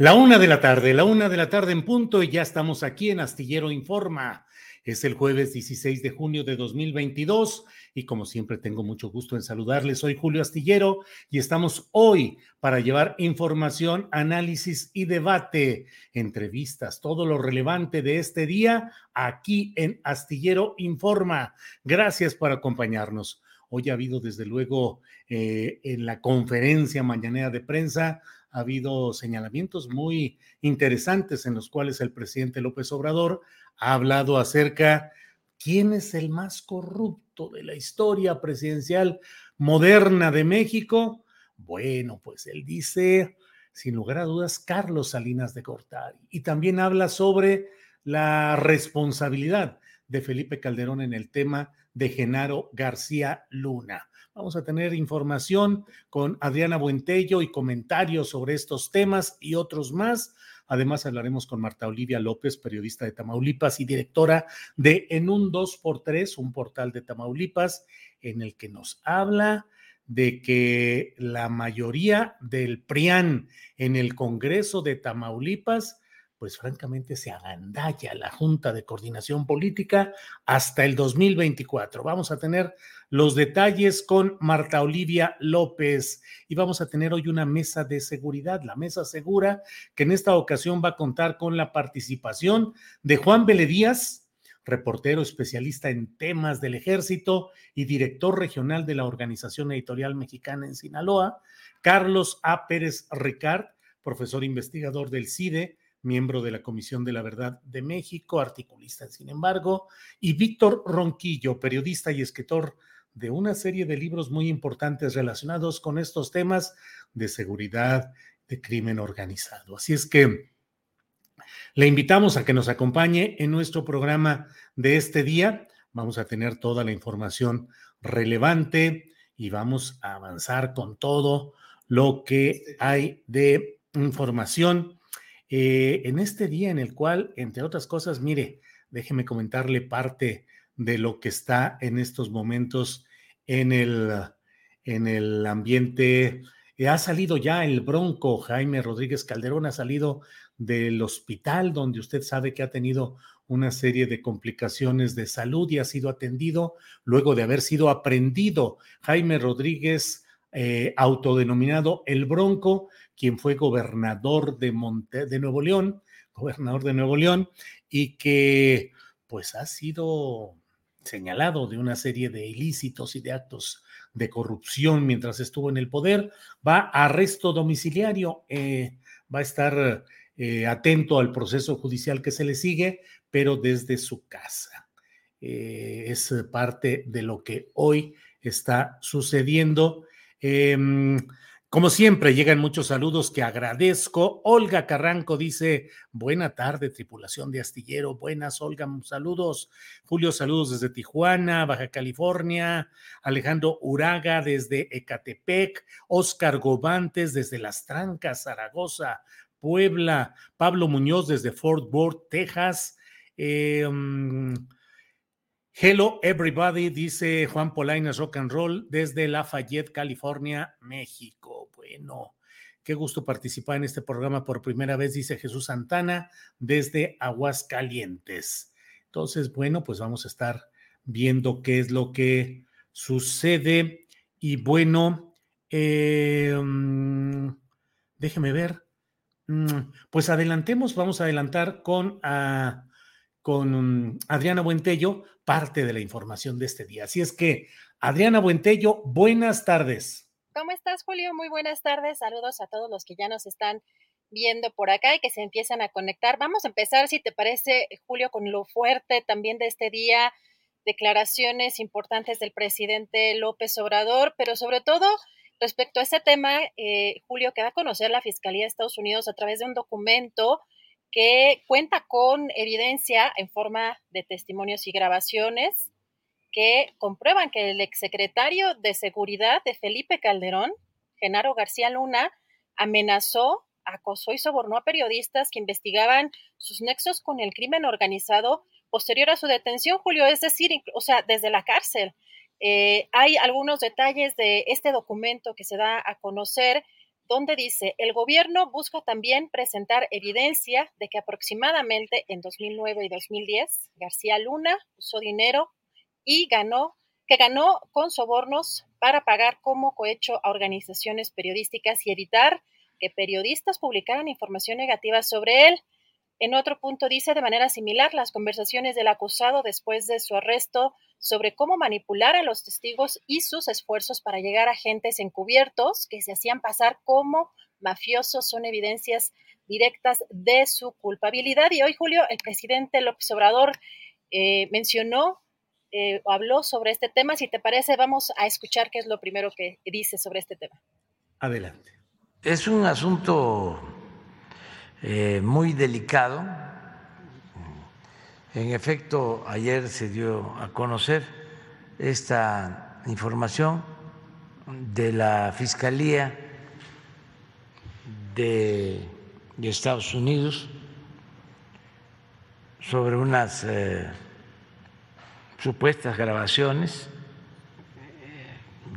La una de la tarde, la una de la tarde en punto y ya estamos aquí en Astillero Informa. Es el jueves 16 de junio de 2022 y como siempre tengo mucho gusto en saludarles. Soy Julio Astillero y estamos hoy para llevar información, análisis y debate, entrevistas, todo lo relevante de este día aquí en Astillero Informa. Gracias por acompañarnos. Hoy ha habido desde luego eh, en la conferencia mañanera de prensa ha habido señalamientos muy interesantes en los cuales el presidente López Obrador ha hablado acerca quién es el más corrupto de la historia presidencial moderna de México. Bueno, pues él dice, sin lugar a dudas, Carlos Salinas de Gortari. Y también habla sobre la responsabilidad de Felipe Calderón en el tema de Genaro García Luna. Vamos a tener información con Adriana Buentello y comentarios sobre estos temas y otros más. Además, hablaremos con Marta Olivia López, periodista de Tamaulipas y directora de En un 2x3, un portal de Tamaulipas, en el que nos habla de que la mayoría del PRIAN en el Congreso de Tamaulipas pues francamente se agandalla la Junta de Coordinación Política hasta el 2024. Vamos a tener los detalles con Marta Olivia López y vamos a tener hoy una mesa de seguridad, la mesa segura, que en esta ocasión va a contar con la participación de Juan Beledías, reportero especialista en temas del ejército y director regional de la Organización Editorial Mexicana en Sinaloa, Carlos A. Pérez Ricard, profesor investigador del CIDE, miembro de la Comisión de la Verdad de México, articulista, sin embargo, y Víctor Ronquillo, periodista y escritor de una serie de libros muy importantes relacionados con estos temas de seguridad, de crimen organizado. Así es que le invitamos a que nos acompañe en nuestro programa de este día. Vamos a tener toda la información relevante y vamos a avanzar con todo lo que hay de información eh, en este día en el cual, entre otras cosas, mire, déjeme comentarle parte de lo que está en estos momentos en el, en el ambiente. Eh, ha salido ya el bronco Jaime Rodríguez Calderón, ha salido del hospital donde usted sabe que ha tenido una serie de complicaciones de salud y ha sido atendido luego de haber sido aprendido. Jaime Rodríguez, eh, autodenominado el Bronco, quien fue gobernador de, Monte, de Nuevo León, gobernador de Nuevo León, y que pues ha sido señalado de una serie de ilícitos y de actos de corrupción mientras estuvo en el poder, va a arresto domiciliario, eh, va a estar eh, atento al proceso judicial que se le sigue, pero desde su casa. Eh, es parte de lo que hoy está sucediendo. Como siempre, llegan muchos saludos que agradezco. Olga Carranco dice, buena tarde, tripulación de astillero. Buenas, Olga, saludos. Julio, saludos desde Tijuana, Baja California. Alejandro Uraga desde Ecatepec. Oscar Gobantes desde Las Trancas, Zaragoza, Puebla. Pablo Muñoz desde Fort Worth, Texas. Eh, Hello everybody, dice Juan Polainas Rock and Roll desde Lafayette, California, México. Bueno, qué gusto participar en este programa por primera vez, dice Jesús Santana desde Aguascalientes. Entonces, bueno, pues vamos a estar viendo qué es lo que sucede. Y bueno, mm, déjeme ver. Mm, pues adelantemos, vamos a adelantar con... Ah, con Adriana Buentello parte de la información de este día. Así es que, Adriana Buentello, buenas tardes. ¿Cómo estás, Julio? Muy buenas tardes. Saludos a todos los que ya nos están viendo por acá y que se empiezan a conectar. Vamos a empezar, si te parece, Julio, con lo fuerte también de este día, declaraciones importantes del presidente López Obrador, pero sobre todo respecto a este tema, eh, Julio, que va a conocer la Fiscalía de Estados Unidos a través de un documento que cuenta con evidencia en forma de testimonios y grabaciones que comprueban que el exsecretario de Seguridad de Felipe Calderón, Genaro García Luna, amenazó, acosó y sobornó a periodistas que investigaban sus nexos con el crimen organizado posterior a su detención, Julio, es decir, o sea, desde la cárcel. Eh, hay algunos detalles de este documento que se da a conocer donde dice, el gobierno busca también presentar evidencia de que aproximadamente en 2009 y 2010 García Luna usó dinero y ganó, que ganó con sobornos para pagar como cohecho a organizaciones periodísticas y evitar que periodistas publicaran información negativa sobre él. En otro punto dice de manera similar las conversaciones del acusado después de su arresto sobre cómo manipular a los testigos y sus esfuerzos para llegar a agentes encubiertos que se hacían pasar como mafiosos son evidencias directas de su culpabilidad. Y hoy, Julio, el presidente López Obrador eh, mencionó eh, o habló sobre este tema. Si te parece, vamos a escuchar qué es lo primero que dice sobre este tema. Adelante. Es un asunto eh, muy delicado. En efecto, ayer se dio a conocer esta información de la Fiscalía de, Estados Unidos sobre unas eh, supuestas grabaciones.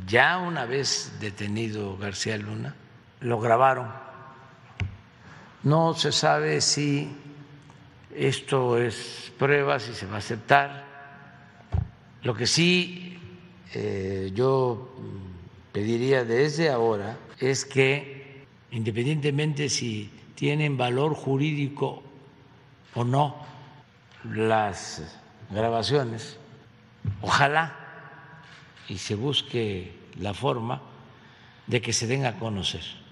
Ya una vez detenido García Luna, lo grabaron no se sabe si esto es prueba, si se va a aceptar. Lo que sí eh, yo pediría desde ahora es que, independientemente si tienen valor jurídico o no las grabaciones, ojalá y se busque la forma de que se den a conocer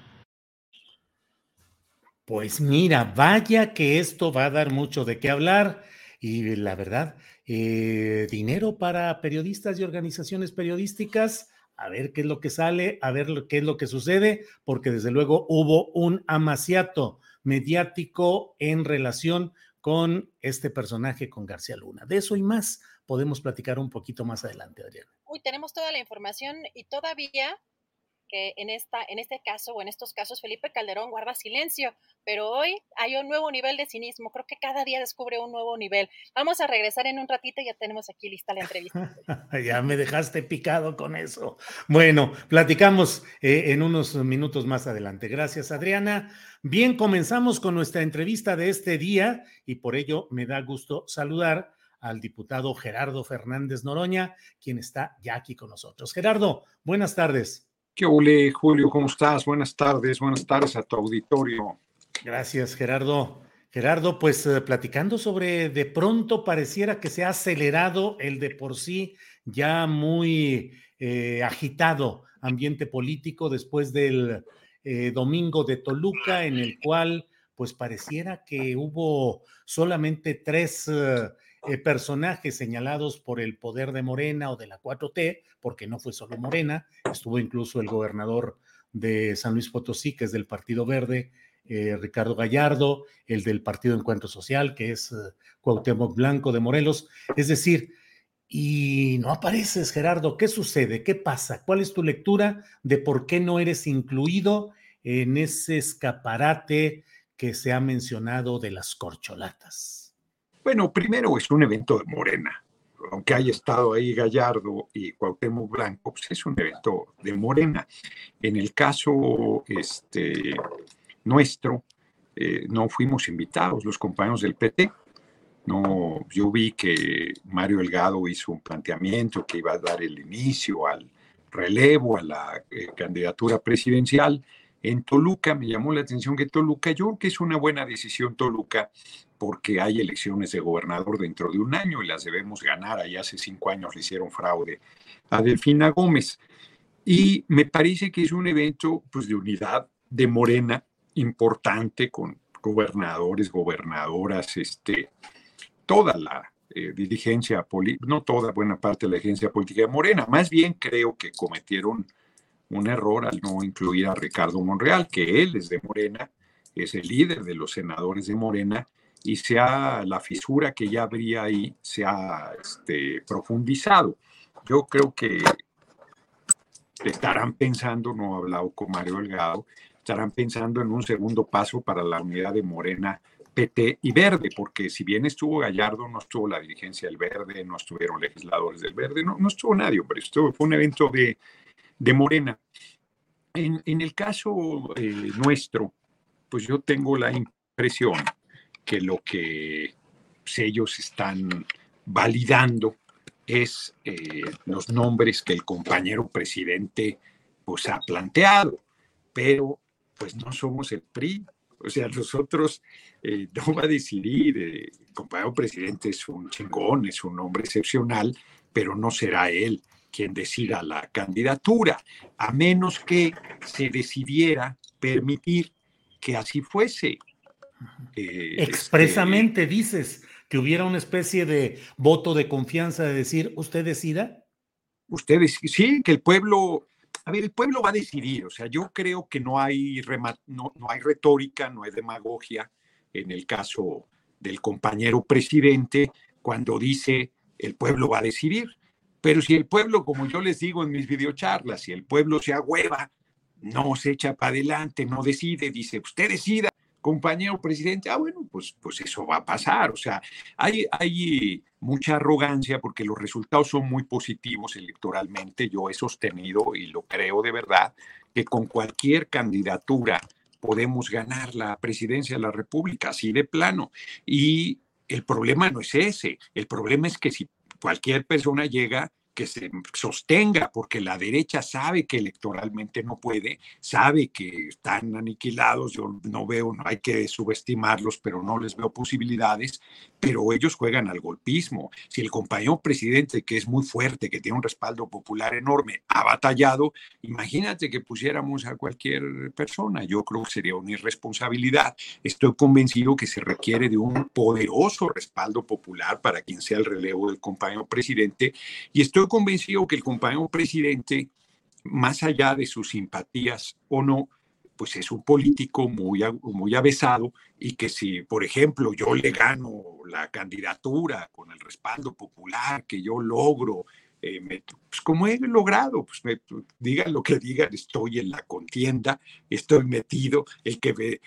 pues mira, vaya que esto va a dar mucho de qué hablar y la verdad, eh, dinero para periodistas y organizaciones periodísticas, a ver qué es lo que sale, a ver qué es lo que sucede, porque desde luego hubo un amaciato mediático en relación con este personaje, con García Luna. De eso y más podemos platicar un poquito más adelante, Adriana. Uy, tenemos toda la información y todavía que en, esta, en este caso o en estos casos Felipe Calderón guarda silencio, pero hoy hay un nuevo nivel de cinismo. Creo que cada día descubre un nuevo nivel. Vamos a regresar en un ratito y ya tenemos aquí lista la entrevista. ya me dejaste picado con eso. Bueno, platicamos eh, en unos minutos más adelante. Gracias, Adriana. Bien, comenzamos con nuestra entrevista de este día y por ello me da gusto saludar al diputado Gerardo Fernández Noroña, quien está ya aquí con nosotros. Gerardo, buenas tardes. ¿Qué ole, Julio? ¿Cómo estás? Buenas tardes, buenas tardes a tu auditorio. Gracias, Gerardo. Gerardo, pues eh, platicando sobre de pronto pareciera que se ha acelerado el de por sí ya muy eh, agitado ambiente político después del eh, domingo de Toluca, en el cual pues pareciera que hubo solamente tres personajes señalados por el poder de Morena o de la 4T, porque no fue solo Morena, estuvo incluso el gobernador de San Luis Potosí, que es del Partido Verde, eh, Ricardo Gallardo, el del Partido Encuentro Social, que es eh, Cuauhtémoc Blanco de Morelos. Es decir, y no apareces, Gerardo. ¿Qué sucede? ¿Qué pasa? ¿Cuál es tu lectura de por qué no eres incluido en ese escaparate que se ha mencionado de las corcholatas? Bueno, primero es un evento de Morena. Aunque haya estado ahí Gallardo y Cuauhtémoc Blanco, pues es un evento de Morena. En el caso este, nuestro, eh, no fuimos invitados los compañeros del PT no, yo vi que Mario Delgado hizo un planteamiento que iba a dar el inicio al relevo a la eh, candidatura presidencial. En Toluca me llamó la atención que Toluca, yo creo que es una buena decisión Toluca, porque hay elecciones de gobernador dentro de un año y las debemos ganar. Ahí hace cinco años le hicieron fraude a Delfina Gómez. Y me parece que es un evento pues, de unidad de Morena importante con gobernadores, gobernadoras, este, toda la eh, dirigencia política, no toda, buena parte de la agencia política de Morena. Más bien creo que cometieron un error al no incluir a Ricardo Monreal, que él es de Morena, es el líder de los senadores de Morena, y se ha, la fisura que ya habría ahí se ha este, profundizado. Yo creo que estarán pensando, no he hablado con Mario Delgado, estarán pensando en un segundo paso para la unidad de Morena PT y Verde, porque si bien estuvo Gallardo, no estuvo la dirigencia del Verde, no estuvieron legisladores del Verde, no, no estuvo nadie, pero esto fue un evento de, de Morena. En, en, el caso eh, nuestro, pues yo tengo la impresión que lo que ellos están validando es eh, los nombres que el compañero presidente pues ha planteado, pero pues no somos el PRI, o sea, nosotros eh, no va a decidir, el eh, compañero presidente es un chingón, es un hombre excepcional, pero no será él quien decida la candidatura, a menos que se decidiera permitir que así fuese. Eh, este Expresamente dices que hubiera una especie de voto de confianza de decir, ¿usted decida? Ustedes, sí, que el pueblo, a ver, el pueblo va a decidir, o sea, yo creo que no hay, no, no hay retórica, no hay demagogia en el caso del compañero presidente cuando dice el pueblo va a decidir. Pero si el pueblo, como yo les digo en mis videocharlas, si el pueblo se agüeva, no se echa para adelante, no decide, dice, usted decida, compañero presidente, ah, bueno, pues, pues eso va a pasar. O sea, hay, hay mucha arrogancia porque los resultados son muy positivos electoralmente. Yo he sostenido y lo creo de verdad que con cualquier candidatura podemos ganar la presidencia de la República, así de plano. Y el problema no es ese, el problema es que si cualquier persona llega que se sostenga, porque la derecha sabe que electoralmente no puede, sabe que están aniquilados, yo no veo, no hay que subestimarlos, pero no les veo posibilidades, pero ellos juegan al golpismo. Si el compañero presidente, que es muy fuerte, que tiene un respaldo popular enorme, ha batallado, imagínate que pusiéramos a cualquier persona, yo creo que sería una irresponsabilidad. Estoy convencido que se requiere de un poderoso respaldo popular para quien sea el relevo del compañero presidente y estoy convencido que el compañero presidente, más allá de sus simpatías o no, pues es un político muy, muy avesado y que si, por ejemplo, yo le gano la candidatura con el respaldo popular, que yo logro, eh, pues como he logrado, pues me, digan lo que digan, estoy en la contienda, estoy metido, el que me,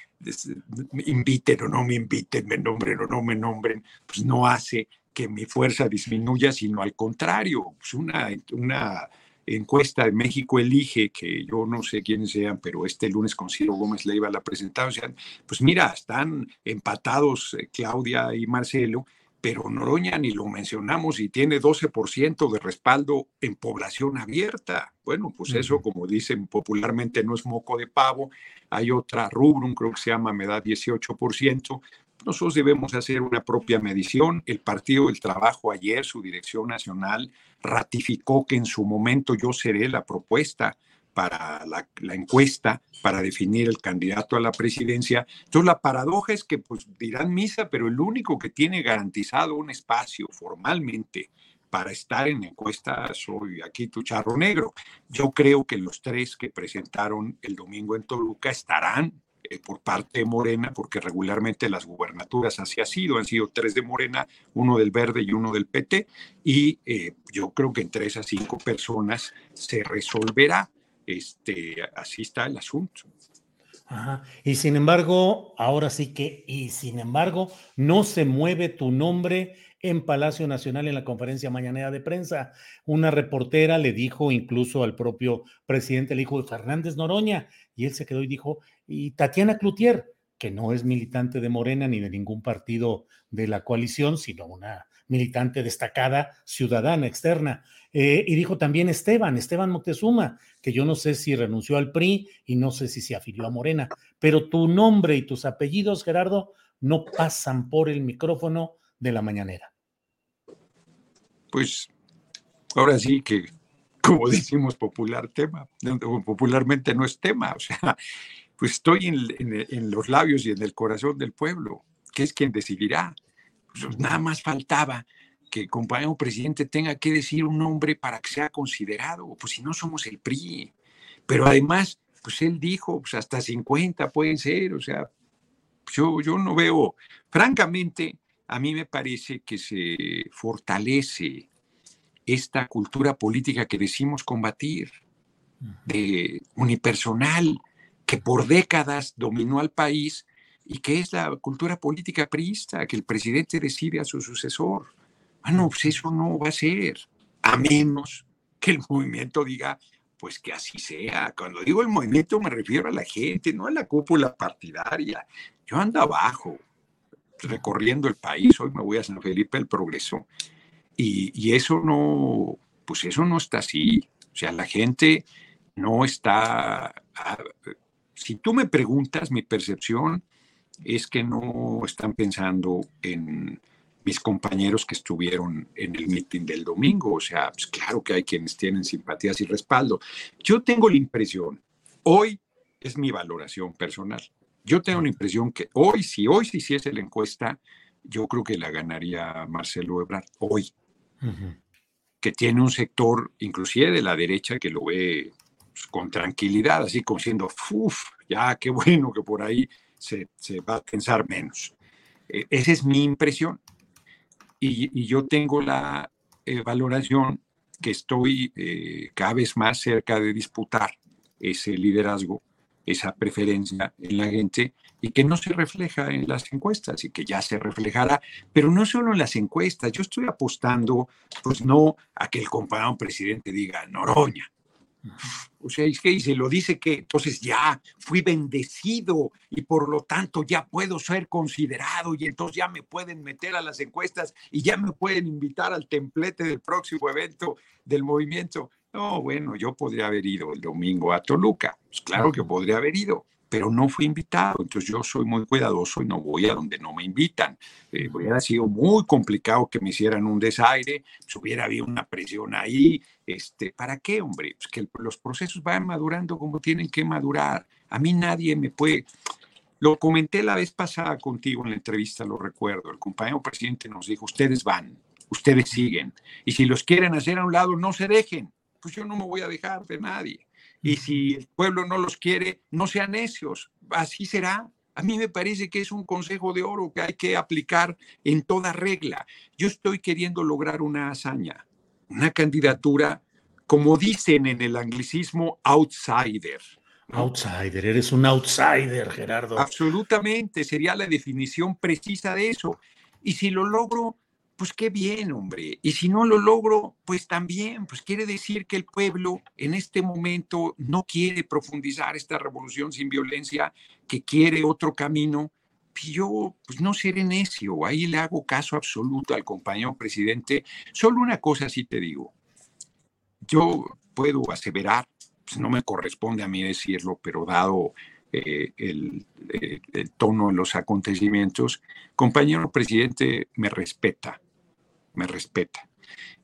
inviten o no me inviten, me nombren o no me nombren, pues no hace que mi fuerza disminuya, sino al contrario. Pues una, una encuesta de México elige, que yo no sé quiénes sean, pero este lunes con Ciro Gómez Leiva la presentaron, pues mira, están empatados eh, Claudia y Marcelo, pero Noroña ni lo mencionamos y tiene 12% de respaldo en población abierta. Bueno, pues eso, como dicen popularmente, no es moco de pavo. Hay otra rubrum, creo que se llama, me da 18%, nosotros debemos hacer una propia medición. El Partido del Trabajo ayer, su dirección nacional, ratificó que en su momento yo seré la propuesta para la, encuesta para definir el candidato a la presidencia. Entonces la paradoja es que pues dirán misa, pero el único que tiene garantizado un espacio formalmente para estar en encuesta soy aquí tu charro negro. Yo creo que los tres que presentaron el domingo en Toluca estarán eh, por parte de Morena, porque regularmente las gubernaturas así ha sido, han sido tres de Morena, uno del Verde y uno del PT, y eh, yo creo que entre esas cinco personas se resolverá. Este, así está el asunto. Y sin embargo, ahora sí que, y sin embargo, no se mueve tu nombre en Palacio Nacional en la conferencia mañanera de prensa. Una reportera le dijo incluso al propio presidente, el hijo de Fernández Noroña, y él se quedó y dijo, y Tatiana Cloutier, que no es militante de Morena ni de ningún partido de la coalición, sino una militante destacada, ciudadana, externa. Eh, y dijo también Esteban, Esteban Moctezuma, que yo no sé si renunció al PRI y no sé si se afilió a Morena, pero tu nombre y tus apellidos, Gerardo, no pasan por el micrófono de la mañanera. Pues ahora sí que, como decimos popular tema, popularmente no es tema, o sea, pues estoy en, los labios y en el corazón del pueblo, que es quien decidirá. Pues nada más faltaba que el compañero presidente tenga que decir un nombre para que sea considerado, pues si no somos el PRI. Pero además, pues él dijo, pues hasta 50 pueden ser, o sea, yo, yo no veo, francamente, a mí me parece que se fortalece esta cultura política que decimos combatir, de unipersonal, que por décadas dominó al país y que es la cultura política priista, que el presidente decide a su sucesor. Bueno, pues eso no va a ser, a menos que el movimiento diga, pues que así sea. Cuando digo el movimiento me refiero a la gente, no a la cúpula partidaria. Yo ando abajo, recorriendo el país, hoy me voy a San Felipe el Progreso, y, y eso no, pues eso no está así. O sea, la gente no está si tú me preguntas, mi percepción es que no están pensando en mis compañeros que estuvieron en el mitin del domingo. O sea, pues claro que hay quienes tienen simpatías y respaldo. Yo tengo la impresión, hoy es mi valoración personal. Yo tengo la impresión que hoy, si hoy se hiciese la encuesta, yo creo que la ganaría Marcelo Ebrard hoy, que tiene un sector, inclusive de la derecha, que lo ve pues, con tranquilidad, así como siendo, uff, ya qué bueno que por ahí se, va a pensar menos. E, esa es mi impresión. Y, yo tengo la eh, valoración que estoy eh, cada vez más cerca de disputar ese liderazgo, esa preferencia en la gente y que no se refleja en las encuestas y que ya se reflejará, pero no solo en las encuestas. Yo estoy apostando, pues no a que el compañero presidente diga Noroña, o sea, es que se lo dice que entonces ya fui bendecido y por lo tanto ya puedo ser considerado y entonces ya me pueden meter a las encuestas y ya me pueden invitar al templete del próximo evento del movimiento. No, bueno, yo podría haber ido el domingo a Toluca. Pues claro que podría haber ido pero no fui invitado. Entonces yo soy muy cuidadoso y no voy a donde no me invitan. Eh, hubiera sido muy complicado que me hicieran un desaire, si hubiera habido una presión ahí. Este, ¿Para qué, hombre? Pues que los procesos vayan madurando como tienen que madurar. A mí nadie me puede... Lo comenté la vez pasada contigo en la entrevista, lo recuerdo. El compañero presidente nos dijo, ustedes van, ustedes siguen. Y si los quieren hacer a un lado, no se dejen. Pues yo no me voy a dejar de nadie. Y si el pueblo no los quiere, no sean necios. Así será. A mí me parece que es un consejo de oro que hay que aplicar en toda regla. Yo estoy queriendo lograr una hazaña, una candidatura, como dicen en el anglicismo, outsider. Outsider, eres un outsider, Gerardo. Absolutamente, sería la definición precisa de eso. Y si lo logro, pues qué bien, hombre. Y si no lo logro, pues también, pues quiere decir que el pueblo en este momento no quiere profundizar esta revolución sin violencia, que quiere otro camino. Y yo, pues no seré necio, ahí le hago caso absoluto al compañero presidente. Solo una cosa sí te digo. Yo puedo aseverar, pues no me corresponde a mí decirlo, pero dado eh, eh, el, tono de los acontecimientos, compañero presidente me respeta, me respeta.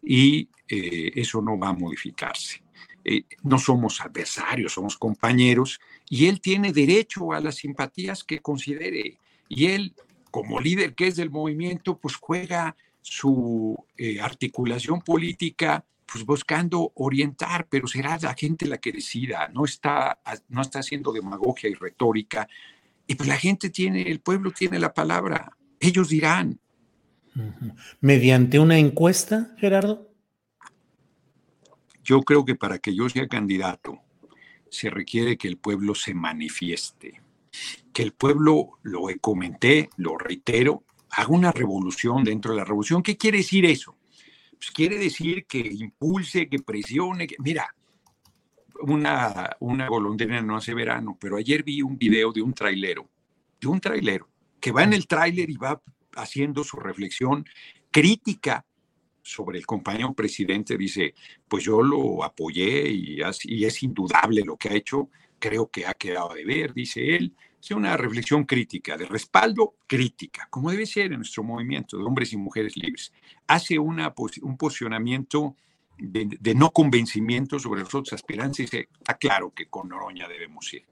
Y eh, eso no va a modificarse. Eh, no somos adversarios, somos compañeros y él tiene derecho a las simpatías que considere. Y él, como líder que es del movimiento, pues juega su eh, articulación política pues buscando orientar, pero será la gente la que decida, no está, no está haciendo demagogia y retórica. Y pues la gente tiene, el pueblo tiene la palabra, ellos dirán. ¿Mediante una encuesta, Gerardo? Yo creo que para que yo sea candidato se requiere que el pueblo se manifieste, que el pueblo, lo comenté, lo reitero, haga una revolución dentro de la revolución. ¿Qué quiere decir eso? Pues quiere decir que impulse, que presione, que mira, una, una golondrina no hace verano, pero ayer vi un video de un trailero, de un trailero, que va en el tráiler y va haciendo su reflexión crítica sobre el compañero presidente, dice, pues yo lo apoyé y, es indudable lo que ha hecho, creo que ha quedado de ver, dice él, es una reflexión crítica, de respaldo crítica, como debe ser en nuestro movimiento de hombres y mujeres libres. Hace un posicionamiento de, no convencimiento sobre los otros aspirantes y dice, está claro que con Noroña debemos ir.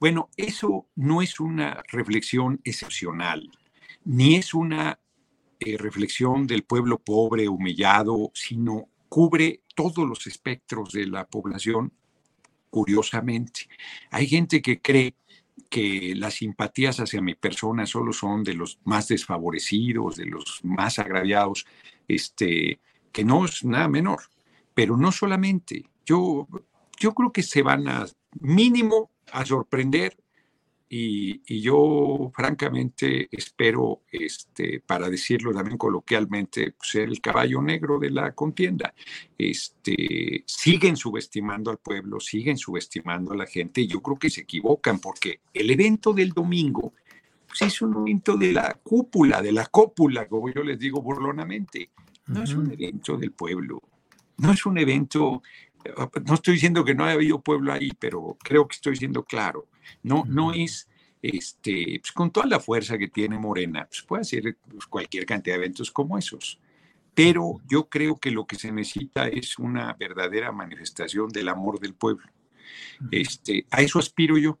Bueno, eso no es una reflexión excepcional, ni es una eh, reflexión del pueblo pobre, humillado, sino cubre todos los espectros de la población, curiosamente. Hay gente que cree que las simpatías hacia mi persona solo son de los más desfavorecidos, de los más agraviados, este, que no es nada menor. Pero no solamente, yo, yo creo que se van a mínimo a sorprender y, yo, francamente, espero, este, para decirlo también coloquialmente, pues, ser el caballo negro de la contienda. Este, siguen subestimando al pueblo, siguen subestimando a la gente, y yo creo que se equivocan, porque el evento del domingo pues, es un evento de la cúpula, de la cópula, como yo les digo burlonamente. No es un evento del pueblo, no es un evento no estoy diciendo que no haya habido pueblo ahí, pero creo que estoy siendo claro. No, no es este, pues, con toda la fuerza que tiene Morena, pues puede hacer pues, cualquier cantidad de eventos como esos. Pero yo creo que lo que se necesita es una verdadera manifestación del amor del pueblo. Este, a eso aspiro yo.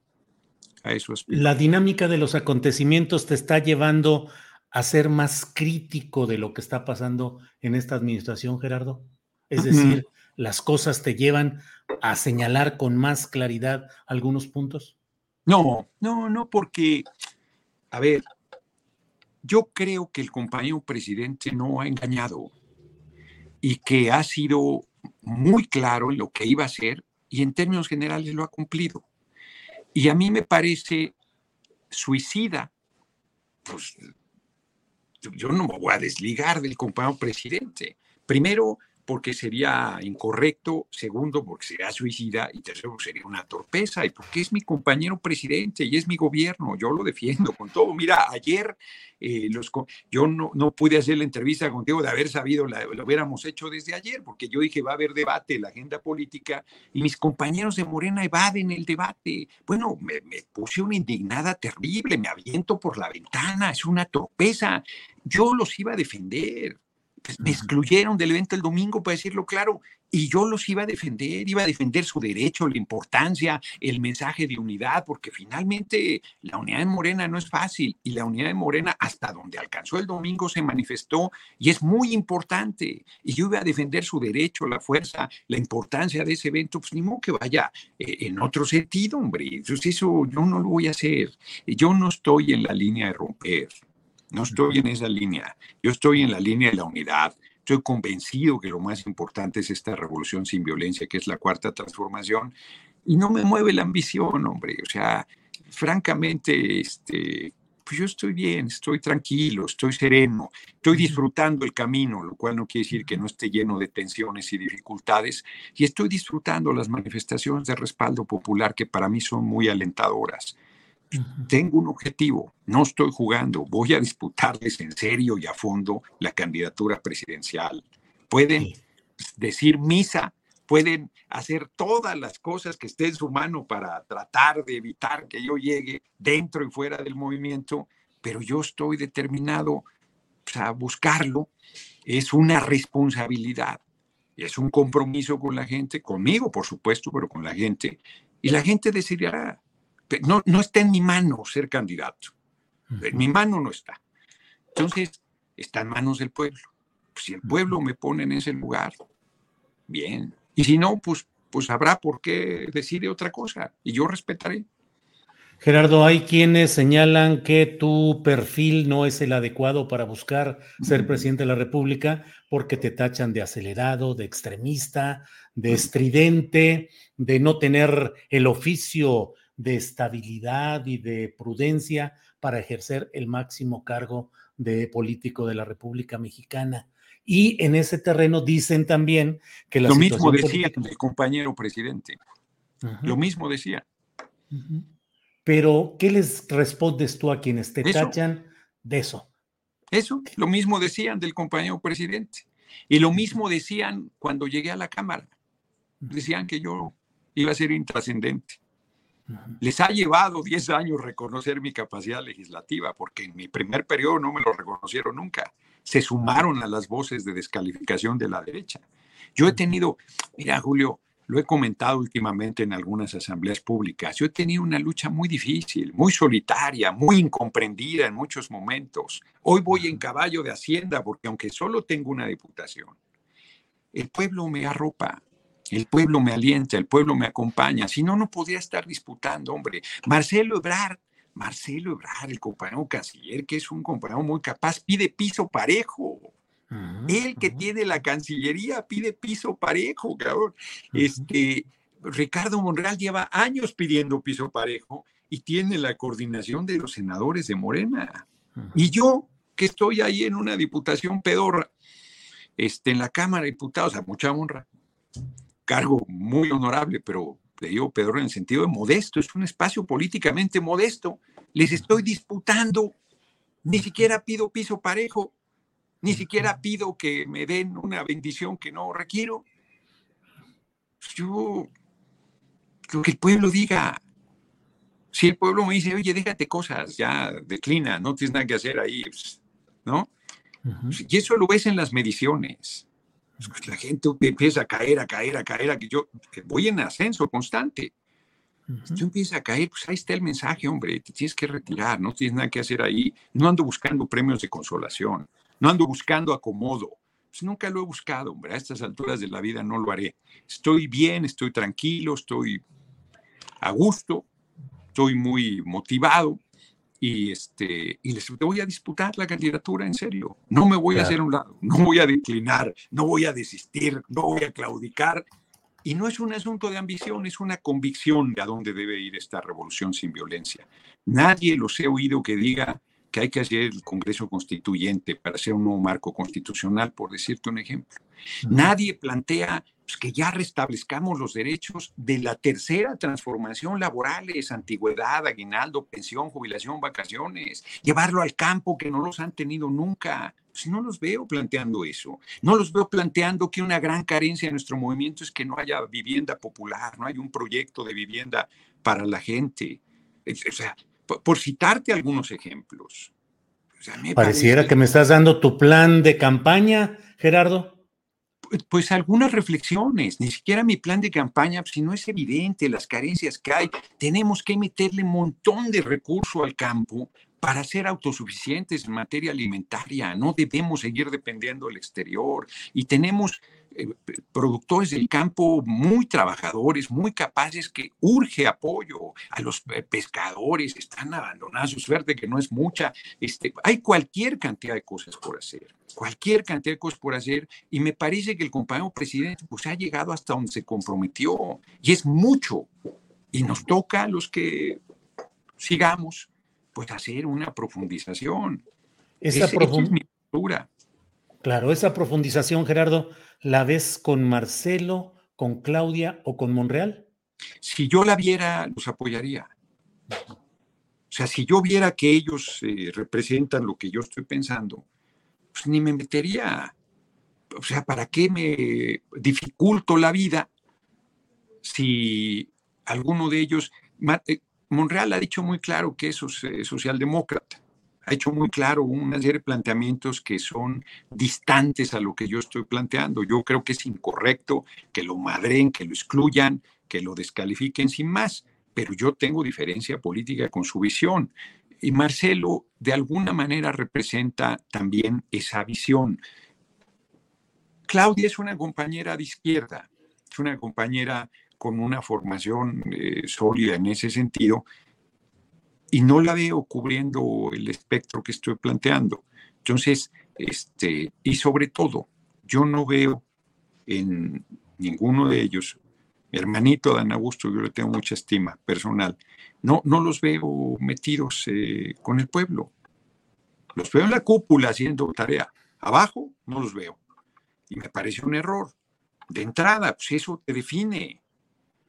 A eso aspiro. La dinámica de los acontecimientos te está llevando a ser más crítico de lo que está pasando en esta administración, Gerardo. Es decir, las cosas te llevan a señalar con más claridad algunos puntos? No, no, no, porque, a ver, yo creo que el compañero presidente no ha engañado y que ha sido muy claro en lo que iba a hacer y en términos generales lo ha cumplido. Y a mí me parece suicida, pues yo no me voy a desligar del compañero presidente. Primero, porque sería incorrecto, segundo, porque sería suicida, y tercero, porque sería una torpeza, y porque es mi compañero presidente y es mi gobierno, yo lo defiendo con todo. Mira, ayer eh, los, yo no, no, pude hacer la entrevista contigo de haber sabido, lo hubiéramos hecho desde ayer, porque yo dije, va a haber debate, la agenda política, y mis compañeros de Morena evaden el debate. Bueno, me, puse una indignada terrible, me aviento por la ventana, es una torpeza. Yo los iba a defender me excluyeron del evento el domingo, para decirlo claro, y yo los iba a defender, iba a defender su derecho, la importancia, el mensaje de unidad, porque finalmente la unidad de Morena no es fácil y la unidad de Morena hasta donde alcanzó el domingo se manifestó y es muy importante. Y yo iba a defender su derecho, la fuerza, la importancia de ese evento, pues ni modo que vaya eh, en otro sentido, hombre. Entonces eso yo no lo voy a hacer. Yo no estoy en la línea de romper. No estoy en esa línea. Yo estoy en la línea de la unidad. Estoy convencido que lo más importante es esta revolución sin violencia, que es la cuarta transformación. Y no me mueve la ambición, hombre. O sea, francamente, este, pues yo estoy bien, estoy tranquilo, estoy sereno, estoy disfrutando el camino, lo cual no quiere decir que no esté lleno de tensiones y dificultades, y estoy disfrutando las manifestaciones de respaldo popular que para mí son muy alentadoras. Tengo un objetivo, no estoy jugando, voy a disputarles en serio y a fondo la candidatura presidencial. Pueden decir misa, pueden hacer todas las cosas que esté en su mano para tratar de evitar que yo llegue dentro y fuera del movimiento, pero yo estoy determinado a buscarlo. Es una responsabilidad, es un compromiso con la gente, conmigo por supuesto, pero con la gente. Y la gente decidirá no, no está en mi mano ser candidato. En mi mano no está. Entonces, está en manos del pueblo. Pues si el pueblo me pone en ese lugar, bien. Y si no, pues, pues habrá por qué decir otra cosa y yo respetaré. Gerardo, hay quienes señalan que tu perfil no es el adecuado para buscar ser presidente de la República porque te tachan de acelerado, de extremista, de estridente, de no tener el oficio de estabilidad y de prudencia para ejercer el máximo cargo de político de la República Mexicana. Y en ese terreno dicen también que la Lo mismo decía el compañero presidente. Lo mismo decía. Pero, ¿qué les respondes tú a quienes te tachan de eso? Eso, lo mismo decían del compañero presidente. Y lo mismo decían cuando llegué a la Cámara. Decían que yo iba a ser intrascendente. Les ha llevado 10 años reconocer mi capacidad legislativa, porque en mi primer periodo no me lo reconocieron nunca. Se sumaron a las voces de descalificación de la derecha. Yo he tenido, mira Julio, lo he comentado últimamente en algunas asambleas públicas, yo he tenido una lucha muy difícil, muy solitaria, muy incomprendida en muchos momentos. Hoy voy en caballo de Hacienda porque aunque solo tengo una diputación, el pueblo me arropa, el pueblo me alienta, el pueblo me acompaña. Si no, no podría estar disputando, hombre. Marcelo Ebrard, Marcelo Ebrard, el compañero canciller, que es un compañero muy capaz, pide piso parejo. El que tiene la Cancillería pide piso parejo, cabrón. Este, Ricardo Monreal lleva años pidiendo piso parejo y tiene la coordinación de los senadores de Morena. Y yo, que estoy ahí en una diputación pedorra, este, en la Cámara de Diputados, a mucha honra, cargo muy honorable, pero le digo pedorra en el sentido de modesto, es un espacio políticamente modesto. Les estoy disputando, ni siquiera pido piso parejo, ni siquiera pido que me den una bendición que no requiero. Yo, lo que el pueblo diga, si el pueblo me dice, oye, déjate cosas, ya declina, no tienes nada que hacer ahí, pues, ¿no? Y eso lo ves en las mediciones. Pues, la gente empieza a caer, a caer, a caer, a que yo voy en ascenso constante. Yo empiezo a caer, pues ahí está el mensaje, hombre, te tienes que retirar, no tienes nada que hacer ahí. No ando buscando premios de consolación. No ando buscando acomodo. Pues nunca lo he buscado, hombre. A estas alturas de la vida no lo haré. Estoy bien, estoy tranquilo, estoy a gusto, estoy muy motivado y este y les voy a disputar la candidatura en serio. No me voy a hacer un lado, no voy a declinar, no voy a desistir, no voy a claudicar. Y no es un asunto de ambición, es una convicción de a dónde debe ir esta revolución sin violencia. Nadie los he oído que diga que hay que hacer el Congreso Constituyente para hacer un nuevo marco constitucional, por decirte un ejemplo. Nadie plantea pues, que ya restablezcamos los derechos de la tercera transformación laborales, antigüedad, aguinaldo, pensión, jubilación, vacaciones, llevarlo al campo que no los han tenido nunca. Pues no los veo planteando eso. No los veo planteando que una gran carencia de nuestro movimiento es que no haya vivienda popular, no hay un proyecto de vivienda para la gente. O sea, por, citarte algunos ejemplos. Pareciera que me estás dando tu plan de campaña, Gerardo. Pues, pues, algunas reflexiones, ni siquiera mi plan de campaña, si no es evidente las carencias que hay, tenemos que meterle un montón de recursos al campo para ser autosuficientes en materia alimentaria. No debemos seguir dependiendo del exterior y tenemos eh, productores del campo muy trabajadores, muy capaces, que urge apoyo a los eh, pescadores, están abandonados, su suerte que no es mucha. Este, hay cualquier cantidad de cosas por hacer, cualquier cantidad de cosas por hacer, y me parece que el compañero presidente pues, ha llegado hasta donde se comprometió, y es mucho, y nos toca a los que sigamos, pues hacer una profundización. Esa, es mi postura. Claro, esa profundización, Gerardo, ¿la ves con Marcelo, con Claudia o con Monreal? Si yo la viera, los apoyaría. O sea, si yo viera que ellos eh, representan lo que yo estoy pensando, pues ni me metería. O sea, ¿para qué me dificulto la vida si alguno de ellos... Monreal ha dicho muy claro que es eh, socialdemócrata ha hecho muy claro una serie de planteamientos que son distantes a lo que yo estoy planteando. Yo creo que es incorrecto que lo madren, que lo excluyan, que lo descalifiquen sin más, pero yo tengo diferencia política con su visión. Y Marcelo de alguna manera representa también esa visión. Claudia es una compañera de izquierda, es una compañera con una formación eh, sólida en ese sentido, y no la veo cubriendo el espectro que estoy planteando. Entonces, este, y sobre todo, yo no veo en ninguno de ellos, hermanito Dan Augusto, yo le tengo mucha estima personal, no, no los veo metidos eh, con el pueblo. Los veo en la cúpula haciendo tarea. Abajo no los veo. Y me parece un error. De entrada, pues eso te define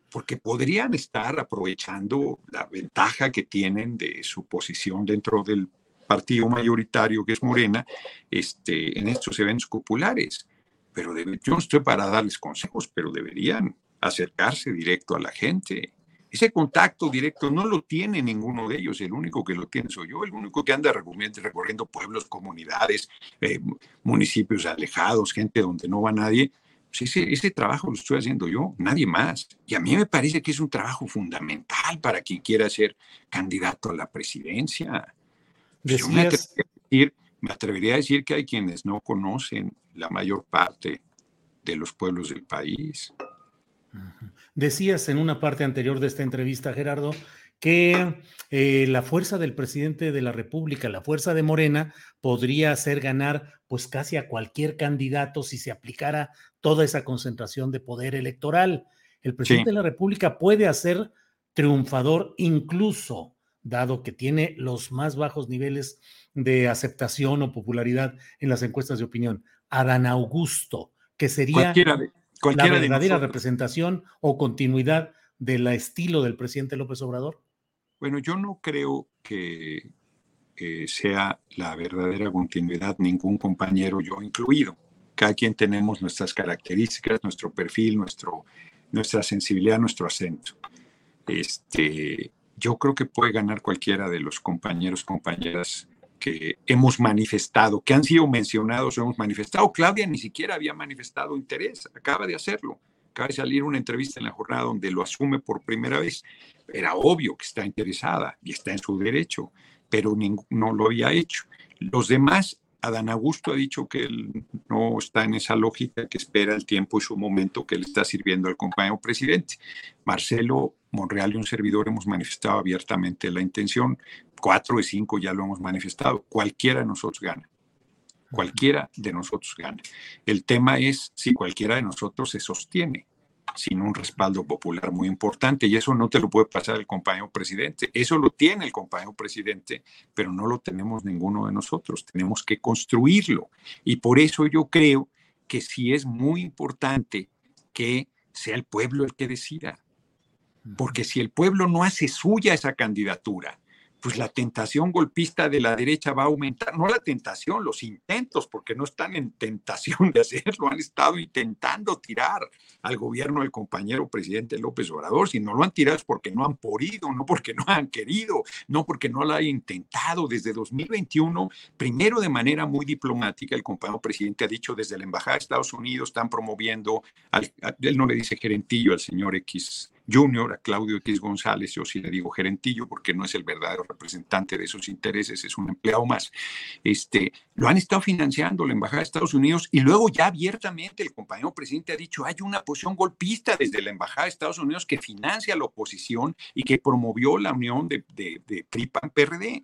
porque podrían estar aprovechando la ventaja que tienen de su posición dentro del partido mayoritario que es Morena este, en estos eventos populares. Pero yo no estoy para darles consejos, pero deberían acercarse directo a la gente. Ese contacto directo no lo tiene ninguno de ellos, el único que lo tiene soy yo, el único que anda recorriendo pueblos, comunidades, eh, municipios alejados, gente donde no va nadie, pues ese, trabajo lo estoy haciendo yo, nadie más. Y a mí me parece que es un trabajo fundamental para quien quiera ser candidato a la presidencia. Yo me, atrevería a decir, que hay quienes no conocen la mayor parte de los pueblos del país. Decías en una parte anterior de esta entrevista, Gerardo, que eh, la fuerza del presidente de la República, la fuerza de Morena, podría hacer ganar pues casi a cualquier candidato si se aplicara toda esa concentración de poder electoral. El presidente de la República puede hacer triunfador incluso, dado que tiene los más bajos niveles de aceptación o popularidad en las encuestas de opinión, a Dan Augusto, que sería la verdadera representación o continuidad del estilo del presidente López Obrador. Bueno, yo no creo que sea la verdadera continuidad, ningún compañero, yo incluido. Cada quien tenemos nuestras características, nuestro perfil, nuestra sensibilidad, nuestro acento. Este, yo creo que puede ganar cualquiera de los compañeros, compañeras que hemos manifestado, que han sido mencionados o hemos manifestado. Claudia ni siquiera había manifestado interés, acaba de hacerlo. Acaba salir una entrevista en la jornada donde lo asume por primera vez era obvio que está interesada y está en su derecho, pero no lo había hecho. Los demás, Adán Augusto ha dicho que él no está en esa lógica, que espera el tiempo y su momento que le está sirviendo al compañero presidente. Marcelo Monreal y un servidor hemos manifestado abiertamente la intención. Cuatro de cinco ya lo hemos manifestado. Cualquiera de nosotros gana. Cualquiera de nosotros gana. El tema es si cualquiera de nosotros se sostiene sin un respaldo popular muy importante y eso no te lo puede pasar el compañero presidente. Eso lo tiene el compañero presidente, pero no lo tenemos ninguno de nosotros. Tenemos que construirlo y por eso yo creo que sí es muy importante que sea el pueblo el que decida. Porque si el pueblo no hace suya esa candidatura, pues la tentación golpista de la derecha va a aumentar, no la tentación, los intentos, porque no están en tentación de hacerlo, han estado intentando tirar al gobierno del compañero presidente López Obrador, si no lo han tirado es porque no han podido, no porque no han querido, no porque no lo hayan intentado. Desde 2021, primero de manera muy diplomática, el compañero presidente ha dicho desde la Embajada de Estados Unidos están promoviendo, al, él no le dice gerentillo al señor X Junior, a Claudio X González, yo sí le digo gerentillo porque no es el verdadero representante de esos intereses, es un empleado más. Este, lo han estado financiando la Embajada de Estados Unidos y luego ya abiertamente el compañero presidente ha dicho, hay una posición golpista desde la Embajada de Estados Unidos que financia la oposición y que promovió la unión de, de, de PRI-PAN-PRD.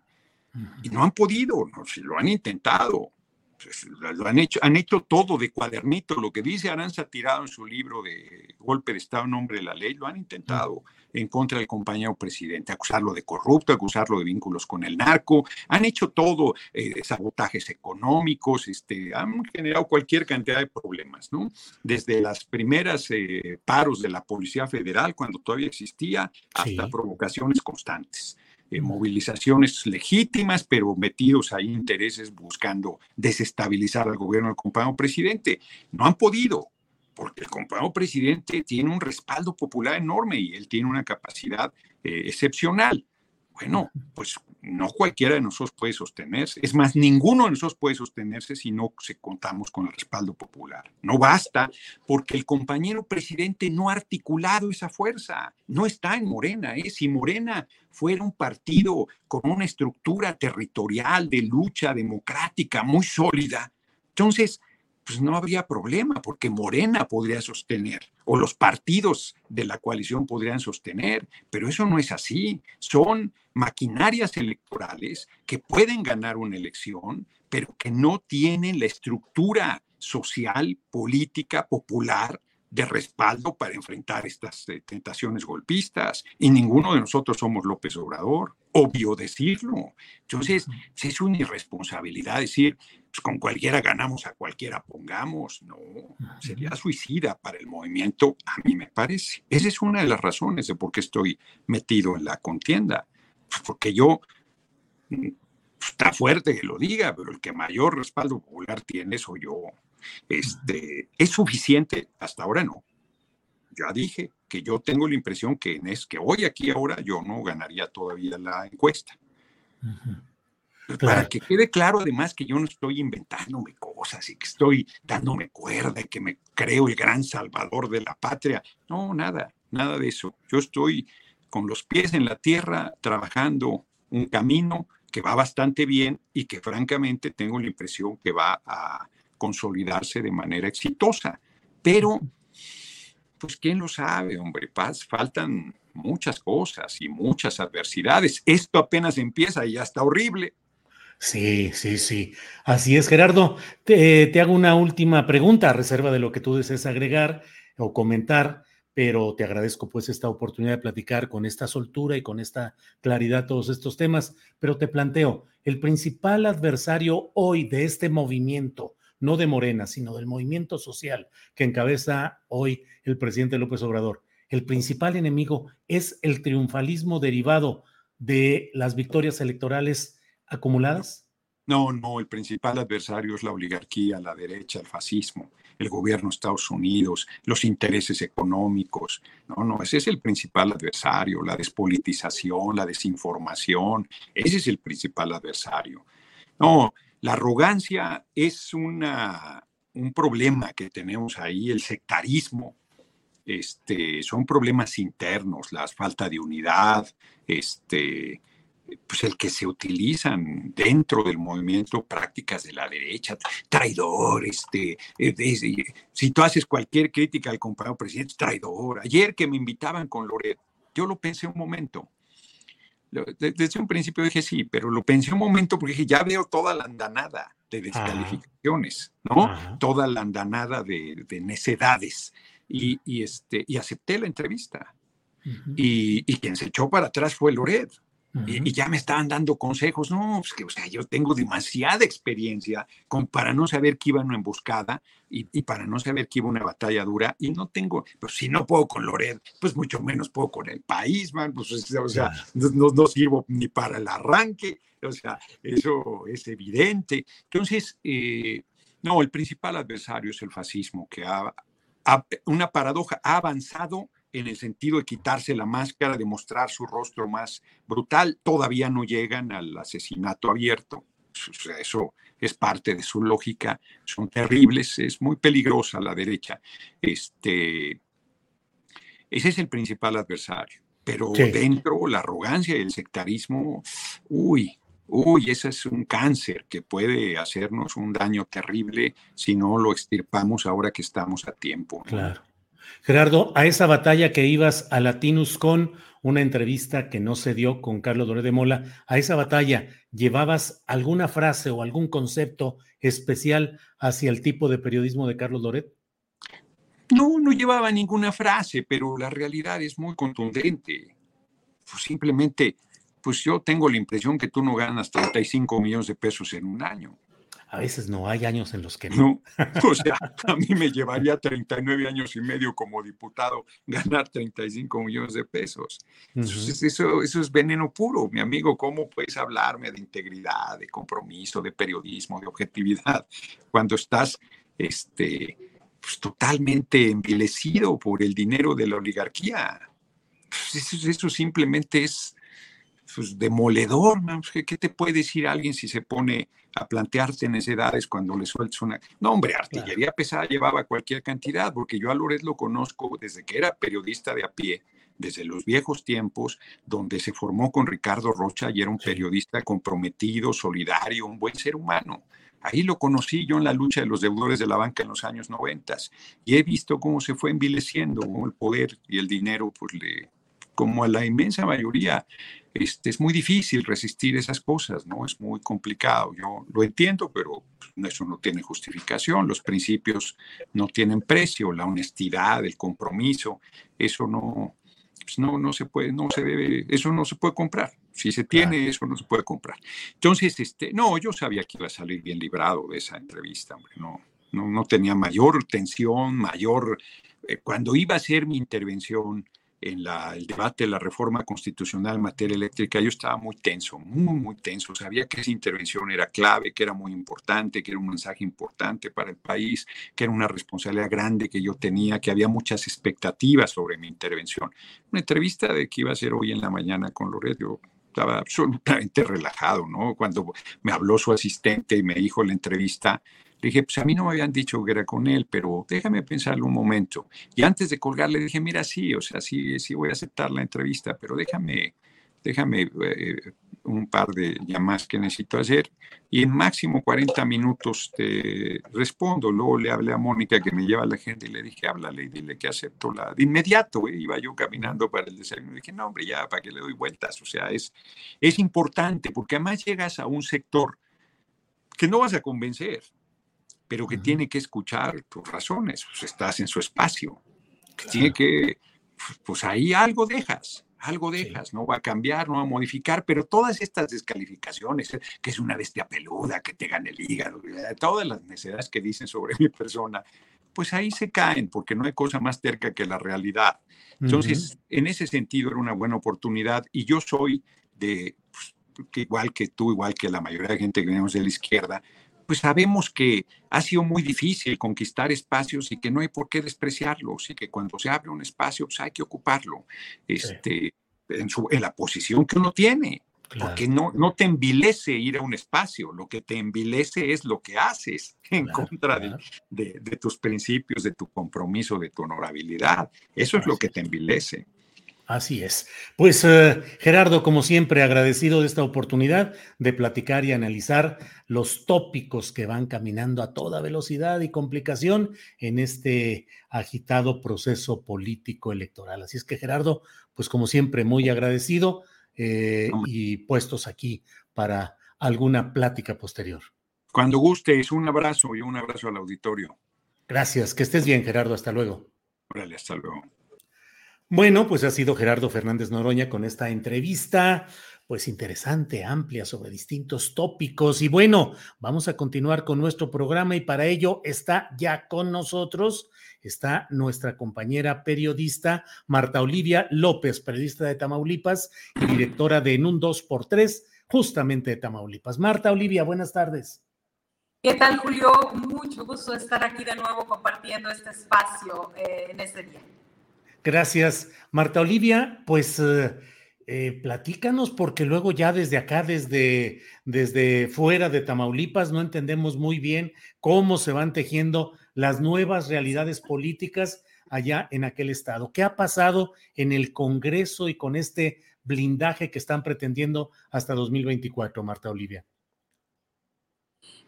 Y no han podido, no, si lo han intentado. Pues, lo han hecho, han hecho todo de cuadernito. Lo que dice Aranza Tirado en su libro de Golpe de Estado en nombre de la ley, lo han intentado en contra del compañero presidente, acusarlo de corrupto, acusarlo de vínculos con el narco. Han hecho todo, eh, sabotajes económicos, este, han generado cualquier cantidad de problemas, ¿no? Desde las primeras eh, paros de la Policía Federal, cuando todavía existía, hasta provocaciones constantes. Eh, movilizaciones legítimas, pero metidos ahí intereses buscando desestabilizar al gobierno del compañero presidente. No han podido, porque el compañero presidente tiene un respaldo popular enorme y él tiene una capacidad eh, excepcional. Bueno, pues no cualquiera de nosotros puede sostenerse. Es más, ninguno de nosotros puede sostenerse si no se contamos con el respaldo popular. No basta porque el compañero presidente no ha articulado esa fuerza. No está en Morena. ¿eh? Si Morena fuera un partido con una estructura territorial de lucha democrática muy sólida, entonces pues no habría problema, porque Morena podría sostener, o los partidos de la coalición podrían sostener, pero eso no es así. Son maquinarias electorales que pueden ganar una elección, pero que no tienen la estructura social, política, popular de respaldo para enfrentar estas eh, tentaciones golpistas. Y ninguno de nosotros somos López Obrador. Obvio decirlo. Entonces, es una irresponsabilidad decir, pues, con cualquiera ganamos, a cualquiera pongamos. No, sería suicida para el movimiento, a mí me parece. Esa es una de las razones de por qué estoy metido en la contienda. Porque yo, está fuerte que lo diga, pero el que mayor respaldo popular tiene soy yo. Este, ¿Es suficiente? Hasta ahora no. Ya dije que yo tengo la impresión que en es que hoy aquí ahora yo no ganaría todavía la encuesta. Para que quede claro además que yo no estoy inventándome cosas y que estoy dándome cuerda y que me creo el gran salvador de la patria. No, nada, nada de eso. Yo estoy con los pies en la tierra trabajando un camino que va bastante bien y que francamente tengo la impresión que va a consolidarse de manera exitosa. Pero, pues, ¿quién lo sabe, hombre? Paz, faltan muchas cosas y muchas adversidades. Esto apenas empieza y ya está horrible. Sí, sí, sí. Así es, Gerardo. Te, te, hago una última pregunta a reserva de lo que tú desees agregar o comentar, pero te agradezco pues esta oportunidad de platicar con esta soltura y con esta claridad todos estos temas. Pero te planteo, el principal adversario hoy de este movimiento, no de Morena, sino del movimiento social que encabeza hoy el presidente López Obrador. El principal enemigo es el triunfalismo derivado de las victorias electorales acumuladas. No, no, el principal adversario es la oligarquía, la derecha, el fascismo, el gobierno de Estados Unidos, los intereses económicos. No, no, ese es el principal adversario, la despolitización, la desinformación, ese es el principal adversario. No, la arrogancia es una, un problema que tenemos ahí, el sectarismo, este, son problemas internos, la falta de unidad, este, pues el que se utilizan dentro del movimiento prácticas de la derecha, traidor, este, eh, si tú haces cualquier crítica al compañero presidente, traidor. Ayer que me invitaban con Loret, yo lo pensé un momento, desde un principio dije sí, pero lo pensé un momento porque dije, ya veo toda la andanada de descalificaciones, ¿no? Toda la andanada de, necedades. Y, este, y acepté la entrevista. y, y, quien se echó para atrás fue Loret y, ya me estaban dando consejos. No, pues que, o sea, yo tengo demasiada experiencia con, para no saber que iba una emboscada y, y, para no saber que iba una batalla dura. Y no tengo, pues si no puedo con Loret, pues mucho menos puedo con el país, man. Pues, o sea, no, no, sirvo ni para el arranque. O sea, eso es evidente. Entonces, eh, no, el principal adversario es el fascismo, que ha, ha, una paradoja, ha avanzado en el sentido de quitarse la máscara, de mostrar su rostro más brutal. Todavía no llegan al asesinato abierto. Eso es parte de su lógica. Son terribles, es muy peligrosa la derecha. Este, ese es el principal adversario. Pero dentro, la arrogancia y el sectarismo, uy, uy, ese es un cáncer que puede hacernos un daño terrible si no lo extirpamos ahora que estamos a tiempo. Claro. Gerardo, a esa batalla que ibas a Latinus con una entrevista que no se dio con Carlos Doré de Mola, a esa batalla, ¿llevabas alguna frase o algún concepto especial hacia el tipo de periodismo de Carlos Loret? No, no llevaba ninguna frase, pero la realidad es muy contundente. Pues simplemente, pues yo tengo la impresión que tú no ganas 35 millones de pesos en un año. A veces no hay años en los que no. O sea, a mí me llevaría 39 años y medio como diputado ganar 35 millones de pesos. eso, eso es veneno puro, mi amigo. ¿Cómo puedes hablarme de integridad, de compromiso, de periodismo, de objetividad, cuando estás este, pues, totalmente envilecido por el dinero de la oligarquía? Pues, eso, eso simplemente es pues, demoledor. ¿Qué te puede decir alguien si se pone a plantearse necesidades cuando le sueltas una... No, hombre, artillería pesada llevaba cualquier cantidad, porque yo a Loret lo conozco desde que era periodista de a pie, desde los viejos tiempos, donde se formó con Ricardo Rocha y era un periodista comprometido, solidario, un buen ser humano. Ahí lo conocí yo en la lucha de los deudores de la banca en los años 90 y he visto cómo se fue envileciendo, cómo el poder y el dinero, pues le, como a la inmensa mayoría, este, es muy difícil resistir esas cosas, ¿no? Es muy complicado. Yo lo entiendo, pero eso no tiene justificación. Los principios no tienen precio, la honestidad, el compromiso, eso no, pues no, no se puede, no se debe, eso no se puede comprar. Si se tiene, eso no se puede comprar. Entonces, este, no, yo sabía que iba a salir bien librado de esa entrevista, hombre, no, no, no tenía mayor tensión, mayor, eh, cuando iba a hacer mi intervención, en el debate de la reforma constitucional en materia eléctrica, yo estaba muy tenso, muy, muy tenso. Sabía que esa intervención era clave, que era muy importante, que era un mensaje importante para el país, que era una responsabilidad grande que yo tenía, que había muchas expectativas sobre mi intervención. Una entrevista de que iba a ser hoy en la mañana con Loret, yo estaba absolutamente relajado, ¿no? Cuando me habló su asistente y me dijo la entrevista, dije, pues a mí no me habían dicho que era con él, pero déjame pensarlo un momento. Y antes de colgarle dije, mira, sí, o sea, sí, sí voy a aceptar la entrevista, pero déjame, déjame eh, un par de llamadas que necesito hacer y en máximo 40 minutos te respondo. Luego le hablé a Mónica que me lleva a la gente y le dije, háblale y dile que acepto la... De inmediato, eh, iba yo caminando para el desayuno y dije, no, hombre, ya, ¿para que le doy vueltas? O sea, es, es importante porque además llegas a un sector que no vas a convencer pero que tiene que escuchar tus razones, pues estás en su espacio. Tiene que, pues ahí algo dejas, algo dejas, no va a cambiar, no va a modificar, pero todas estas descalificaciones, eh, que es una bestia peluda, que te gana el hígado, eh, todas las necesidades que dicen sobre mi persona, pues ahí se caen, porque no hay cosa más cerca que la realidad. Entonces, en ese sentido era una buena oportunidad y yo soy de, pues, igual que tú, igual que la mayoría de gente que venimos de la izquierda, pues sabemos que ha sido muy difícil conquistar espacios y que no hay por qué despreciarlos y que cuando se abre un espacio pues hay que ocuparlo este, en, su, en la posición que uno tiene. Porque no, no te envilece ir a un espacio, lo que te envilece es lo que haces en contra De, de, tus principios, de tu compromiso, de tu honorabilidad. Eso es lo que te envilece. Así es. Pues eh, Gerardo, como siempre, agradecido de esta oportunidad de platicar y analizar los tópicos que van caminando a toda velocidad y complicación en este agitado proceso político electoral. Así es que Gerardo, pues como siempre, muy agradecido eh, y puestos aquí para alguna plática posterior. Cuando gustes, un abrazo y un abrazo al auditorio. Gracias, que estés bien, Gerardo. Hasta luego. Órale, hasta luego. Bueno, pues ha sido Gerardo Fernández Noroña con esta entrevista, pues interesante, amplia, sobre distintos tópicos. Y bueno, vamos a continuar con nuestro programa y para ello está ya con nosotros, está nuestra compañera periodista Marta Olivia López, periodista de Tamaulipas y directora de En un 2x3, justamente de Tamaulipas. Marta Olivia, buenas tardes. ¿Qué tal, Julio? Mucho gusto estar aquí de nuevo compartiendo este espacio eh, en este día. Gracias, Marta Olivia. Pues eh, eh, platícanos, porque luego ya desde acá, desde, desde fuera de Tamaulipas, no entendemos muy bien cómo se van tejiendo las nuevas realidades políticas allá en aquel estado. ¿Qué ha pasado en el Congreso y con este blindaje que están pretendiendo hasta 2024, Marta Olivia?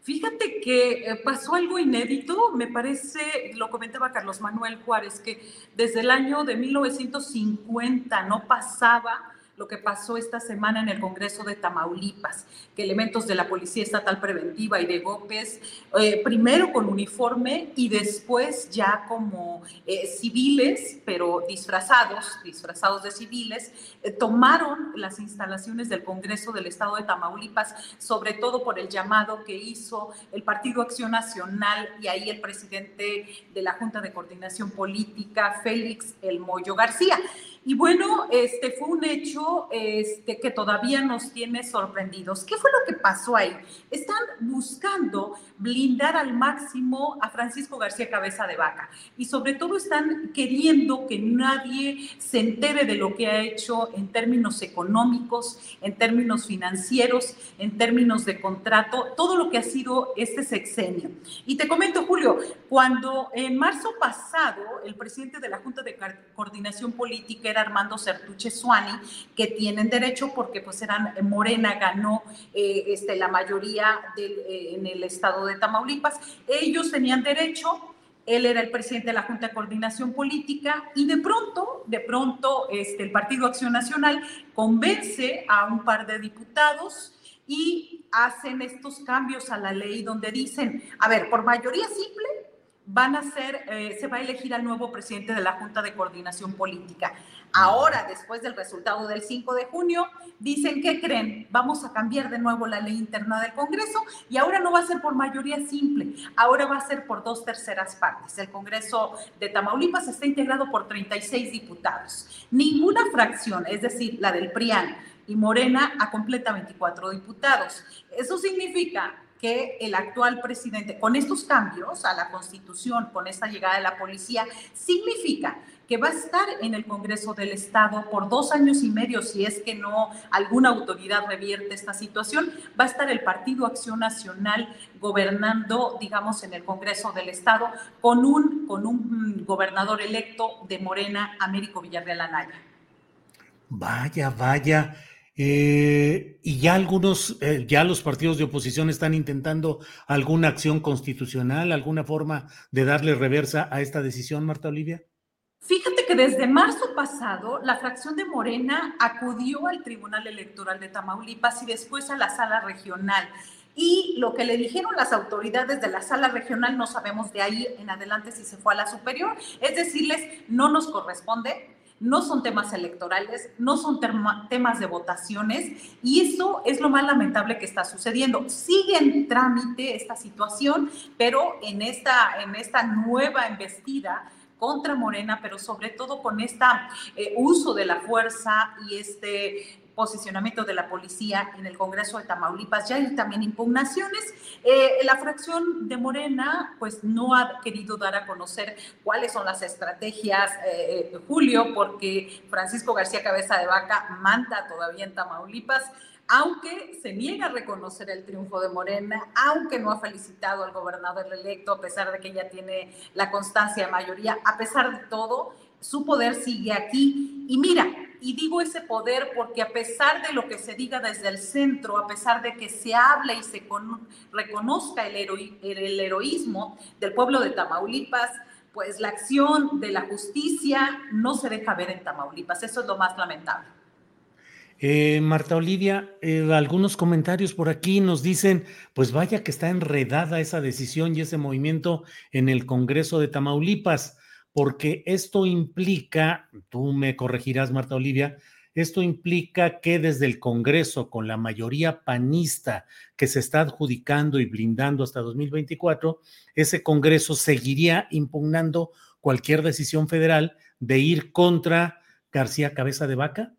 Fíjate que eh, pasó algo inédito, me parece, lo comentaba Carlos Manuel Juárez, que desde el año de 1950 no pasaba lo que pasó esta semana en el Congreso de Tamaulipas, que elementos de la Policía Estatal Preventiva y de GOPES, eh, primero con uniforme y después ya como eh, civiles, pero disfrazados, disfrazados de civiles, eh, tomaron las instalaciones del Congreso del Estado de Tamaulipas, sobre todo por el llamado que hizo el Partido Acción Nacional y ahí el presidente de la Junta de Coordinación Política, Félix El Moyo García. Y bueno, este fue un hecho este, que todavía nos tiene sorprendidos. ¿Qué fue lo que pasó ahí? Están buscando blindar al máximo a Francisco García Cabeza de Vaca y sobre todo están queriendo que nadie se entere de lo que ha hecho en términos económicos, en términos financieros, en términos de contrato, todo lo que ha sido este sexenio. Y te comento, Julio, cuando en marzo pasado el presidente de la Junta de Coordinación Política Armando Certuche Suani, que tienen derecho porque pues eran, Morena ganó eh, este, la mayoría eh, en el estado de Tamaulipas. Ellos tenían derecho él era el presidente de la Junta de Coordinación Política y de pronto, de pronto, este, el Partido Acción Nacional convence a un par de diputados y hacen estos cambios a la ley donde dicen, a ver, por mayoría simple van a ser, eh, se va a elegir al nuevo presidente de la Junta de Coordinación Política. Ahora, después del resultado del 5 de junio, dicen, ¿qué creen? Vamos a cambiar de nuevo la ley interna del Congreso y ahora no va a ser por mayoría simple, ahora va a ser por dos terceras partes. El Congreso de Tamaulipas está integrado por 36 diputados. Ninguna fracción, es decir, la del PRIAN y Morena, a completa 24 diputados. Eso significa que el actual presidente, con estos cambios a la constitución, con esta llegada de la policía, significa que va a estar en el Congreso del Estado por dos años y medio, si es que no alguna autoridad revierte esta situación, va a estar el Partido Acción Nacional gobernando, digamos, en el Congreso del Estado con un, con un gobernador electo de Morena, Américo Villarreal Anaya. Vaya, vaya. Eh, y ya algunos, eh, ya los partidos de oposición están intentando alguna acción constitucional, alguna forma de darle reversa a esta decisión, Marta Olivia. Fíjate que desde marzo pasado la fracción de Morena acudió al Tribunal Electoral de Tamaulipas y después a la sala regional. Y lo que le dijeron las autoridades de la sala regional, no sabemos de ahí en adelante si se fue a la superior, es decirles, no nos corresponde, no son temas electorales, no son temas de votaciones y eso es lo más lamentable que está sucediendo. Sigue en trámite esta situación, pero en esta, en esta nueva embestida contra Morena, pero sobre todo con este uso de la fuerza y este posicionamiento de la policía en el Congreso de Tamaulipas. Ya hay también impugnaciones. Eh, la fracción de Morena pues no ha querido dar a conocer cuáles son las estrategias, eh, Julio, porque Francisco García Cabeza de Vaca manda todavía en Tamaulipas aunque se niega a reconocer el triunfo de Morena, aunque no ha felicitado al gobernador electo, a pesar de que ya tiene la constancia de mayoría, a pesar de todo, su poder sigue aquí. Y mira, y digo ese poder porque a pesar de lo que se diga desde el centro, a pesar de que se hable y se reconozca el, el heroísmo del pueblo de Tamaulipas, pues la acción de la justicia no se deja ver en Tamaulipas. Eso es lo más lamentable. Eh, Marta Olivia, eh, algunos comentarios por aquí nos dicen, pues vaya que está enredada esa decisión y ese movimiento en el Congreso de Tamaulipas, porque esto implica, tú me corregirás, Marta Olivia, esto implica que desde el Congreso, con la mayoría panista que se está adjudicando y blindando hasta 2024, ese Congreso seguiría impugnando cualquier decisión federal de ir contra García Cabeza de Vaca.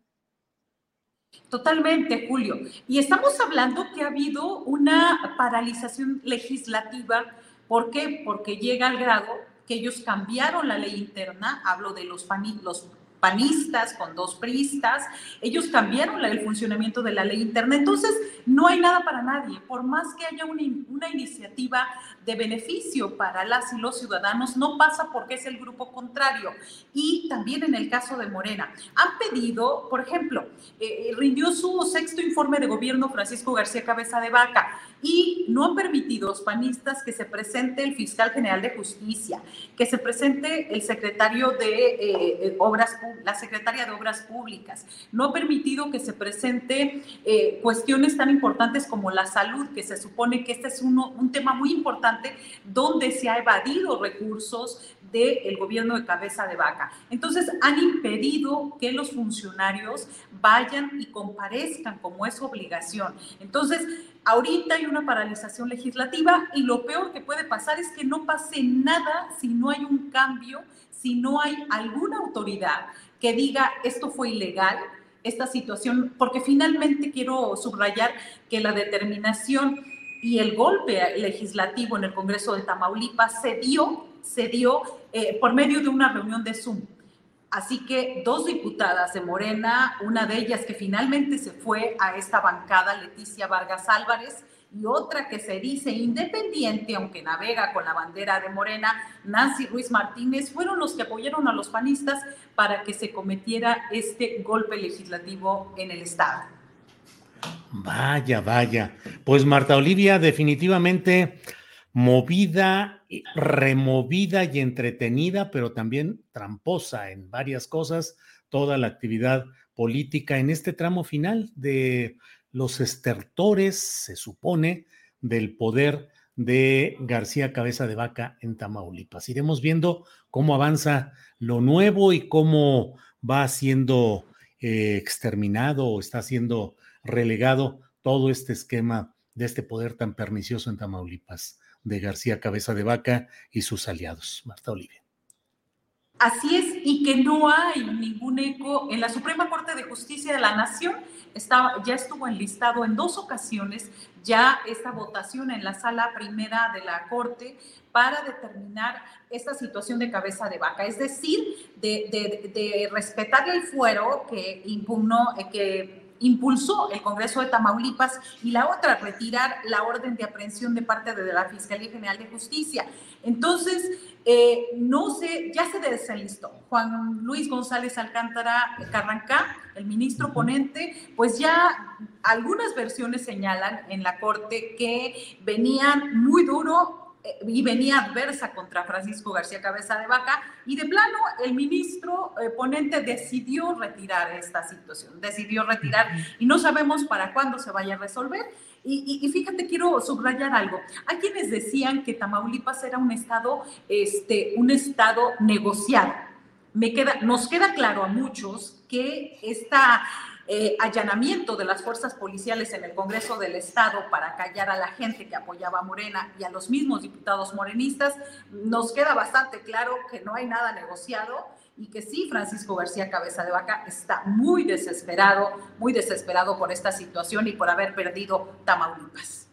Totalmente, Julio. Y estamos hablando que ha habido una paralización legislativa. ¿Por qué? Porque llega al grado que ellos cambiaron la ley interna, hablo de los, los panistas con dos priistas, ellos cambiaron el funcionamiento de la ley interna. Entonces, no hay nada para nadie. Por más que haya una, una, iniciativa de beneficio para las y los ciudadanos, no pasa porque es el grupo contrario. Y también en el caso de Morena, han pedido, por ejemplo, eh, rindió su sexto informe de gobierno Francisco García Cabeza de Vaca y no han permitido los panistas que se presente el fiscal general de justicia, que se presente el secretario de eh, eh, Obras la secretaria de Obras Públicas. No ha permitido que se presente eh, cuestiones tan importantes como la salud, que se supone que este es uno, un tema muy importante donde se ha evadido recursos del gobierno de cabeza de vaca. Entonces, han impedido que los funcionarios vayan y comparezcan como es obligación. Entonces, ahorita hay una paralización legislativa y lo peor que puede pasar es que no pase nada si no hay un cambio, si no hay alguna autoridad que diga esto fue ilegal, esta situación, porque finalmente quiero subrayar que la determinación y el golpe legislativo en el Congreso de Tamaulipas se dio, se dio eh, por medio de una reunión de Zoom. Así que dos diputadas de Morena, una de ellas que finalmente se fue a esta bancada, Leticia Vargas Álvarez, y otra que se dice independiente, aunque navega con la bandera de Morena, Nancy Ruiz Martínez, fueron los que apoyaron a los panistas para que se cometiera este golpe legislativo en el Estado. Vaya, vaya. Pues Marta Olivia, definitivamente movida, removida y entretenida, pero también tramposa en varias cosas, toda la actividad política en este tramo final de los estertores, se supone, del poder de García Cabeza de Vaca en Tamaulipas. Iremos viendo cómo avanza lo nuevo y cómo va siendo eh, exterminado o está siendo relegado todo este esquema de este poder tan pernicioso en Tamaulipas de García Cabeza de Vaca y sus aliados. Marta Olivia. Así es, y que no hay ningún eco en la Suprema Corte de Justicia de la Nación. Ya estuvo enlistado en dos ocasiones ya esta votación en la sala primera de la Corte para determinar esta situación de cabeza de vaca, es decir, de, de, de respetar el fuero que impugnó, eh, que impulsó el Congreso de Tamaulipas y la otra, retirar la orden de aprehensión de parte de la Fiscalía General de Justicia. Entonces, eh, no sé, ya se desenlistó. Juan Luis González Alcántara Carrancá, el ministro ponente, pues ya algunas versiones señalan en la Corte que venían muy duro y venía adversa contra Francisco García Cabeza de Vaca y de plano el ministro eh, ponente decidió retirar esta situación, decidió retirar y no sabemos para cuándo se vaya a resolver. Y, y, fíjate, quiero subrayar algo. Hay quienes decían que Tamaulipas era un estado, este, un estado negociado. Me queda, nos queda claro a muchos que esta eh, allanamiento de las fuerzas policiales en el Congreso del Estado para callar a la gente que apoyaba a Morena y a los mismos diputados morenistas, nos queda bastante claro que no hay nada negociado y que sí, Francisco García Cabeza de Vaca está muy desesperado, muy desesperado por esta situación y por haber perdido Tamaulipas.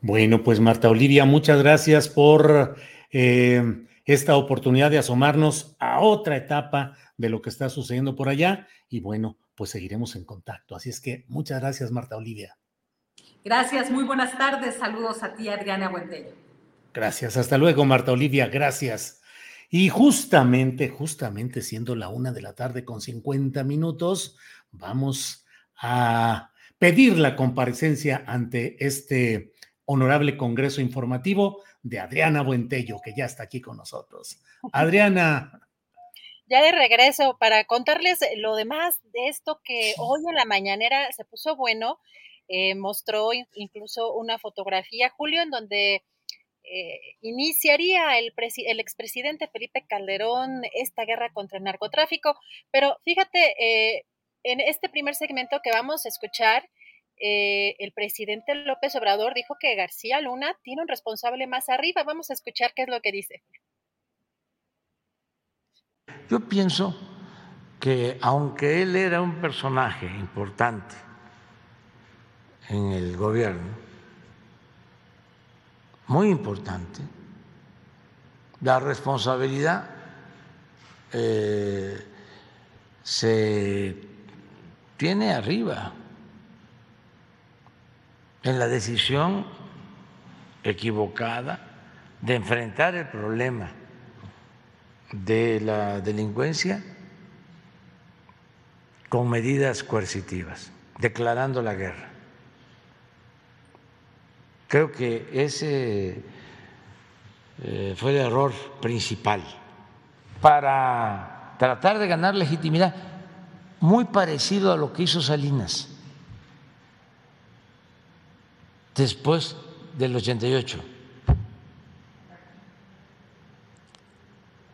Bueno, pues Marta Olivia, muchas gracias por eh, esta oportunidad de asomarnos a otra etapa de lo que está sucediendo por allá. Y bueno, pues seguiremos en contacto. Así es que muchas gracias, Marta Olivia. Gracias, muy buenas tardes. Saludos a ti, Adriana Buentello. Gracias, hasta luego, Marta Olivia, gracias. Y justamente, justamente siendo la una de la tarde con 50 minutos, vamos a pedir la comparecencia ante este honorable Congreso Informativo de Adriana Buentello, que ya está aquí con nosotros. Adriana ya de regreso para contarles lo demás de esto que hoy en la mañanera se puso bueno. Eh, mostró incluso una fotografía, Julio, en donde eh, iniciaría el, el, expresidente Felipe Calderón esta guerra contra el narcotráfico. Pero fíjate, eh, en este primer segmento que vamos a escuchar, el presidente López Obrador dijo que García Luna tiene un responsable más arriba. Vamos a escuchar qué es lo que dice. Yo pienso que aunque él era un personaje importante en el gobierno, muy importante, la responsabilidad eh, se tiene arriba en la decisión equivocada de enfrentar el problema de la delincuencia con medidas coercitivas, declarando la guerra. Creo que ese eh, fue el error principal para tratar de ganar legitimidad, muy parecido a lo que hizo Salinas después del 88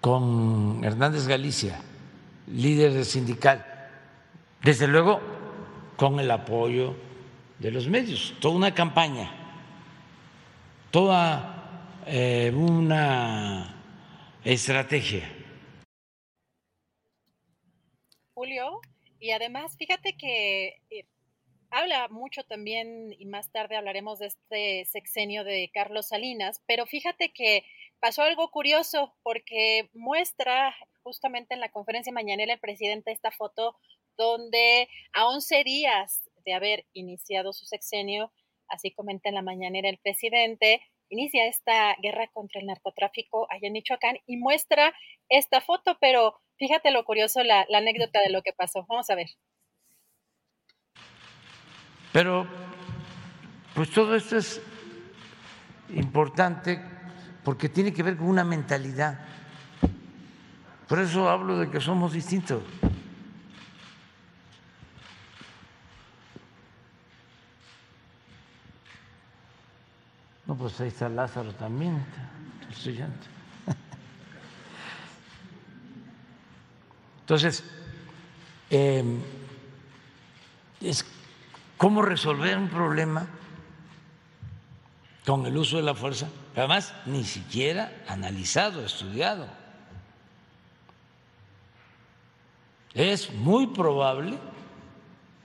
con Hernández Galicia, líder sindical, desde luego con el apoyo de los medios, toda una campaña, toda eh, una estrategia. Julio, y además fíjate que eh, habla mucho también, y más tarde hablaremos de este sexenio de Carlos Salinas, pero fíjate que pasó algo curioso porque muestra justamente en la conferencia mañanera el presidente esta foto donde a 11 días de haber iniciado su sexenio, así comenta en la mañanera el presidente, inicia esta guerra contra el narcotráfico allá en Michoacán y muestra esta foto, pero fíjate lo curioso, la, la anécdota de lo que pasó. Vamos a ver. Pero, pues todo esto es importante porque tiene que ver con una mentalidad. Por eso hablo de que somos distintos. No, pues ahí está Lázaro también, estudiante. Entonces, eh, es cómo resolver un problema con el uso de la fuerza, además ni siquiera analizado, estudiado. Es muy probable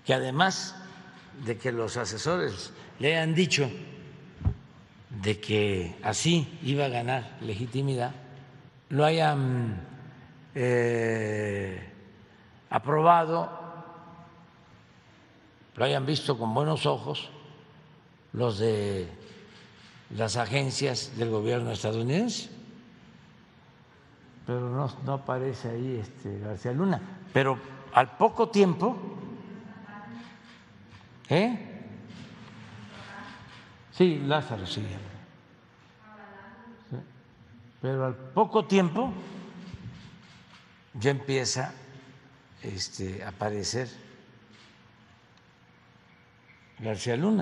que además de que los asesores le hayan dicho de que así iba a ganar legitimidad, lo hayan eh, aprobado, lo hayan visto con buenos ojos los de las agencias del gobierno estadounidense. Pero no, no aparece ahí este García Luna. Pero al poco tiempo, ¿eh? Sí, Lázaro, sí. Pero al poco tiempo ya empieza este, a aparecer García Luna.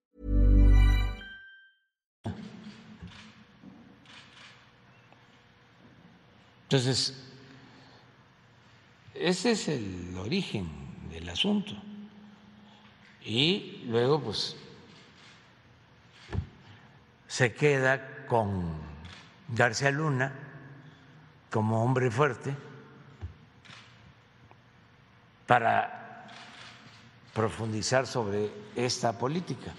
Entonces, ese es el origen del asunto. Y luego, pues, se queda con García Luna como hombre fuerte para profundizar sobre esta política.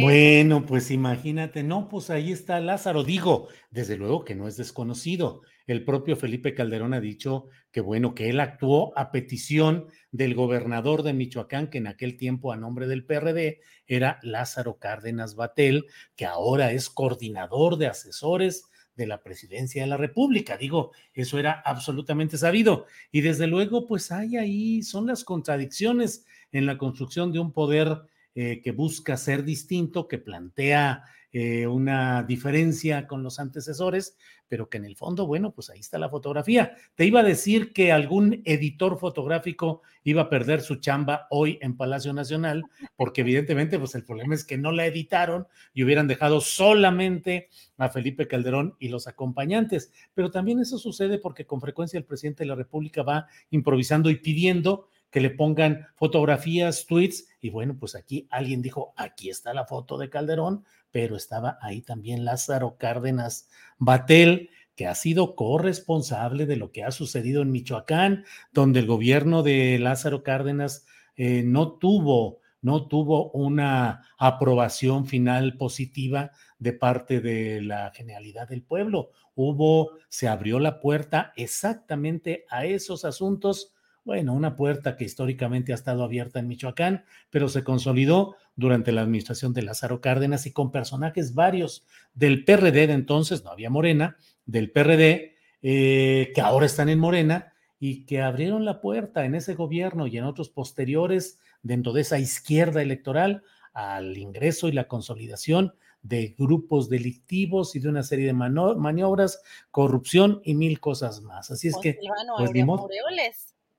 Bueno, pues imagínate, no, pues ahí está Lázaro. Digo, desde luego que no es desconocido. El propio Felipe Calderón ha dicho que bueno, que él actuó a petición del gobernador de Michoacán, que en aquel tiempo a nombre del PRD era Lázaro Cárdenas Batel, que ahora es coordinador de asesores de la presidencia de la República. Digo, eso era absolutamente sabido. Y desde luego, pues hay ahí, son las contradicciones en la construcción de un poder eh, que busca ser distinto, que plantea eh, una diferencia con los antecesores, pero que en el fondo, bueno, pues ahí está la fotografía. Te iba a decir que algún editor fotográfico iba a perder su chamba hoy en Palacio Nacional, porque evidentemente, pues el problema es que no la editaron y hubieran dejado solamente a Felipe Calderón y los acompañantes. Pero también eso sucede porque con frecuencia el presidente de la República va improvisando y pidiendo que le pongan fotografías, tweets, y bueno, pues aquí alguien dijo, aquí está la foto de Calderón, pero estaba ahí también Lázaro Cárdenas Batel, que ha sido corresponsable de lo que ha sucedido en Michoacán, donde el gobierno de Lázaro Cárdenas eh, no tuvo no tuvo una aprobación final positiva de parte de la generalidad del pueblo. Hubo, se abrió la puerta exactamente a esos asuntos bueno, una puerta que históricamente ha estado abierta en Michoacán, pero se consolidó durante la administración de Lázaro Cárdenas y con personajes varios del PRD de entonces, no había Morena, del PRD, eh, que ahora están en Morena y que abrieron la puerta en ese gobierno y en otros posteriores dentro de esa izquierda electoral al ingreso y la consolidación de grupos delictivos y de una serie de maniobras, corrupción y mil cosas más. Así es que, pues,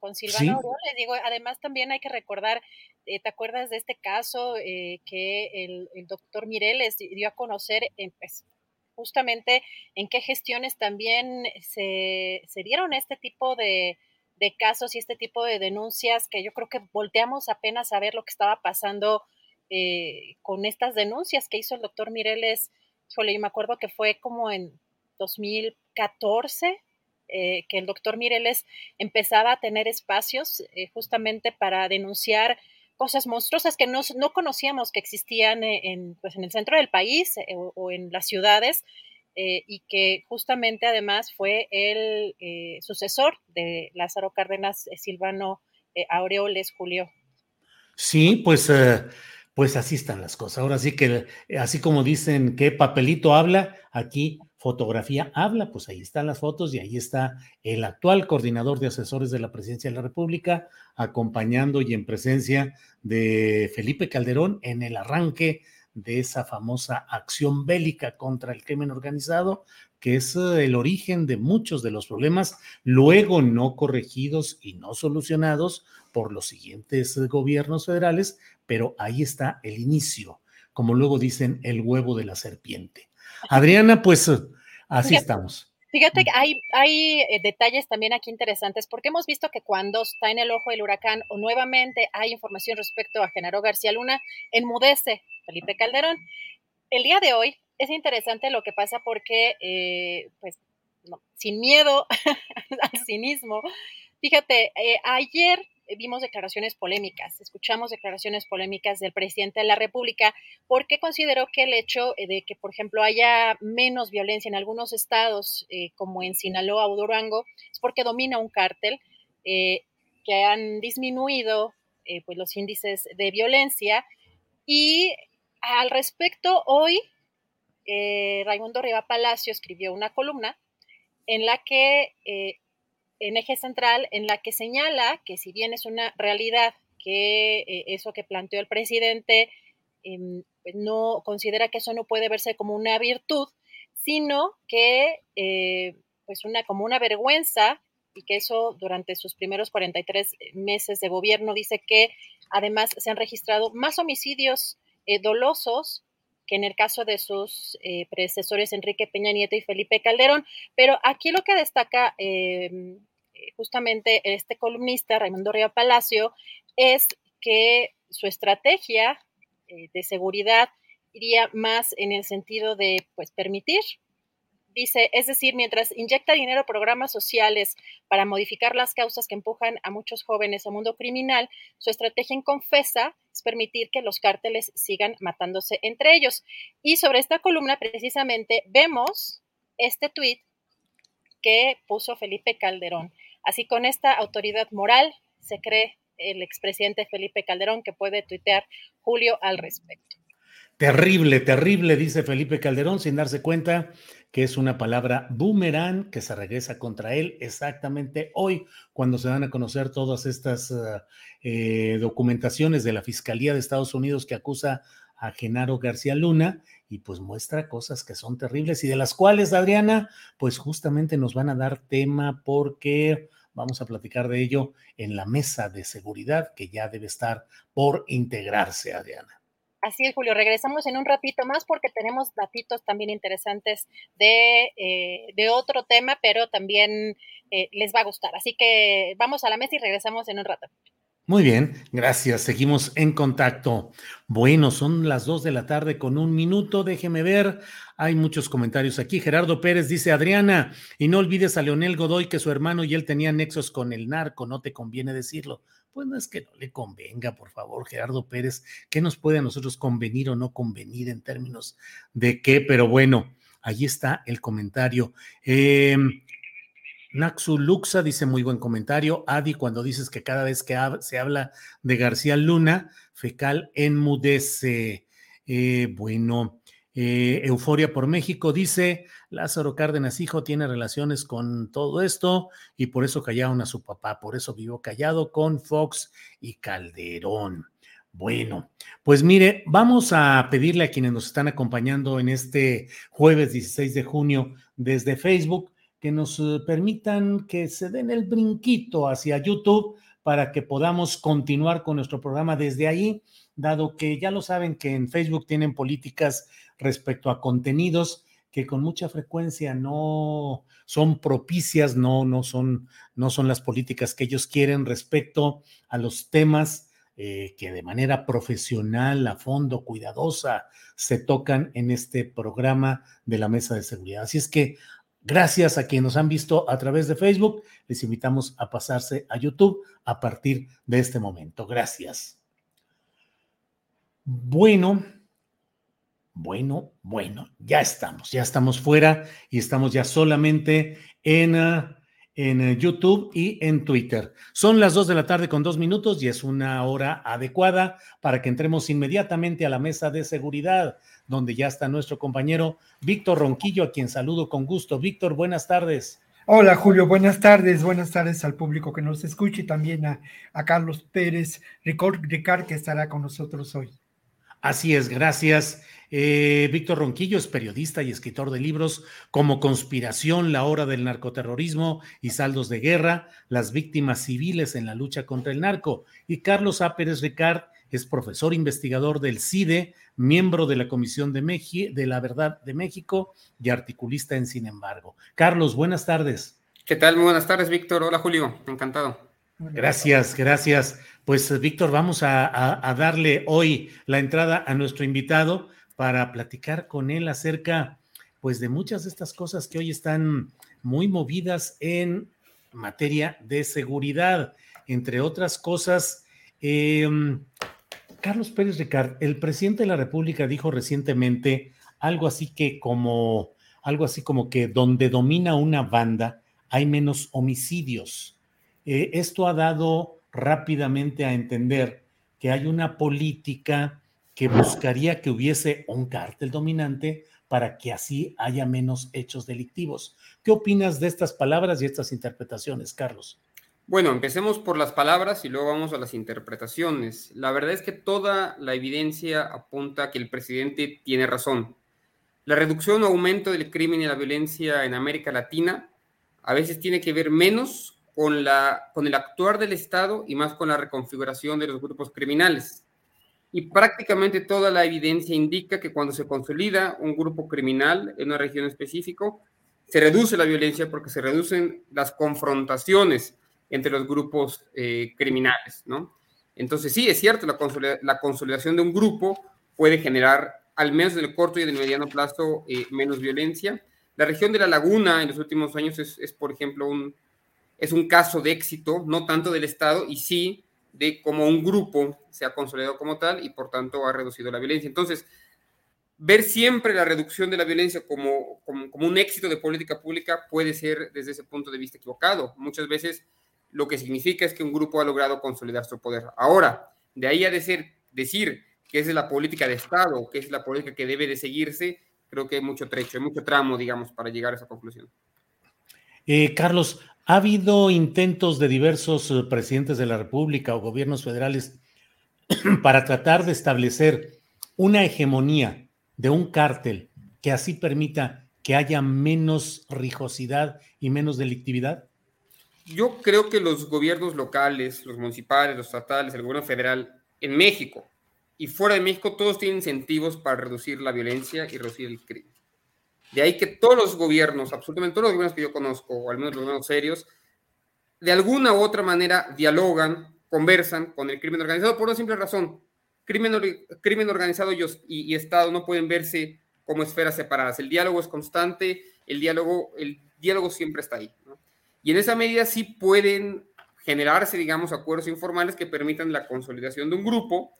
Con Silvano Aureoles, digo, además también hay que recordar, eh, ¿te acuerdas de este caso eh, que el, doctor Mireles dio a conocer, pues, justamente en qué gestiones también se, se dieron este tipo de, de casos y este tipo de denuncias que yo creo que volteamos apenas a ver lo que estaba pasando eh, con estas denuncias que hizo el doctor Mireles, híjole, yo me acuerdo que fue como en 2014 eh, que el doctor Mireles empezaba a tener espacios eh, justamente para denunciar cosas monstruosas que no, no conocíamos que existían en, pues en el centro del país o, en las ciudades y que justamente además fue el sucesor de Lázaro Cárdenas Silvano Aureoles Julio. Sí, pues pues así están las cosas. Ahora sí que, eh, así como dicen que papelito habla, aquí fotografía habla, pues ahí están las fotos y ahí está el actual coordinador de asesores de la presidencia de la República, acompañando y en presencia de Felipe Calderón en el arranque de esa famosa acción bélica contra el crimen organizado, que es eh, el origen de muchos de los problemas luego no corregidos y no solucionados por los siguientes gobiernos federales, pero ahí está el inicio, como luego dicen, el huevo de la serpiente. Adriana, pues así estamos. Fíjate que hay, hay eh, detalles también aquí interesantes, porque hemos visto que cuando está en el ojo del huracán o nuevamente hay información respecto a Genaro García Luna, enmudece Felipe Calderón. El día de hoy es interesante lo que pasa porque, eh, pues, sin miedo al cinismo, fíjate, ayer eh, vimos declaraciones polémicas, escuchamos declaraciones polémicas del presidente de la República porque consideró que el hecho eh, de que, por ejemplo, haya menos violencia en algunos estados, eh, como en Sinaloa o Durango, es porque domina un cártel que han disminuido pues los índices de violencia. Y al respecto, hoy Raimundo Riva Palacio escribió una columna en la que en eje central en la que señala que si bien es una realidad que eh, eso que planteó el presidente em, pues no considera que eso no puede verse como una virtud, sino que eh, pues una como una vergüenza y que eso durante sus primeros 43 meses de gobierno dice que además se han registrado más homicidios eh, dolosos que en el caso de sus predecesores Enrique Peña Nieto y Felipe Calderón. Pero aquí lo que destaca em, justamente este columnista, Raimundo Río Palacio, es que su estrategia eh, de seguridad iría más en el sentido de pues permitir Dice, es decir, mientras inyecta dinero a programas sociales para modificar las causas que empujan a muchos jóvenes al mundo criminal, su estrategia en confesa es permitir que los cárteles sigan matándose entre ellos. Y sobre esta columna, precisamente, vemos este tuit que puso Felipe Calderón. Así con esta autoridad moral se cree el expresidente Felipe Calderón que puede tuitear Julio al respecto. Terrible, terrible, dice Felipe Calderón, sin darse cuenta que es una palabra boomerang que se regresa contra él exactamente hoy, cuando se van a conocer todas estas eh, eh, documentaciones de la Fiscalía de Estados Unidos que acusa a Genaro García Luna y pues muestra cosas que son terribles y de las cuales, Adriana, pues justamente nos van a dar tema porque vamos a platicar de ello en la mesa de seguridad que ya debe estar por integrarse, Adriana. Así es, Julio. Regresamos en un ratito más porque tenemos datitos también interesantes de, eh, otro tema, pero también eh, les va a gustar. Así que vamos a la mesa y regresamos en un rato. Muy bien, gracias. Seguimos en contacto. Bueno, son las dos de la tarde con un minuto. Déjeme ver. Hay muchos comentarios aquí. Gerardo Pérez dice, Adriana, y no olvides a Leonel Godoy que su hermano y él tenían nexos con el narco. No te conviene decirlo. Pues no es que no le convenga, por favor, Gerardo Pérez. ¿Qué nos puede a nosotros convenir o no convenir en términos de qué? Pero bueno, ahí está el comentario. Eh, Naxu Luxa dice muy buen comentario. Adi, cuando dices que cada vez que se habla de García Luna, fecal enmudece. Eh, bueno, Eh, Euforia por México dice, Lázaro Cárdenas hijo tiene relaciones con todo esto y por eso callaron a su papá, por eso vivió callado con Fox y Calderón. Bueno, pues mire, vamos a pedirle a quienes nos están acompañando en este jueves 16 de junio desde Facebook que nos eh, permitan que se den el brinquito hacia YouTube para que podamos continuar con nuestro programa desde ahí, dado que ya lo saben que en Facebook tienen políticas respecto a contenidos que con mucha frecuencia no son propicias, no, no, son, no son las políticas que ellos quieren respecto a los temas eh, que de manera profesional, a fondo, cuidadosa, se tocan en este programa de la Mesa de Seguridad. Así es que gracias a quienes nos han visto a través de Facebook, les invitamos a pasarse a YouTube a partir de este momento. Gracias. Bueno, bueno, bueno, ya estamos, ya estamos fuera y estamos ya solamente en... Ah, en eh, YouTube y en Twitter. Son las dos de la tarde con dos minutos y es una hora adecuada para que entremos inmediatamente a la mesa de seguridad, donde ya está nuestro compañero Víctor Ronquillo, a quien saludo con gusto. Víctor, buenas tardes. Hola Julio, buenas tardes, buenas tardes al público que nos escucha y también a, a Carlos Pérez Ricard, que estará con nosotros hoy. Así es, gracias. Eh, Víctor Ronquillo es periodista y escritor de libros como Conspiración, la hora del narcoterrorismo y saldos de guerra, las víctimas civiles en la lucha contra el narco. Y Carlos A. Pérez Ricard es profesor investigador del CIDE, miembro de la Comisión de, de la Verdad de México y articulista en Sin embargo. Carlos, buenas tardes. ¿Qué tal? Muy buenas tardes, Víctor. Hola, Julio. Encantado. Gracias, gracias. Pues, Víctor, vamos a darle hoy la entrada a nuestro invitado para platicar con él acerca, pues, de muchas de estas cosas que hoy están muy movidas en materia de seguridad. Entre otras cosas, em, Carlos Pérez Ricard, el presidente de la República dijo recientemente algo así que como algo así como que donde domina una banda hay menos homicidios. Eh, esto ha dado rápidamente a entender que hay una política que buscaría que hubiese un cártel dominante para que así haya menos hechos delictivos. ¿Qué opinas de estas palabras y estas interpretaciones, Carlos? Bueno, empecemos por las palabras y luego vamos a las interpretaciones. La verdad es que toda la evidencia apunta a que el presidente tiene razón. La reducción o aumento del crimen y la violencia en América Latina a veces tiene que ver menos con, la, con el actuar del Estado y más con la reconfiguración de los grupos criminales y prácticamente toda la evidencia indica que cuando se consolida un grupo criminal en una región específica, se reduce la violencia porque se reducen las confrontaciones entre los grupos eh, criminales, ¿no? Entonces sí, es cierto, la, la, consolidación de un grupo puede generar, al menos en el corto y en el mediano plazo, eh, menos violencia. La región de la laguna en los últimos años es, es, por ejemplo, un, es un caso de éxito, no tanto del Estado, y sí de cómo un grupo se ha consolidado como tal y por tanto ha reducido la violencia. Entonces, ver siempre la reducción de la violencia como, como, un éxito de política pública puede ser desde ese punto de vista equivocado. Muchas veces lo que significa es que un grupo ha logrado consolidar su poder. Ahora, de ahí a decir, decir que es la política de Estado, que es la política que debe de seguirse, creo que hay mucho trecho, hay mucho tramo, digamos, para llegar a esa conclusión. Eh, Carlos, ha habido intentos de diversos eh, presidentes de la República o gobiernos federales para tratar de establecer una hegemonía de un cártel que así permita que haya menos rijosidad y menos delictividad? Yo creo que los gobiernos locales, los municipales, los estatales, el gobierno federal en México y fuera de México, todos tienen incentivos para reducir la violencia y reducir el crimen. De ahí que todos los gobiernos, absolutamente todos los gobiernos que yo conozco, o al menos los menos serios, de alguna u otra manera dialogan, conversan con el crimen organizado por una simple razón. Crimen, crimen organizado y, y, Estado no pueden verse como esferas separadas. El diálogo es constante, el diálogo, el diálogo siempre está ahí. Y en esa medida sí pueden generarse, digamos, acuerdos informales que permitan la consolidación de un grupo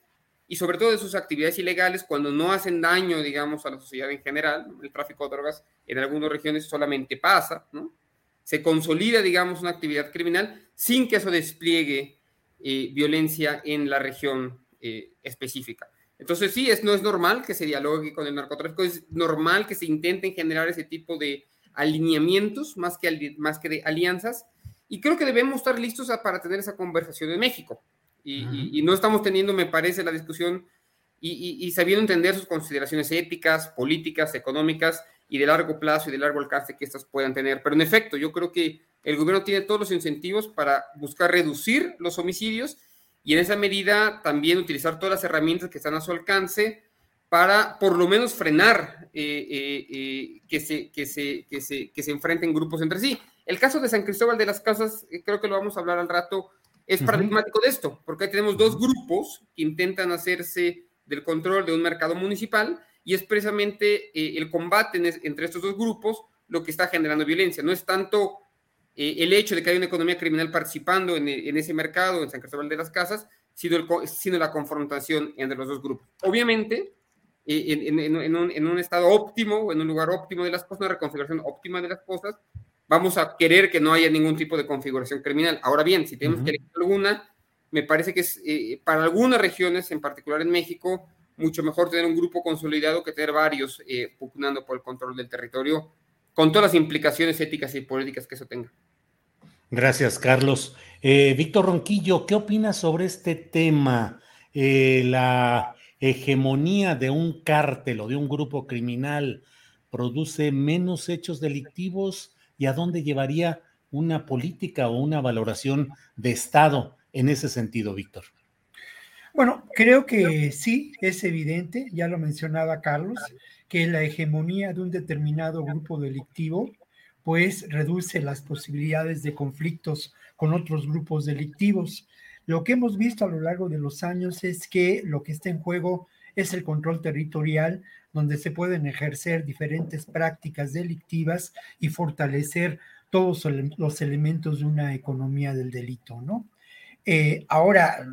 y sobre todo de sus actividades ilegales cuando no hacen daño, digamos, a la sociedad en general. El tráfico de drogas en algunas regiones solamente pasa, ¿no? Se consolida, digamos, una actividad criminal sin que eso despliegue eh, violencia en la región eh, específica. Entonces sí, es, no es normal que se dialogue con el narcotráfico, es normal que se intenten generar ese tipo de alineamientos más que, más que de alianzas y creo que debemos estar listos para tener esa conversación en México. Y, no estamos teniendo, me parece, la discusión y, sabiendo entender sus consideraciones éticas, políticas, económicas y de largo plazo y de largo alcance que estas puedan tener. Pero en efecto, yo creo que el gobierno tiene todos los incentivos para buscar reducir los homicidios y en esa medida también utilizar todas las herramientas que están a su alcance para por lo menos frenar eh, eh, eh, que, se, que, se, que, se, que se enfrenten grupos entre sí. El caso de San Cristóbal de las Casas, creo que lo vamos a hablar al rato, es paradigmático de esto, porque tenemos dos grupos que intentan hacerse del control de un mercado municipal y es precisamente eh, el combate entre estos dos grupos lo que está generando violencia. No es tanto eh, el hecho de que hay una economía criminal participando en, ese mercado, en San Cristóbal de las Casas, sino, el, sino la confrontación entre los dos grupos. Obviamente, eh, en, un, en, un, estado óptimo, en un lugar óptimo de las cosas, una reconfiguración óptima de las cosas, vamos a querer que no haya ningún tipo de configuración criminal. Ahora bien, si tenemos que elegir alguna, me parece que es eh, para algunas regiones, en particular en México, mucho mejor tener un grupo consolidado que tener varios eh, pugnando por el control del territorio, con todas las implicaciones éticas y políticas que eso tenga. Gracias, Carlos. Eh, Víctor Ronquillo, ¿qué opinas sobre este tema? la hegemonía de un cártel o de un grupo criminal produce menos hechos delictivos y a dónde llevaría una política o una valoración de Estado en ese sentido, Víctor. Bueno, creo que sí, es evidente, ya lo mencionaba Carlos, que la hegemonía de un determinado grupo delictivo pues reduce las posibilidades de conflictos con otros grupos delictivos. Lo que hemos visto a lo largo de los años es que lo que está en juego es el control territorial, donde se pueden ejercer diferentes prácticas delictivas y fortalecer todos los elementos de una economía del delito, ¿no? Eh, ahora,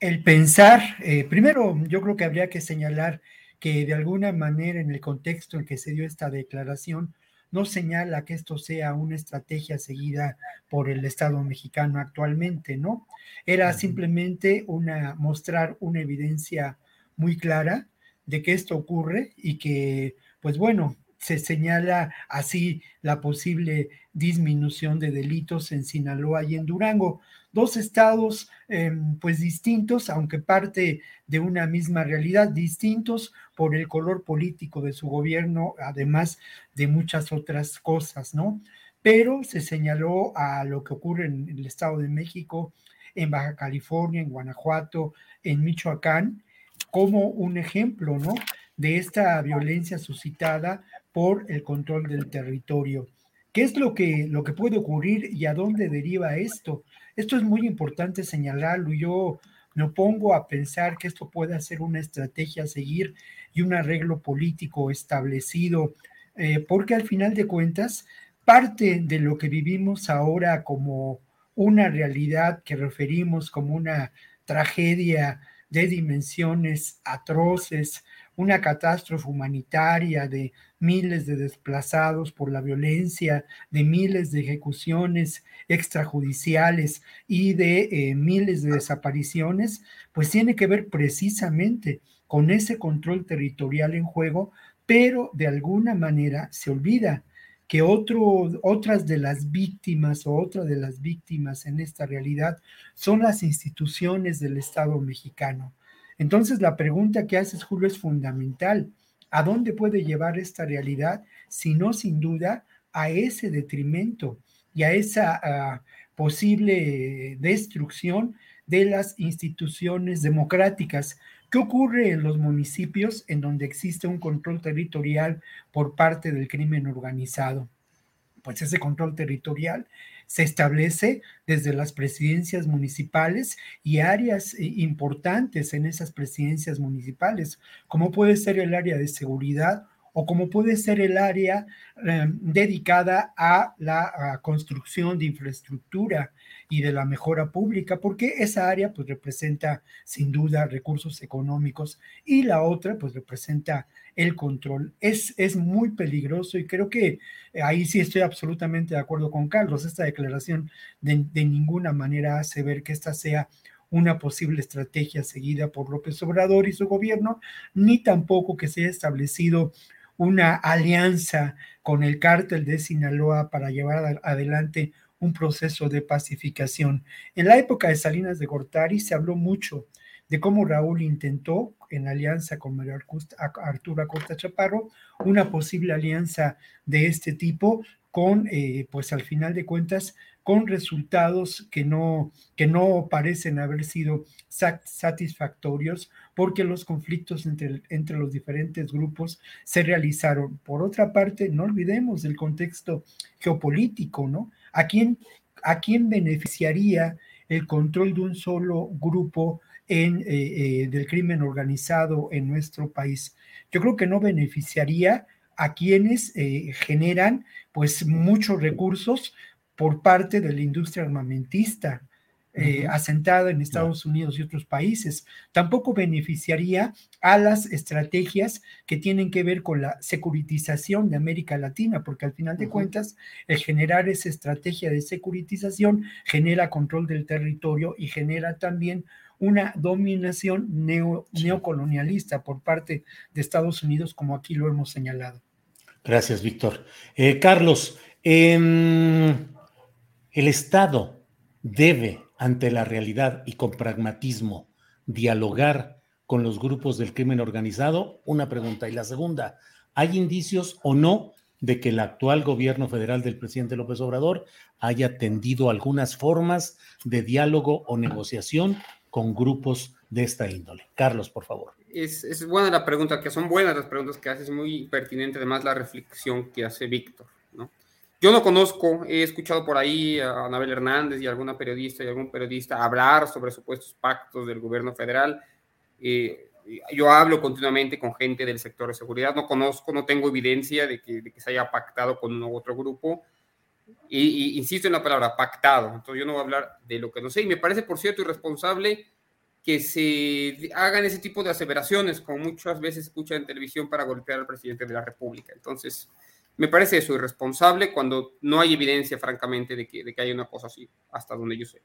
el pensar, eh, primero yo creo que habría que señalar que de alguna manera en el contexto en que se dio esta declaración, no señala que esto sea una estrategia seguida por el Estado mexicano actualmente, ¿no? Era simplemente una mostrar una evidencia muy clara de que esto ocurre y que, pues bueno, se señala así la posible disminución de delitos en Sinaloa y en Durango. Dos estados em, pues distintos, aunque parte de una misma realidad, distintos por el color político de su gobierno, además de muchas otras cosas, ¿no? Pero se señaló a lo que ocurre en el Estado de México, en Baja California, en Guanajuato, en Michoacán, como un ejemplo, ¿no? De esta violencia suscitada por el control del territorio. ¿Qué es lo que, lo que puede ocurrir y a dónde deriva esto? Esto es muy importante señalarlo. Yo me pongo a pensar que esto puede ser una estrategia a seguir y un arreglo político establecido, eh, porque al final de cuentas, parte de lo que vivimos ahora como una realidad que referimos como una tragedia de dimensiones atroces, una catástrofe humanitaria de miles de desplazados por la violencia, de miles de ejecuciones extrajudiciales y de eh, miles de desapariciones, pues tiene que ver precisamente con ese control territorial en juego, pero de alguna manera se olvida que otro, otras de las víctimas o otra de las víctimas en esta realidad son las instituciones del Estado mexicano. Entonces la pregunta que haces, Julio, es fundamental. ¿A dónde puede llevar esta realidad? Si no, sin duda, a ese detrimento y a esa ah, posible destrucción de las instituciones democráticas. ¿Qué ocurre en los municipios en donde existe un control territorial por parte del crimen organizado? Pues ese control territorial se establece desde las presidencias municipales y áreas eh, importantes en esas presidencias municipales, como puede ser el área de seguridad o como puede ser el área em, dedicada a la construcción de infraestructura y de la mejora pública, porque esa área pues representa sin duda recursos económicos y la otra pues representa el control. Es, es muy peligroso y creo que ahí sí estoy absolutamente de acuerdo con Carlos. Esta declaración de, de ninguna manera hace ver que esta sea una posible estrategia seguida por López Obrador y su gobierno, ni tampoco que se haya establecido una alianza con el cártel de Sinaloa para llevar adelante un proceso de pacificación. En la época de Salinas de Gortari se habló mucho de cómo Raúl intentó, en alianza con María Arturo Acosta Chaparro, una posible alianza de este tipo con, eh, pues al final de cuentas, con resultados que no, que no parecen haber sido satisfactorios porque los conflictos entre, entre los diferentes grupos se realizaron. Por otra parte, no olvidemos el contexto geopolítico, ¿no? ¿A quién, a quién beneficiaría el control de un solo grupo en, eh, eh, del crimen organizado en nuestro país. Yo creo que no beneficiaría a quienes eh, generan pues muchos recursos por parte de la industria armamentista, eh, asentada en Estados Unidos y otros países. Tampoco beneficiaría a las estrategias que tienen que ver con la securitización de América Latina, porque al final de cuentas, el generar esa estrategia de securitización genera control del territorio y genera también una dominación neocolonialista por parte de Estados Unidos, como aquí lo hemos señalado. Gracias, Víctor. Eh, Carlos, el Estado debe ante la realidad y con pragmatismo dialogar con los grupos del crimen organizado? Una pregunta. Y la segunda, ¿hay indicios o no de que el actual gobierno federal del presidente López Obrador haya tendido algunas formas de diálogo o negociación con grupos de esta índole? Carlos, por favor. Es, es buena la pregunta, que son buenas las preguntas que haces, muy pertinente además la reflexión que hace Víctor. Yo no conozco, he escuchado por ahí a Anabel Hernández y alguna periodista y algún periodista hablar sobre supuestos pactos del gobierno federal. Eh, yo hablo continuamente con gente del sector de seguridad, no conozco, no tengo evidencia de que, se haya pactado con uno u otro grupo. Y, insisto en la palabra pactado, entonces yo no voy a hablar de lo que no sé. Y me parece, por cierto, irresponsable que se hagan ese tipo de aseveraciones, como muchas veces escucha en televisión para golpear al presidente de la República. Entonces, me parece eso irresponsable cuando no hay evidencia, francamente, de que, de que haya una cosa así, hasta donde yo sé.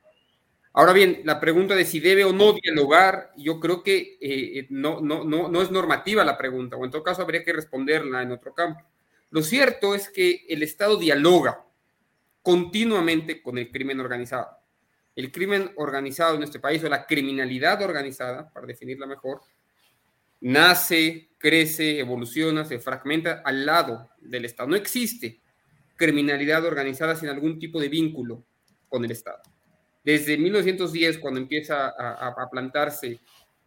Ahora bien, la pregunta de si debe o no dialogar, yo creo que eh, eh, no, no, no, no es normativa la pregunta, o en todo caso habría que responderla en otro campo. Lo cierto es que el Estado dialoga continuamente con el crimen organizado. El crimen organizado en este país, o la criminalidad organizada, para definirla mejor, nace, crece, evoluciona, se fragmenta al lado del Estado. No existe criminalidad organizada sin algún tipo de vínculo con el Estado. Desde 1910, cuando empieza a, plantarse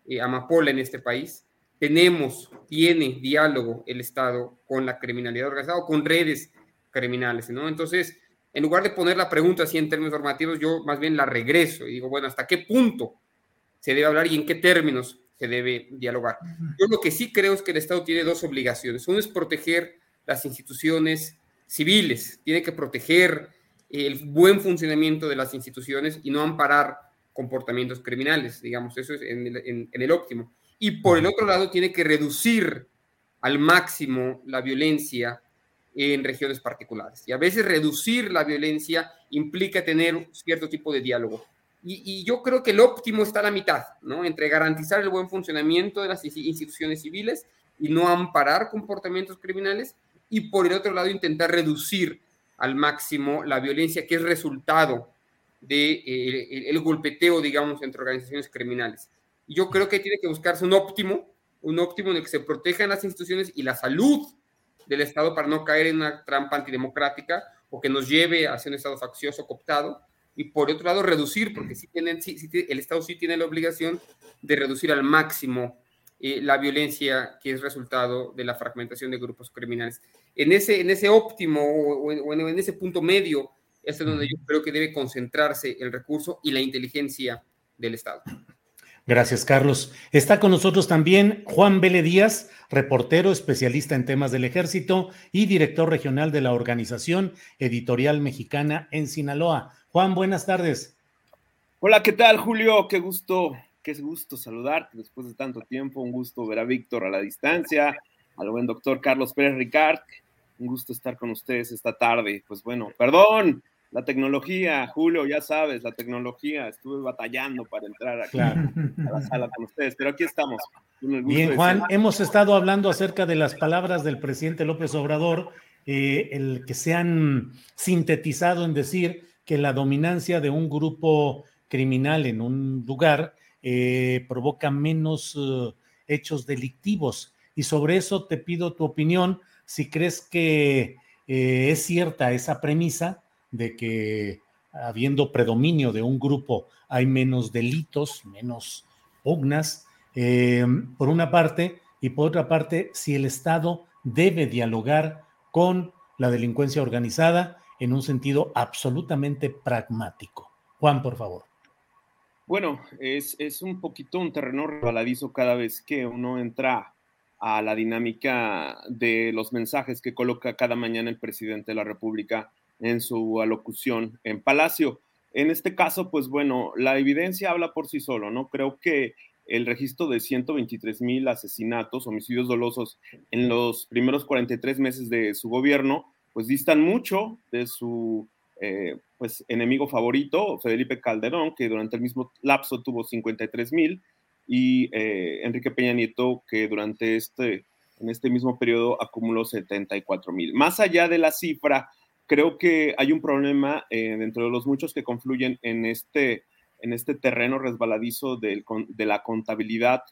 eh, amapola en este país, tenemos, tiene diálogo el Estado con la criminalidad organizada o con redes criminales, ¿no? Entonces, en lugar de poner la pregunta así en términos normativos, yo más bien la regreso y digo, bueno, ¿hasta qué punto se debe hablar y en qué términos se debe dialogar. Yo lo que sí creo es que el Estado tiene dos obligaciones. Uno es proteger las instituciones civiles, tiene que proteger el buen funcionamiento de las instituciones y no amparar comportamientos criminales, digamos, eso es en el, óptimo. Y por el otro lado, tiene que reducir al máximo la violencia en regiones particulares. Y a veces reducir la violencia implica tener cierto tipo de diálogo. Y, yo creo que el óptimo está a la mitad, ¿no? Entre garantizar el buen funcionamiento de las instituciones civiles y no amparar comportamientos criminales, y por el otro lado intentar reducir al máximo la violencia que es resultado del de, eh, el, golpeteo, digamos, entre organizaciones criminales. Yo creo que tiene que buscarse un óptimo, un óptimo en el que se protejan las instituciones y la salud del Estado para no caer en una trampa antidemocrática o que nos lleve hacia un Estado faccioso, cooptado, y por otro lado reducir, porque sí tienen, sí, el Estado sí tiene la obligación de reducir al máximo eh, la violencia que es resultado de la fragmentación de grupos criminales. En ese, en ese óptimo o en, en ese punto medio es donde yo creo que debe concentrarse el recurso y la inteligencia del Estado. Gracias, Carlos. Está con nosotros también Juan Vélez Díaz, reportero especialista en temas del ejército y director regional de la Organización Editorial Mexicana en Sinaloa. Juan, buenas tardes. Hola, ¿qué tal, Julio? Qué gusto, qué gusto saludarte después de tanto tiempo. Un gusto ver a Víctor a la distancia, al buen doctor Carlos Pérez Ricard. Un gusto estar con ustedes esta tarde. Pues bueno, perdón, la tecnología, Julio, ya sabes, la tecnología, estuve batallando para entrar aquí a la sala con ustedes, pero aquí estamos. Bien, Juan, hemos estado hablando acerca de las palabras del presidente López Obrador, eh, el que se han sintetizado en decir que la dominancia de un grupo criminal en un lugar eh, provoca menos uh, hechos delictivos. Y sobre eso te pido tu opinión, si crees que eh, es cierta esa premisa de que habiendo predominio de un grupo hay menos delitos, menos pugnas, eh, por una parte, y por otra parte, si el Estado debe dialogar con la delincuencia organizada en un sentido absolutamente pragmático. Juan, por favor. Bueno, es, es un poquito un terreno resbaladizo cada vez que uno entra a la dinámica de los mensajes que coloca cada mañana el presidente de la República en su alocución en Palacio. En este caso, pues bueno, la evidencia habla por sí solo, ¿no? Creo que el registro de 123 mil asesinatos, homicidios dolosos en los primeros 43 meses de su gobierno, pues distan mucho de su eh, pues, enemigo favorito, Felipe Calderón, que durante el mismo lapso tuvo 53 mil, y eh, Enrique Peña Nieto, que durante este, en este mismo periodo acumuló 74 mil. Más allá de la cifra, creo que hay un problema eh, dentro de los muchos que confluyen en este, en este terreno resbaladizo de la contabilidad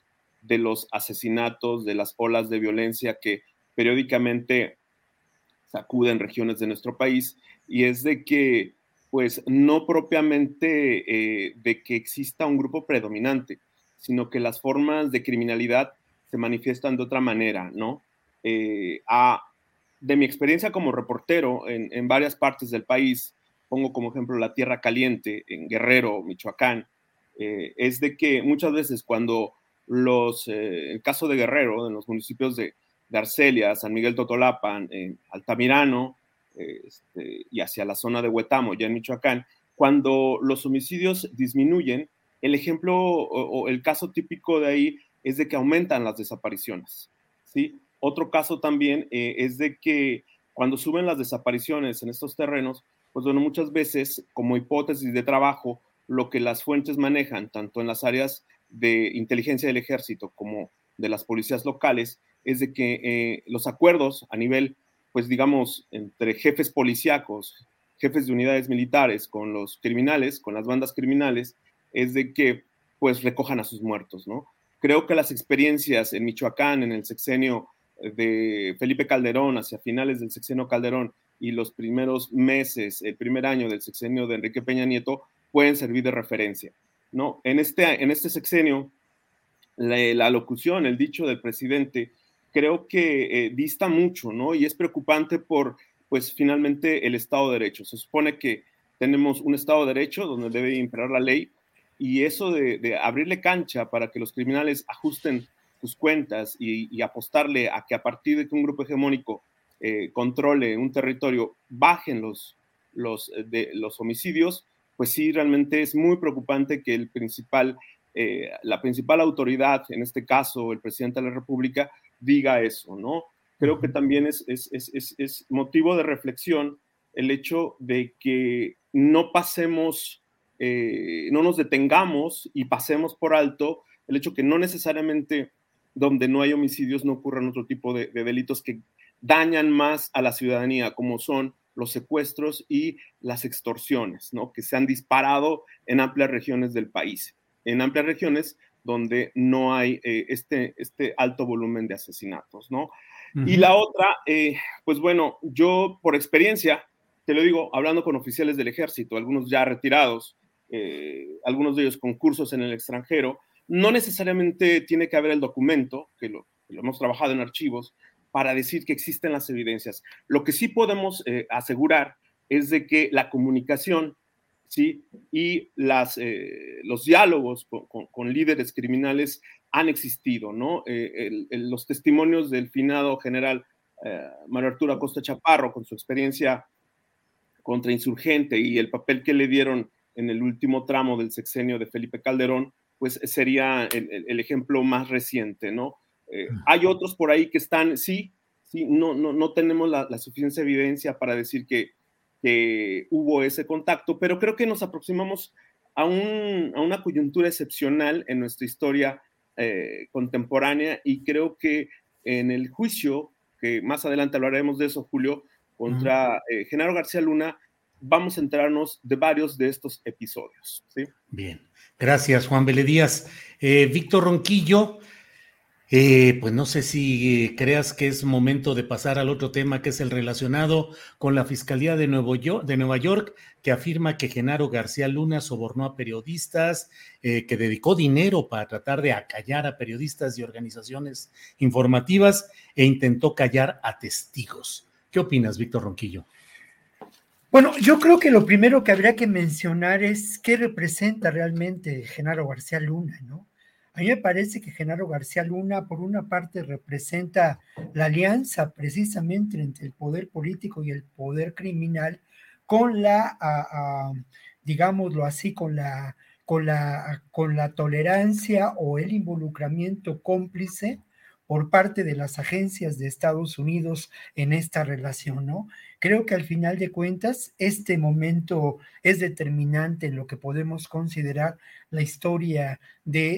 de los asesinatos, de las olas de violencia que periódicamente sacuden regiones de nuestro país, y es de que, pues, no propiamente eh, de que exista un grupo predominante, sino que las formas de criminalidad se manifiestan de otra manera, ¿no? Eh, de mi experiencia como reportero en, varias partes del país, pongo como ejemplo la Tierra Caliente en Guerrero, Michoacán, eh, es de que muchas veces cuando los, eh, el caso de Guerrero, en los municipios de, de Arcelia, San Miguel Totolapan, Altamirano este, y hacia la zona de Huetamo, ya en Michoacán, cuando los homicidios disminuyen, el ejemplo o, el caso típico de ahí es de que aumentan las desapariciones. ¿sí? Otro caso también eh, es de que cuando suben las desapariciones en estos terrenos, pues bueno, muchas veces como hipótesis de trabajo, lo que las fuentes manejan, tanto en las áreas de inteligencia del ejército como de las policías locales, es de que eh, los acuerdos a nivel, pues digamos, entre jefes policíacos, jefes de unidades militares con los criminales, con las bandas criminales, es de que pues recojan a sus muertos, ¿no? Creo que las experiencias en Michoacán, en el sexenio de Felipe Calderón, hacia finales del sexenio Calderón y los primeros meses, el primer año del sexenio de Enrique Peña Nieto, pueden servir de referencia, ¿no? En este, en este sexenio, la, locución, el dicho del presidente, creo que eh, dista mucho, ¿no? Y es preocupante por, pues, finalmente el Estado de Derecho. Se supone que tenemos un Estado de Derecho donde debe imperar la ley, y eso de, abrirle cancha para que los criminales ajusten sus cuentas y, apostarle a que a partir de que un grupo hegemónico eh, controle un territorio, bajen los, los, eh, de, los homicidios, pues sí, realmente es muy preocupante que el principal, eh, la principal autoridad, en este caso el presidente de la República, diga eso, ¿no? Creo que también es, es, es, es motivo de reflexión el hecho de que no pasemos eh, no nos detengamos y pasemos por alto el hecho que no necesariamente donde no hay homicidios no ocurran otro tipo de, delitos que dañan más a la ciudadanía, como son los secuestros y las extorsiones, ¿no? que se han disparado en amplias regiones del país, en amplias regiones donde no hay eh, este, este alto volumen de asesinatos. ¿no? Y la otra, eh, pues bueno, yo por experiencia, te lo digo, hablando con oficiales del ejército, algunos ya retirados, eh, algunos de ellos concursos en el extranjero, no necesariamente tiene que haber el documento, que lo, hemos trabajado en archivos, para decir que existen las evidencias. Lo que sí podemos eh, asegurar es de que la comunicación ¿sí? y eh, los diálogos con, líderes criminales han existido. ¿no? los testimonios del finado general Mario Arturo Acosta Chaparro, con su experiencia contra insurgente y el papel que le dieron en el último tramo del sexenio de Felipe Calderón, pues sería el, ejemplo más reciente, ¿no? Eh, hay otros por ahí que están, sí, sí, no, no, no tenemos la, suficiente evidencia para decir que, que hubo ese contacto, pero creo que nos aproximamos a, una coyuntura excepcional en nuestra historia eh, contemporánea y creo que en el juicio, que más adelante hablaremos de eso, Julio, contra eh, Genaro García Luna, vamos a enterarnos de varios de estos episodios. Bien, gracias Juan Beledías. Eh, Víctor Ronquillo, eh, pues no sé si eh, creas que es momento de pasar al otro tema que es el relacionado con la Fiscalía de, Nuevo de Nueva York, que afirma que Genaro García Luna sobornó a periodistas, eh, que dedicó dinero para tratar de acallar a periodistas y organizaciones informativas e intentó callar a testigos. ¿Qué opinas, Víctor Ronquillo? Bueno, yo creo que lo primero que habría que mencionar es qué representa realmente Genaro García Luna, ¿no? A mí me parece que Genaro García Luna, por una parte, representa la alianza precisamente entre el poder político y el poder criminal con la, digámoslo así, con la, con, la, con la tolerancia o el involucramiento cómplice por parte de las agencias de Estados Unidos en esta relación, ¿no? Creo que al final de cuentas, este momento es determinante en lo que podemos considerar la historia de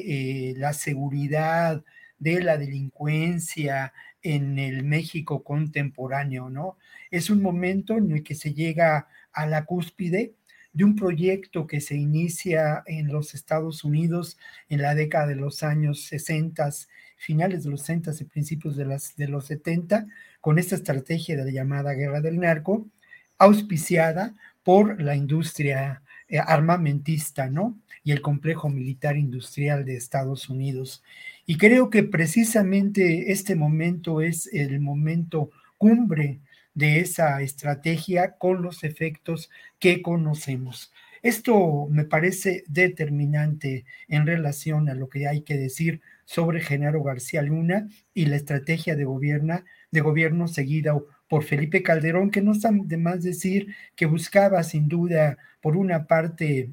eh, la seguridad, de la delincuencia en el México contemporáneo, ¿no? Es un momento en el que se llega a la cúspide de un proyecto que se inicia en los Estados Unidos en la década de los años 60 finales de los 60 y principios de, las, de los 70, con esta estrategia de la llamada guerra del narco, auspiciada por la industria eh, armamentista, ¿no? Y el complejo militar industrial de Estados Unidos. Y creo que precisamente este momento es el momento cumbre de esa estrategia con los efectos que conocemos. Esto me parece determinante en relación a lo que hay que decir sobre Genaro García Luna y la estrategia de, gobierna, de gobierno seguida por Felipe Calderón, que no está de más decir que buscaba sin duda, por una parte,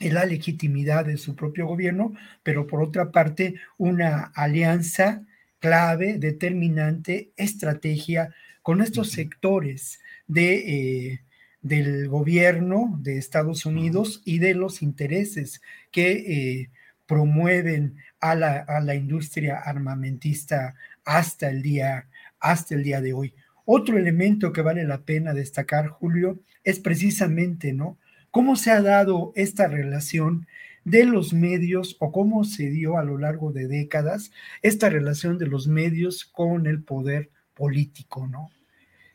la legitimidad de su propio gobierno, pero por otra parte, una alianza clave, determinante, estrategia con estos sectores de, eh, del gobierno de Estados Unidos y de los intereses que eh, promueven a la, industria armamentista hasta el, día, hasta el día de hoy. Otro elemento que vale la pena destacar, Julio, es precisamente, ¿no? ¿Cómo se ha dado esta relación de los medios o cómo se dio a lo largo de décadas esta relación de los medios con el poder político, ¿no?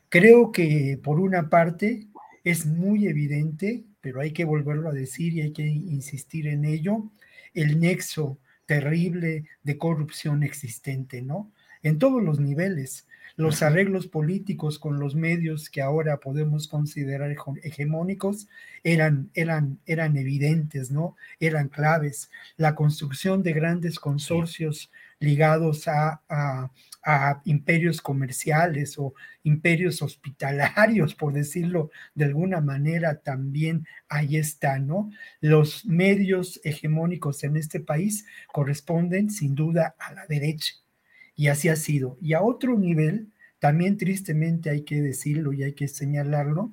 Creo que por una parte es muy evidente, pero hay que volverlo a decir y hay que insistir en ello, el nexo terrible de corrupción existente, ¿no? En todos los niveles. Los arreglos políticos con los medios que ahora podemos considerar hegemónicos eran, eran, eran evidentes, ¿no? Eran claves. La construcción de grandes consorcios ligados a, imperios comerciales o imperios hospitalarios, por decirlo de alguna manera, también ahí está, ¿no? Los medios hegemónicos en este país corresponden sin duda a la derecha, y así ha sido. Y a otro nivel, también tristemente hay que decirlo y hay que señalarlo,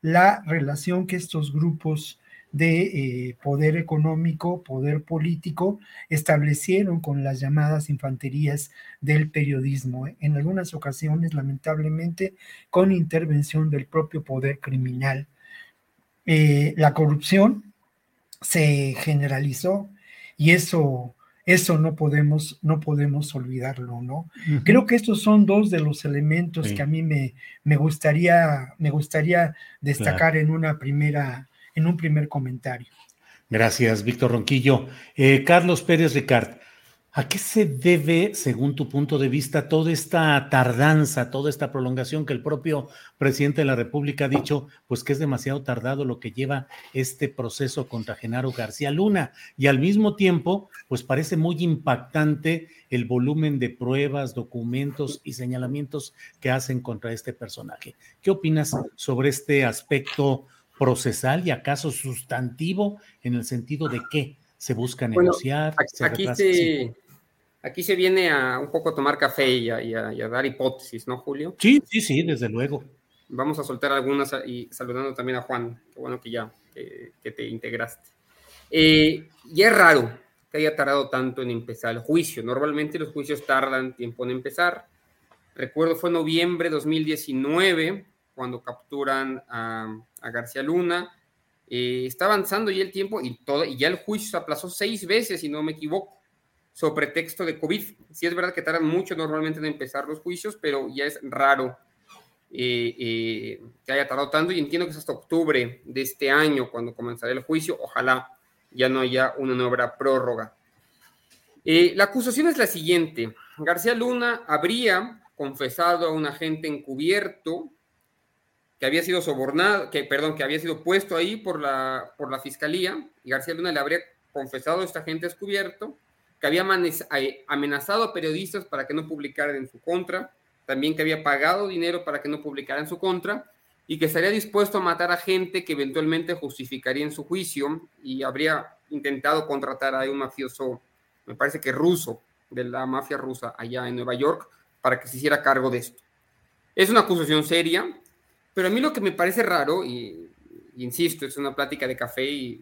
la relación que estos grupos de eh, poder económico, poder político, establecieron con las llamadas infanterías del periodismo, ¿eh? en algunas ocasiones, lamentablemente, con intervención del propio poder criminal. Eh, la corrupción se generalizó y eso eso no podemos, no podemos olvidarlo, ¿no? Creo que estos son dos de los elementos que a mí me, me, gustaría, me gustaría destacar en una primera, en un primer comentario. Gracias, Víctor Ronquillo. Eh, Carlos Pérez Ricard, ¿a qué se debe, según tu punto de vista, toda esta tardanza, toda esta prolongación que el propio presidente de la República ha dicho, pues que es demasiado tardado lo que lleva este proceso contra Genaro García Luna? Y al mismo tiempo, pues parece muy impactante el volumen de pruebas, documentos y señalamientos que hacen contra este personaje. ¿Qué opinas sobre este aspecto? Procesal y acaso sustantivo en el sentido de que se busca negociar. aquí, se, aquí, se, viene a un poco tomar café y a, dar hipótesis, ¿no, Julio? Sí, sí, sí, desde luego. Vamos a soltar algunas y saludando también a Juan, qué bueno que ya que te integraste. Eh, y es raro que haya tardado tanto en empezar el juicio. Normalmente los juicios tardan tiempo en empezar. Recuerdo fue noviembre de 2019 cuando capturan a, García Luna. Eh, está avanzando ya el tiempo y, todo, y ya el juicio se aplazó seis veces, si no me equivoco, sobre pretexto de COVID. Sí es verdad que tardan mucho normalmente en empezar los juicios, pero ya es raro eh, eh, que haya tardado tanto y entiendo que es hasta octubre de este año cuando comenzará el juicio. Ojalá ya no haya una nueva prórroga. La acusación es la siguiente. García Luna habría confesado a un agente encubierto que había sido sobornado, que, perdón, que había sido puesto ahí por la, por la fiscalía, y García Luna le habría confesado a este agente encubierto que había amenazado a periodistas para que no publicaran en su contra, también que había pagado dinero para que no publicaran en su contra, y que estaría dispuesto a matar a gente que eventualmente justificaría en su juicio y habría intentado contratar a un mafioso, me parece que ruso, de la mafia rusa allá en Nueva York, para que se hiciera cargo de esto. Es una acusación seria, pero a mí lo que me parece raro, y, insisto, es una plática de café y,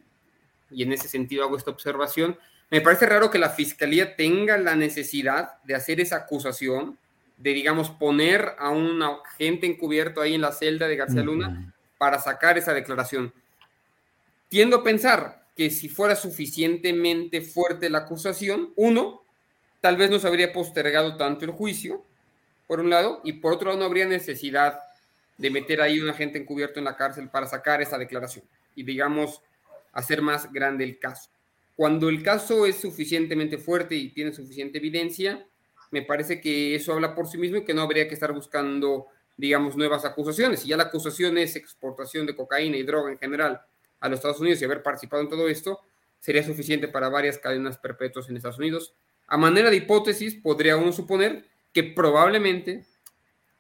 y en ese sentido hago esta observación, me parece raro que la fiscalía tenga la necesidad de hacer esa acusación de, digamos, poner a un agente encubierto ahí en la celda de García Luna para sacar esa declaración. Tiendo a pensar que si fuera suficientemente fuerte la acusación, uno, tal vez no se habría postergado tanto el juicio, por un lado, y por otro lado no habría necesidad de meter ahí un agente encubierto en la cárcel para sacar esa declaración y, digamos, hacer más grande el caso. Cuando el caso es suficientemente fuerte y tiene suficiente evidencia, me parece que eso habla por sí mismo y que no habría que estar buscando, digamos, nuevas acusaciones. Si ya la acusación es exportación de cocaína y droga en general a los Estados Unidos y haber participado en todo esto, sería suficiente para varias cadenas perpetuas en Estados Unidos. A manera de hipótesis, podría uno suponer que probablemente,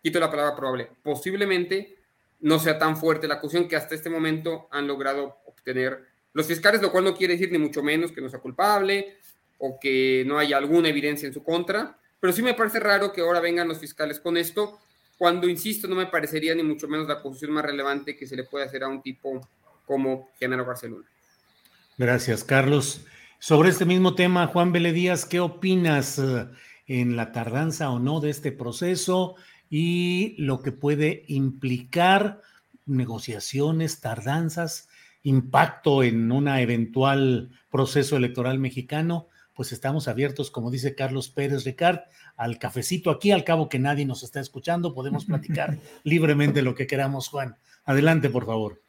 quito la palabra probable, posiblemente no sea tan fuerte la acusación que hasta este momento han logrado obtener los fiscales, lo cual no quiere decir ni mucho menos que no sea culpable o que no haya alguna evidencia en su contra, pero sí me parece raro que ahora vengan los fiscales con esto, cuando, insisto, no me parecería ni mucho menos la acusación más relevante que se le puede hacer a un tipo como Genaro Barcelona. Gracias, Carlos. Sobre este mismo tema, Juan Vélez ¿qué opinas eh, en la tardanza o no de este proceso y lo que puede implicar negociaciones, tardanzas, impacto en un eventual proceso electoral mexicano? pues estamos abiertos, como dice Carlos Pérez Ricard, al cafecito aquí, al cabo que nadie nos está escuchando, podemos platicar libremente lo que queramos, Juan. Adelante, por favor.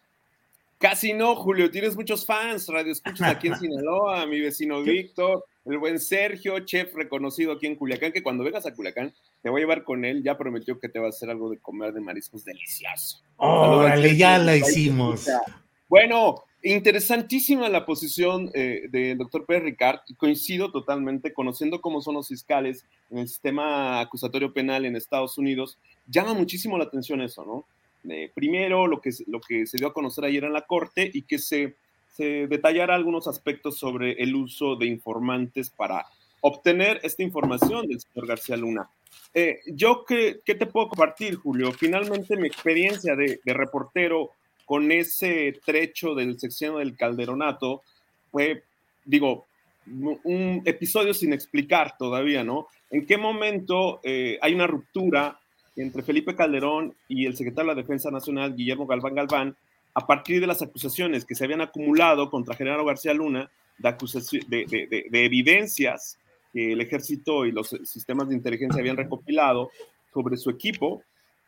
Casi no, Julio, tienes muchos fans, radio escuchas aquí en Sinaloa, mi vecino Víctor, el buen Sergio, chef reconocido aquí en Culiacán, que cuando vengas a Culiacán te voy a llevar con él, ya prometió que te va a hacer algo de comer de mariscos delicioso. Órale, ya la hicimos. Bueno, Interesantísima la posición eh, del doctor Pérez Ricard, coincido totalmente, conociendo cómo son los fiscales en el sistema acusatorio penal en Estados Unidos, llama muchísimo la atención eso, ¿no? Eh, primero, lo que, lo que se dio a conocer ayer en la Corte y que se, se algunos aspectos sobre el uso de informantes para obtener esta información del señor García Luna. Eh, yo, ¿qué, ¿qué, te puedo compartir, Julio? Finalmente, mi experiencia de, de reportero con ese trecho del sección del Calderonato fue, digo, un episodio sin explicar todavía, ¿no? ¿En qué momento eh, hay una ruptura entre Felipe Calderón y el secretario de la Defensa Nacional, Guillermo Galván Galván, a partir de las acusaciones que se habían acumulado contra General García Luna, de, de, evidencias que el ejército y los sistemas de inteligencia habían recopilado sobre su equipo,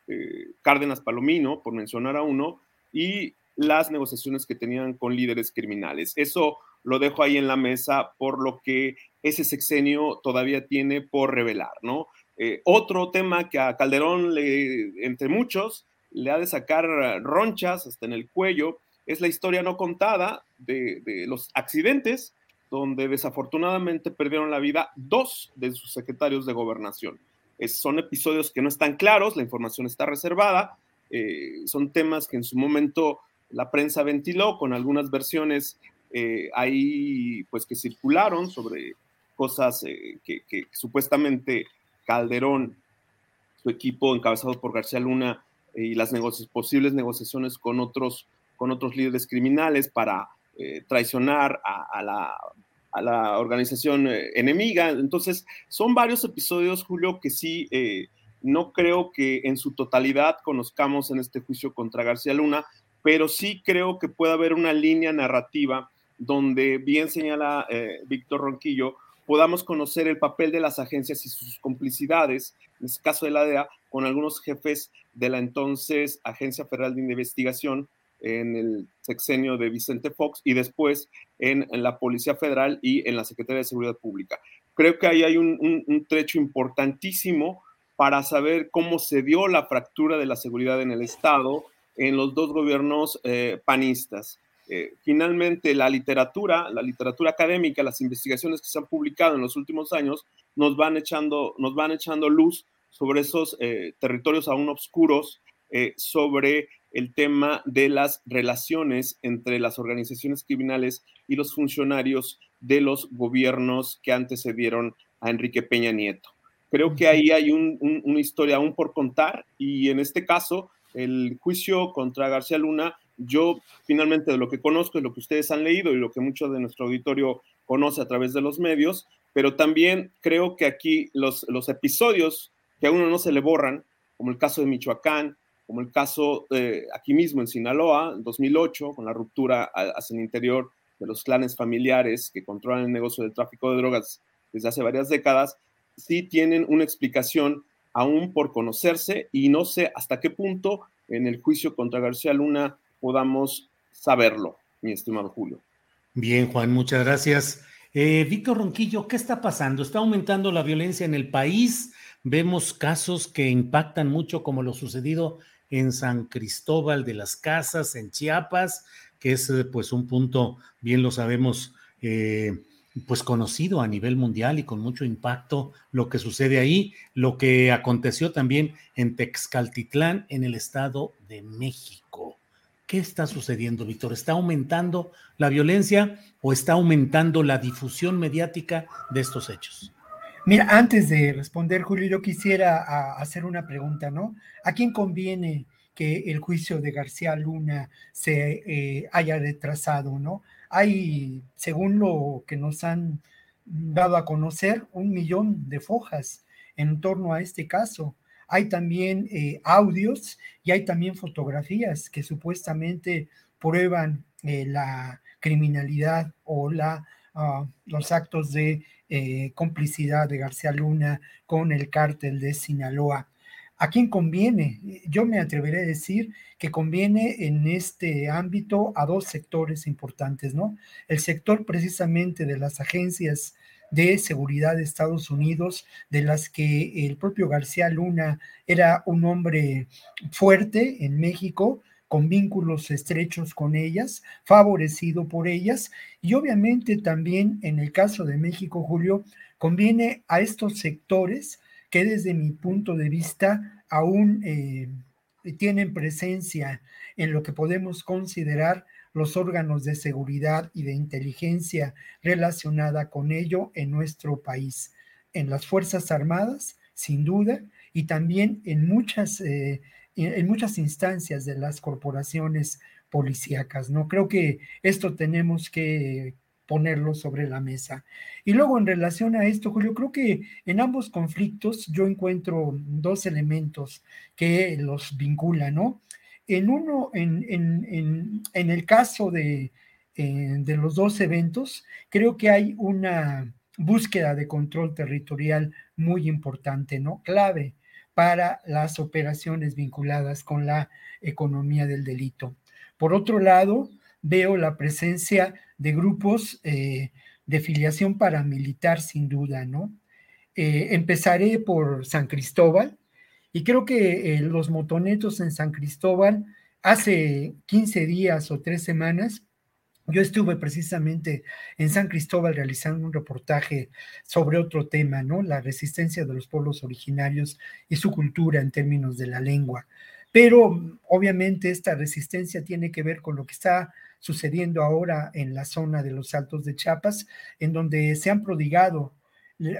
eh, Cárdenas Palomino, por mencionar a uno, y las negociaciones que tenían con líderes criminales. Eso lo dejo ahí en la mesa por lo que ese sexenio todavía tiene por revelar, ¿no? Eh, otro tema que a Calderón, le, entre muchos, le ha de sacar ronchas hasta en el cuello, es la historia no contada de, los accidentes donde desafortunadamente perdieron la vida dos de sus secretarios de gobernación. son episodios que no están claros, la información está reservada, eh, son temas que en su momento la prensa ventiló con algunas versiones eh, ahí pues que circularon sobre cosas eh, que, supuestamente Calderón, su equipo encabezado por García Luna, y las posibles negociaciones con otros, con otros líderes criminales para eh, traicionar a, la, a, la, organización eh, enemiga. Entonces, son varios episodios, Julio, que sí, eh, no creo que en su totalidad conozcamos en este juicio contra García Luna, pero sí creo que puede haber una línea narrativa donde, bien señala Víctor Ronquillo, podamos conocer el papel de las agencias y sus complicidades, en este caso de la DEA, con algunos jefes de la entonces Agencia Federal de Investigación en el sexenio de Vicente Fox y después en, la Policía Federal y en la Secretaría de Seguridad Pública. Creo que ahí hay un, trecho importantísimo para saber cómo se dio la fractura de la seguridad en el Estado en los dos gobiernos eh, panistas. Eh, finalmente, la literatura, la literatura académica, las investigaciones que se han publicado en los últimos años nos van echando, nos van echando luz sobre esos eh, territorios aún oscuros, sobre el tema de las relaciones entre las organizaciones criminales y los funcionarios de los gobiernos que antecedieron a Enrique Peña Nieto. Creo que ahí hay una historia aún por contar y en este caso el juicio contra García Luna, yo finalmente de lo que conozco y lo que ustedes han leído y lo que mucho de nuestro auditorio conoce a través de los medios, pero también creo que aquí los, los episodios que a uno no se le borran, como el caso de Michoacán, como el caso aquí mismo en Sinaloa, en 2008, con la ruptura hacia el interior de los clanes familiares que controlan el negocio del tráfico de drogas desde hace varias décadas, sí tienen una explicación aún por conocerse y no sé hasta qué punto en el juicio contra García Luna podamos saberlo, mi estimado Julio. Bien, Juan, muchas gracias. Eh, Víctor Ronquillo, ¿qué está pasando? ¿Está aumentando la violencia en el país? Vemos casos que impactan mucho como lo sucedido en San Cristóbal de las Casas, en Chiapas, que es eh, pues un punto, bien lo sabemos, eh, pues conocido a nivel mundial y con mucho impacto lo que sucede ahí, lo que aconteció también en Texcaltitlán, en el Estado de México. ¿Qué está sucediendo, Víctor? ¿Está aumentando la violencia o está aumentando la difusión mediática de estos hechos? Mira, antes de responder, Julio, yo quisiera hacer una pregunta, ¿no? ¿A quién conviene que el juicio de García Luna se eh, haya retrasado, ¿no? Hay, según lo que nos han dado a conocer, un millón de fojas en torno a este caso. Hay también eh, audios y hay también fotografías que supuestamente prueban eh, la criminalidad o la, ah, los actos de eh, complicidad de García Luna con el cártel de Sinaloa. ¿A quién conviene? Yo me atreveré a decir que conviene en este ámbito a dos sectores importantes, ¿no? El sector precisamente de las agencias de seguridad de Estados Unidos, de las que el propio García Luna era un hombre fuerte en México, con vínculos estrechos con ellas, favorecido por ellas, y obviamente también en el caso de México, Julio, conviene a estos sectores que desde mi punto de vista aún eh, tienen presencia en lo que podemos considerar los órganos de seguridad y de inteligencia relacionada con ello en nuestro país, en las Fuerzas Armadas, sin duda, y también en muchas eh, en muchas instancias de las corporaciones policíacas, ¿no? Creo que esto tenemos que ponerlo sobre la mesa. Y luego en relación a esto, Julio, creo que en ambos conflictos yo encuentro dos elementos que los vinculan, ¿no? En uno, en, en, en, el caso de, eh, de los dos eventos, creo que hay una búsqueda de control territorial muy importante, ¿no? Clave para las operaciones vinculadas con la economía del delito. Por otro lado, veo la presencia de grupos eh, de filiación paramilitar, sin duda, ¿no? Eh, empezaré por San Cristóbal y creo que eh, los motonetos en San Cristóbal hace 15 días o tres semanas yo estuve precisamente en San Cristóbal realizando un reportaje sobre otro tema, ¿no? La resistencia de los pueblos originarios y su cultura en términos de la lengua. Pero obviamente esta resistencia tiene que ver con lo que está sucediendo ahora en la zona de los Altos de Chiapas, en donde se han prodigado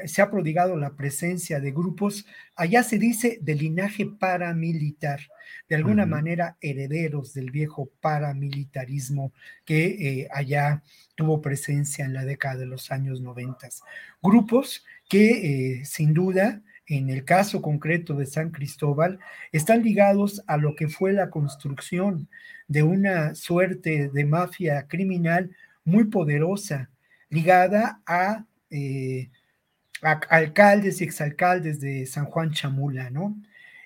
se ha prodigado la presencia de grupos, allá se dice de linaje paramilitar, de alguna manera herederos del viejo paramilitarismo que eh, allá tuvo presencia en la década de los años 90. Grupos que eh, sin duda en el caso concreto de San Cristóbal, están ligados a lo que fue la construcción de una suerte de mafia criminal muy poderosa, ligada a eh, alcaldes y exalcaldes de San Juan Chamula, ¿no?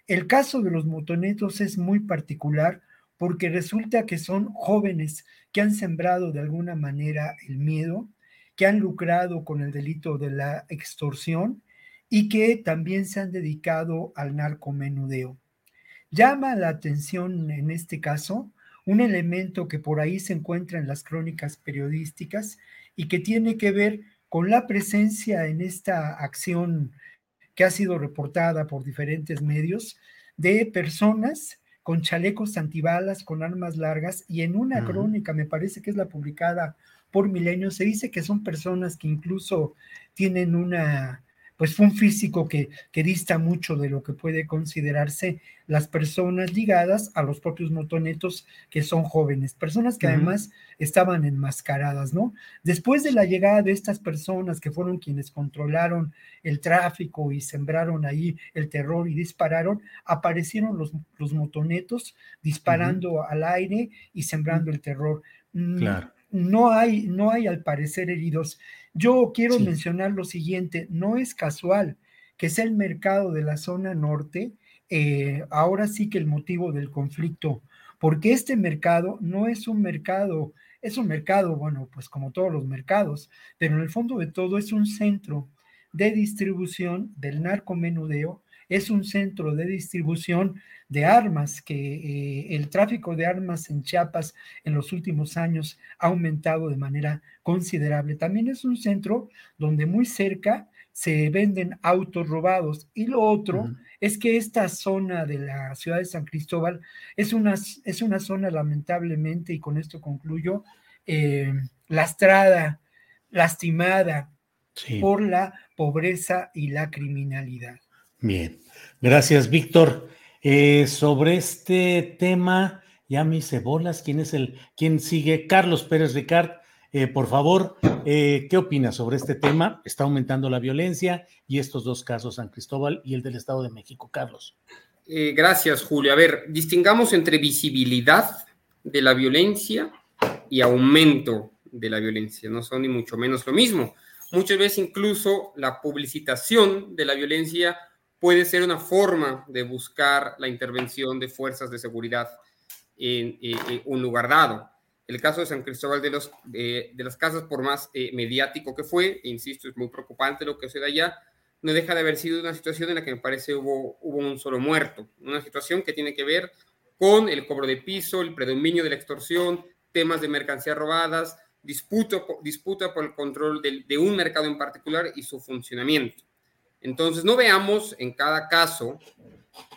El caso de los motonetos es muy particular porque resulta que son jóvenes que han sembrado de alguna manera el miedo, que han lucrado con el delito de la extorsión y que también se han dedicado al narcomenudeo. Llama la atención en este caso un elemento que por ahí se encuentra en las crónicas periodísticas y que tiene que ver con la presencia en esta acción que ha sido reportada por diferentes medios de personas con chalecos antibalas, con armas largas, y en una crónica, me parece que es la publicada por Milenio, se dice que son personas que incluso tienen una pues fue un físico que, que dista mucho de lo que puede considerarse las personas ligadas a los propios motonetos que son jóvenes, personas que además estaban enmascaradas, ¿no? Después de la llegada de estas personas que fueron quienes controlaron el tráfico y sembraron ahí el terror y dispararon, aparecieron los, los motonetos disparando al aire y sembrando el terror. Mm, claro. No hay, no hay al parecer heridos. Yo quiero mencionar lo siguiente, no es casual que sea el mercado de la zona norte, eh, ahora sí que el motivo del conflicto, porque este mercado no es un mercado, es un mercado, bueno, pues como todos los mercados, pero en el fondo de todo es un centro de distribución del narcomenudeo, es un centro de distribución de armas, que eh, el tráfico de armas en Chiapas en los últimos años ha aumentado de manera considerable. También es un centro donde muy cerca se venden autos robados. Y lo otro es que esta zona de la ciudad de San Cristóbal es una, es una zona lamentablemente, y con esto concluyo, eh, lastrada, lastimada por la pobreza y la criminalidad. Bien, gracias Víctor. Eh, sobre este tema, ya me hice bolas. ¿Quién es el, quién sigue? Carlos Pérez Ricard. Eh, por favor, eh, ¿qué opinas sobre este tema? Está aumentando la violencia y estos dos casos, San Cristóbal y el del Estado de México. Carlos. gracias, Julio. A ver, distingamos entre visibilidad de la violencia y aumento de la violencia. No son ni mucho menos lo mismo. Muchas veces incluso la publicitación de la violencia puede ser una forma de buscar la intervención de fuerzas de seguridad en, un lugar dado. El caso de San Cristóbal de, las Casas, por más eh, mediático que fue, insisto, es muy preocupante lo que se da allá, no deja de haber sido una situación en la que me parece hubo, un solo muerto, una situación que tiene que ver con el cobro de piso, el predominio de la extorsión, temas de mercancías robadas, disputa, por el control de un mercado en particular y su funcionamiento. Entonces, no veamos en cada caso,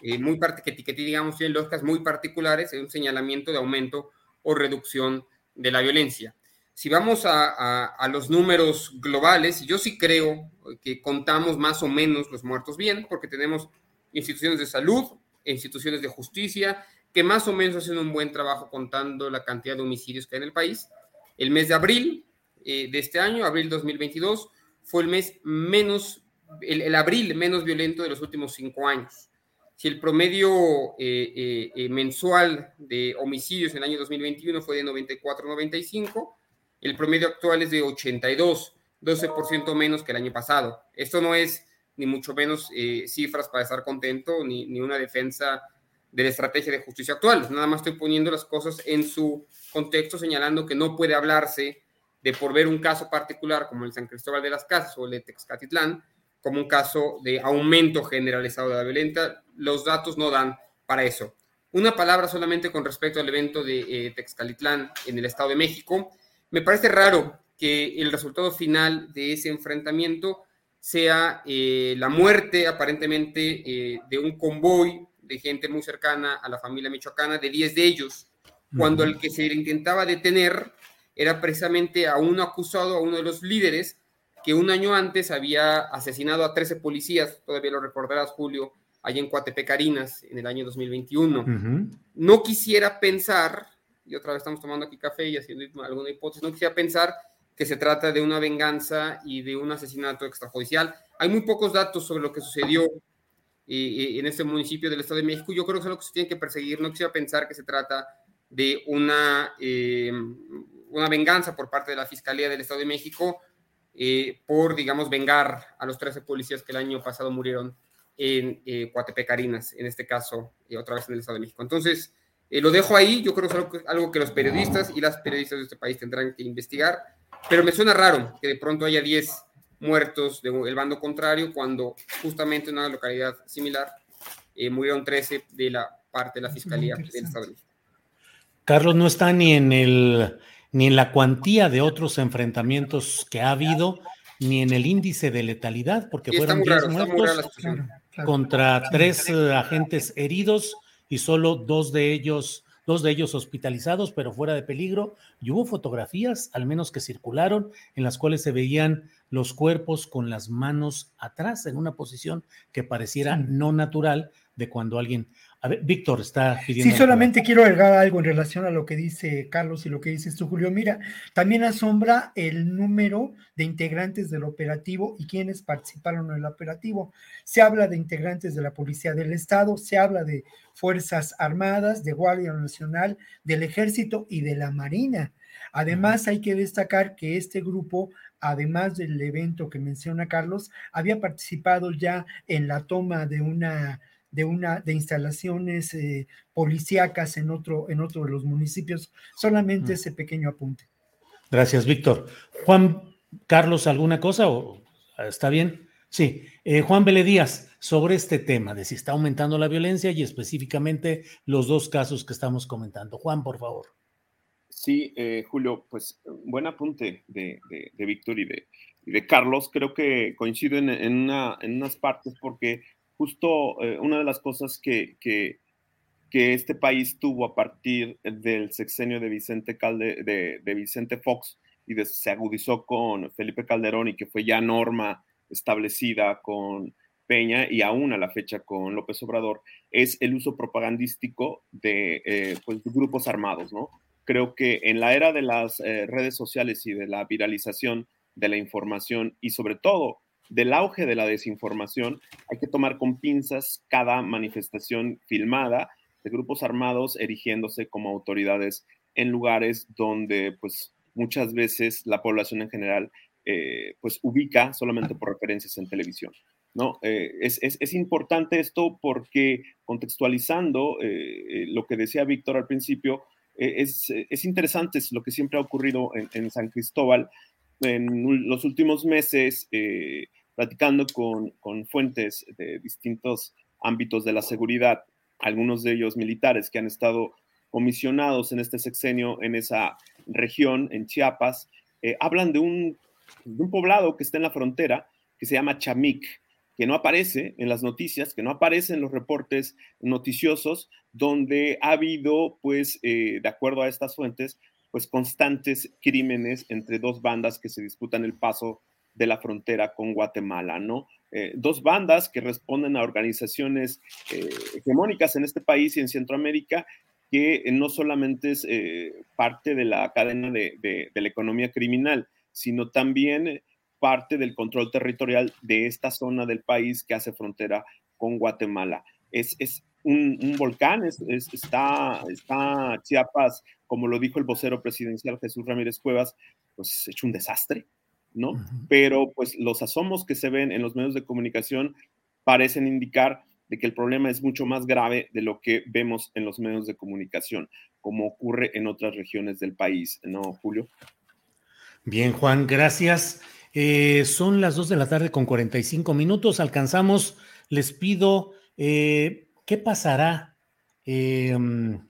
eh, muy que, digamos, tienen lógicas muy particulares, un señalamiento de aumento o reducción de la violencia. Si vamos a, los números globales, yo sí creo que contamos más o menos los muertos bien, porque tenemos instituciones de salud, instituciones de justicia, que más o menos hacen un buen trabajo contando la cantidad de homicidios que hay en el país. El mes de abril eh, de este año, abril 2022, fue el mes menos el, abril menos violento de los últimos cinco años. Si el promedio eh, eh, eh, mensual de homicidios en el año 2021 fue de 94-95, el promedio actual es de 82, 12% menos que el año pasado. Esto no es ni mucho menos cifras para estar contento, ni, ni una defensa de la estrategia de justicia actual. Nada más estoy poniendo las cosas en su contexto, señalando que no puede hablarse de por ver un caso particular como el San Cristóbal de las Casas o el de Texcatitlán, como un caso de aumento generalizado de la violencia. Los datos no dan para eso. Una palabra solamente con respecto al evento de eh, Texcalitlán en el Estado de México. Me parece raro que el resultado final de ese enfrentamiento sea eh, la muerte aparentemente eh, de un convoy de gente muy cercana a la familia michoacana, de 10 de ellos, cuando el que se intentaba detener era precisamente a uno acusado, a uno de los líderes, que un año antes había asesinado a 13 policías, todavía lo recordarás, Julio, allá en Coatepecarinas en el año 2021. No quisiera pensar, y otra vez estamos tomando aquí café y haciendo alguna hipótesis, no quisiera pensar que se trata de una venganza y de un asesinato extrajudicial. Hay muy pocos datos sobre lo que sucedió eh, eh, en este municipio del Estado de México. Yo creo que es lo que se tiene que perseguir. No quisiera pensar que se trata de una, eh, una venganza por parte de la Fiscalía del Estado de México por, digamos, vengar a los 13 policías que el año pasado murieron en eh, Coatepecarinas, en este caso, otra vez en el Estado de México. Entonces, lo dejo ahí. Yo creo que es algo que los periodistas y las periodistas de este país tendrán que investigar pero me suena raro que de pronto haya 10 muertos del bando contrario cuando justamente en una localidad similar eh, murieron 13 de la parte de la Fiscalía del Estado de México. Carlos, no está ni en el ni en la cuantía de otros enfrentamientos que ha habido, ni en el índice de letalidad, porque fueron 10 muertos contra tres eh, agentes heridos y solo dos de ellos dos de ellos hospitalizados, pero fuera de peligro, y hubo fotografías, al menos que circularon, en las cuales se veían los cuerpos con las manos atrás, en una posición que pareciera no natural de cuando alguien a ver, Víctor está pidiendo. Sí, solamente quiero agregar algo en relación a lo que dice Carlos y lo que dices tú, Julio. Mira, también asombra el número de integrantes del operativo y quienes participaron en el operativo. Se habla de integrantes de la Policía del Estado, se habla de Fuerzas Armadas, de Guardia Nacional, del Ejército y de la Marina. Además, hay que destacar que este grupo además del evento que menciona Carlos, había participado ya en la toma de una de una de instalaciones eh, policíacas en otro, en otro de los municipios. Solamente mm. ese pequeño apunte. Gracias, Víctor. Juan Carlos, ¿alguna cosa? ¿O ¿Está bien? Sí. Eh, Juan Vélez Díaz, sobre este tema de si está aumentando la violencia y específicamente los dos casos que estamos comentando. Juan, por favor. Sí, eh, Julio, pues buen apunte de, Víctor y de, de Carlos. Creo que coinciden en, una, en unas partes porque justo eh, una de las cosas que, que, este país tuvo a partir del sexenio de Vicente, Calde, de, Vicente Fox y se agudizó con Felipe Calderón y que fue ya norma establecida con Peña y aún a la fecha con López Obrador, es el uso propagandístico de, eh, pues, grupos armados, ¿no? Creo que en la era de las eh, redes sociales y de la viralización de la información y sobre todo del auge de la desinformación, hay que tomar con pinzas cada manifestación filmada de grupos armados erigiéndose como autoridades en lugares donde pues muchas veces la población en general eh, pues ubica solamente por referencias en televisión. ¿no? Eh, es, importante esto porque contextualizando eh, lo que decía Víctor al principio, es, interesante lo que siempre ha ocurrido en, San Cristóbal. En los últimos meses, platicando con, con fuentes de distintos ámbitos de la seguridad, algunos de ellos militares que han estado comisionados en este sexenio en esa región, en Chiapas, eh, hablan de un, de un, poblado que está en la frontera, que se llama Chamic, que no aparece en las noticias, que no aparece en los reportes noticiosos, donde ha habido, pues, eh, de acuerdo a estas fuentes, pues constantes crímenes entre dos bandas que se disputan el paso de la frontera con Guatemala, ¿no? Eh, dos bandas que responden a organizaciones eh, hegemónicas en este país y en Centroamérica, que no solamente es eh, parte de la cadena de, la economía criminal, sino también parte del control territorial de esta zona del país que hace frontera con Guatemala. Es, un, volcán, está, está Chiapas, como lo dijo el vocero presidencial Jesús Ramírez Cuevas, pues hecho un desastre. ¿no? Pero pues los asomos que se ven en los medios de comunicación parecen indicar de que el problema es mucho más grave de lo que vemos en los medios de comunicación, como ocurre en otras regiones del país, ¿no, Julio? Bien, Juan, gracias. Eh, son las 2 de la tarde con 45 minutos. Alcanzamos, les pido, eh, ¿qué pasará? Em,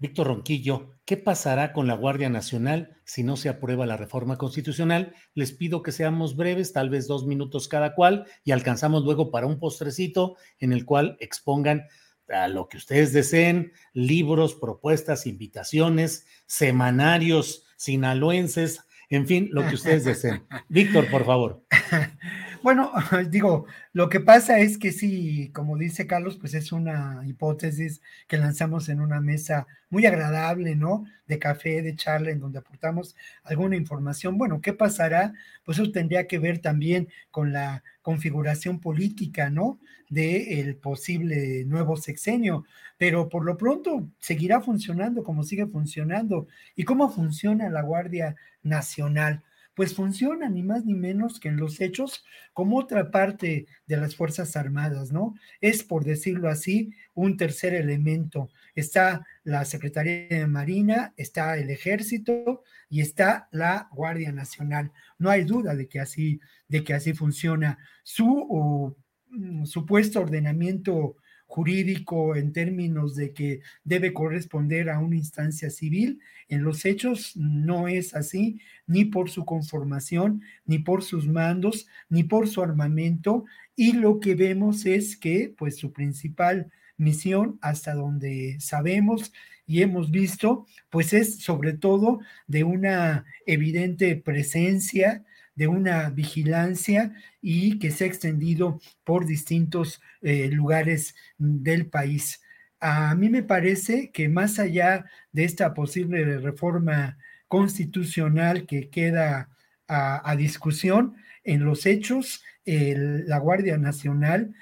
Víctor Ronquillo, ¿qué pasará con la Guardia Nacional si no se aprueba la reforma constitucional? Les pido que seamos breves, tal vez dos minutos cada cual, y alcanzamos luego para un postrecito en el cual expongan a lo que ustedes deseen, libros, propuestas, invitaciones, semanarios sinaloenses, En fin, lo que ustedes deseen. Víctor, por favor. Bueno, digo, lo que pasa es que sí, como dice Carlos, pues es una hipótesis que lanzamos en una mesa muy agradable, ¿no? De café, de charla, en donde aportamos alguna información. Bueno, ¿qué pasará? Pues eso tendría que ver también con la configuración política, ¿no? De el posible nuevo sexenio, pero por lo pronto seguirá funcionando como sigue funcionando. ¿Y cómo funciona la Guardia Nacional? Pues funciona ni más ni menos que en los hechos como otra parte de las Fuerzas Armadas, ¿no? Es, por decirlo así, un tercer elemento. Está la Secretaría de Marina, está el Ejército y está la Guardia Nacional. No hay duda de que así, de que así funciona. Su mm, supuesto ordenamiento jurídico en términos de que debe corresponder a una instancia civil. En los hechos no es así, ni por su conformación, ni por sus mandos, ni por su armamento. Y lo que vemos es que, pues, su principal misión, hasta donde sabemos y hemos visto, pues es sobre todo de una evidente presencia de una vigilancia y que se ha extendido por distintos eh, lugares del país. A mí me parece que más allá de esta posible reforma constitucional que queda a, discusión, en los hechos, la Guardia Nacional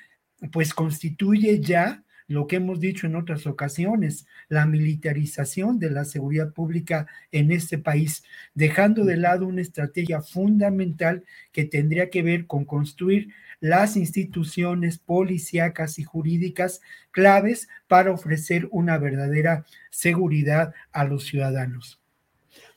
pues constituye ya lo que hemos dicho en otras ocasiones, la militarización de la seguridad pública en este país, dejando de lado una estrategia fundamental que tendría que ver con construir las instituciones policíacas y jurídicas claves para ofrecer una verdadera seguridad a los ciudadanos.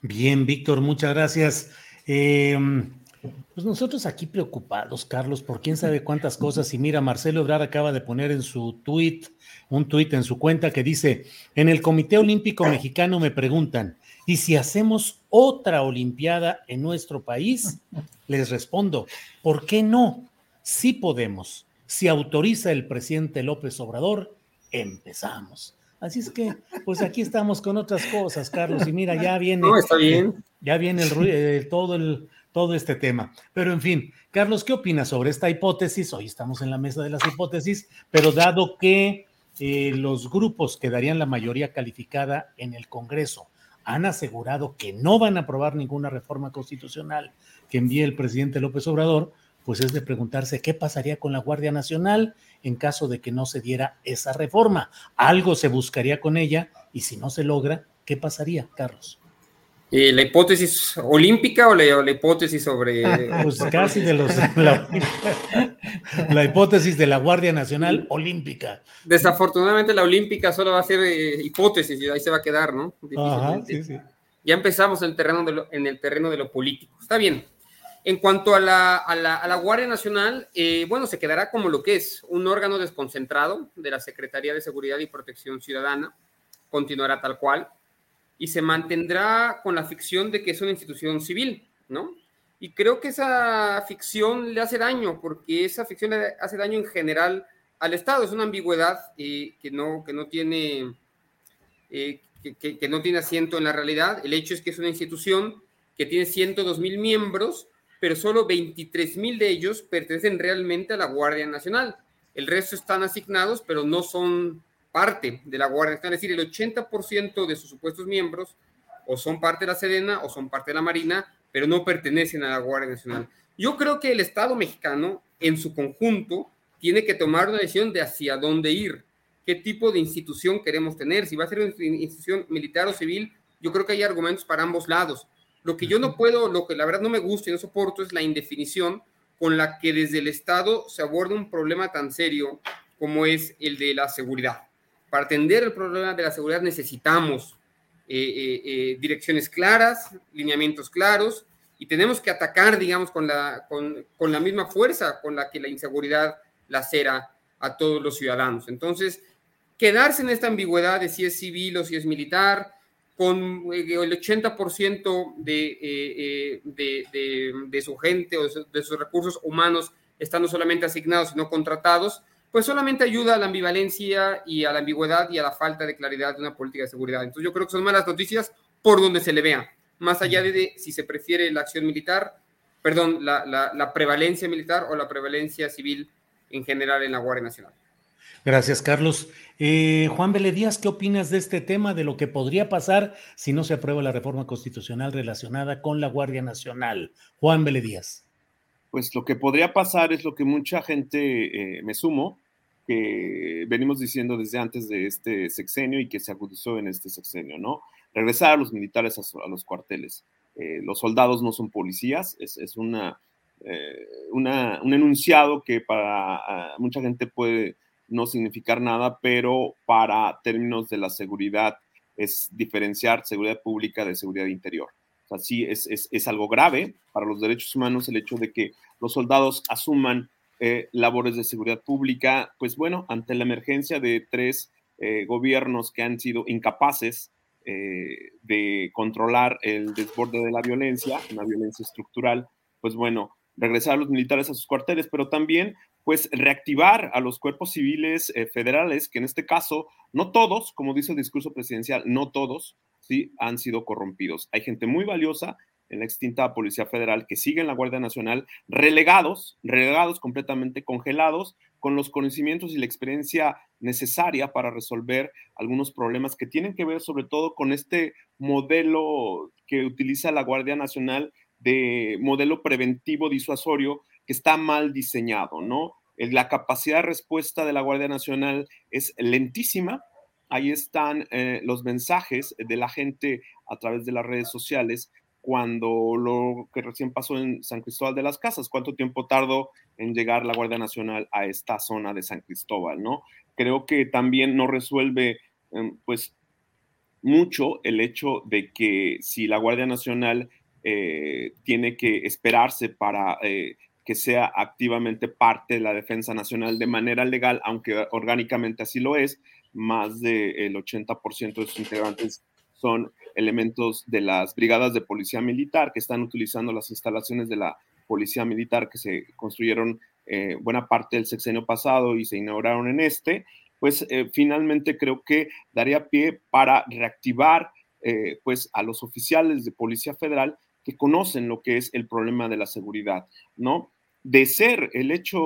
Bien, Víctor, muchas gracias. Em, pues nosotros aquí preocupados, Carlos, por quién sabe cuántas cosas. Y mira, Marcelo Obrar acaba de poner en su tweet, un tweet en su cuenta que dice: En el Comité Olímpico Mexicano me preguntan, ¿y si hacemos otra Olimpiada en nuestro país? Les respondo: ¿por qué no? Sí podemos. Si autoriza el presidente López Obrador, empezamos. Así es que, pues aquí estamos con otras cosas, Carlos. Y mira, ya viene. No, está bien. Ya viene el, eh, todo el todo este tema. Pero en fin, Carlos, ¿qué opinas sobre esta hipótesis? Hoy estamos en la mesa de las hipótesis, pero dado que eh, los grupos que darían la mayoría calificada en el Congreso han asegurado que no van a aprobar ninguna reforma constitucional que envíe el presidente López Obrador, pues es de preguntarse qué pasaría con la Guardia Nacional en caso de que no se diera esa reforma. Algo se buscaría con ella y si no se logra, ¿qué pasaría, Carlos? Eh, ¿La hipótesis olímpica o la, hipótesis sobre...? Pues casi de los... La, hipótesis de la Guardia Nacional Olímpica. Desafortunadamente la olímpica solo va a ser eh, hipótesis y ahí se va a quedar, ¿no? Ya empezamos en el, terreno de lo, en el terreno de lo político. Está bien. En cuanto a la, a la, Guardia Nacional, eh, bueno, se quedará como lo que es, un órgano desconcentrado de la Secretaría de Seguridad y Protección Ciudadana. Continuará tal cual y se mantendrá con la ficción de que es una institución civil, ¿no? Y creo que esa ficción le hace daño, porque esa ficción le hace daño en general al Estado. Es una ambigüedad eh, que, no, que, no tiene, eh, que, no tiene asiento en la realidad. El hecho es que es una institución que tiene 102 mil miembros, pero solo 23 mil de ellos pertenecen realmente a la Guardia Nacional. El resto están asignados, pero no son parte de la Guardia Nacional, es decir, el 80% de sus supuestos miembros o son parte de la Sedena o son parte de la Marina, pero no pertenecen a la Guardia Nacional. Yo creo que el Estado mexicano en su conjunto tiene que tomar una decisión de hacia dónde ir, qué tipo de institución queremos tener, si va a ser una institución militar o civil, yo creo que hay argumentos para ambos lados. Lo que yo no puedo, lo que la verdad no me gusta y no soporto es la indefinición con la que desde el Estado se aborda un problema tan serio como es el de la seguridad para atender el problema de la seguridad necesitamos eh, eh, eh, direcciones claras, lineamientos claros, y tenemos que atacar, digamos, con la, con, con la misma fuerza con la que la inseguridad lacera a todos los ciudadanos. Entonces, quedarse en esta ambigüedad de si es civil o si es militar, con el 80% de, de, de, de, su gente o de sus recursos humanos estando solamente asignados y no contratados, pues solamente ayuda a la ambivalencia y a la ambigüedad y a la falta de claridad de una política de seguridad. Entonces yo creo que son malas noticias por donde se le vea. más allá de si se prefiere la acción militar, perdón, la, prevalencia militar o la prevalencia civil en general en la Guardia Nacional. Gracias, Carlos. Eh, Juan Díaz, ¿qué opinas de este tema, de lo que podría pasar si no se aprueba la reforma constitucional relacionada con la Guardia Nacional? Juan Díaz. Pues lo que podría pasar es lo que mucha gente, eh, me sumo, que venimos diciendo desde antes de este sexenio y que se agudizó en este sexenio, ¿no? Regresar a los militares a, los cuarteles. Eh, los soldados no son policías, es, una, una, un enunciado que para ah, mucha gente puede no significar nada, pero para términos de la seguridad es diferenciar seguridad pública de seguridad interior. O sea, sí es, es, algo grave para los derechos humanos el hecho de que los soldados asuman eh, labores de seguridad pública, pues bueno, ante la emergencia de tres eh, gobiernos que han sido incapaces eh, de controlar el desborde de la violencia, una violencia estructural, pues bueno, regresar a los militares a sus cuarteles, pero también pues reactivar a los cuerpos civiles federales, que en este caso, no todos, como dice el discurso presidencial, no todos, sí, han sido corrompidos. Hay gente muy valiosa en la extinta Policía Federal que sigue en la Guardia Nacional, relegados, relegados completamente congelados, con los conocimientos y la experiencia necesaria para resolver algunos problemas que tienen que ver sobre todo con este modelo que utiliza la Guardia Nacional de modelo preventivo disuasorio que está mal diseñado, ¿no? La capacidad de respuesta de la Guardia Nacional es lentísima. Ahí están eh, los mensajes de la gente a través de las redes sociales cuando lo que recién pasó en San Cristóbal de las Casas, cuánto tiempo tardó en llegar la Guardia Nacional a esta zona de San Cristóbal, ¿no? Creo que también no resuelve, em, pues, mucho el hecho de que si la Guardia Nacional eh, tiene que esperarse para eh, que sea activamente parte de la defensa nacional de manera legal, aunque orgánicamente así lo es, más del 80% de sus integrantes son elementos de las brigadas de policía militar que están utilizando las instalaciones de la policía militar que se construyeron eh, buena parte del sexenio pasado y se inauguraron en este, pues eh, finalmente creo que daría pie para reactivar eh, pues a los oficiales de policía federal que conocen lo que es el problema de la seguridad, ¿no? de ser el hecho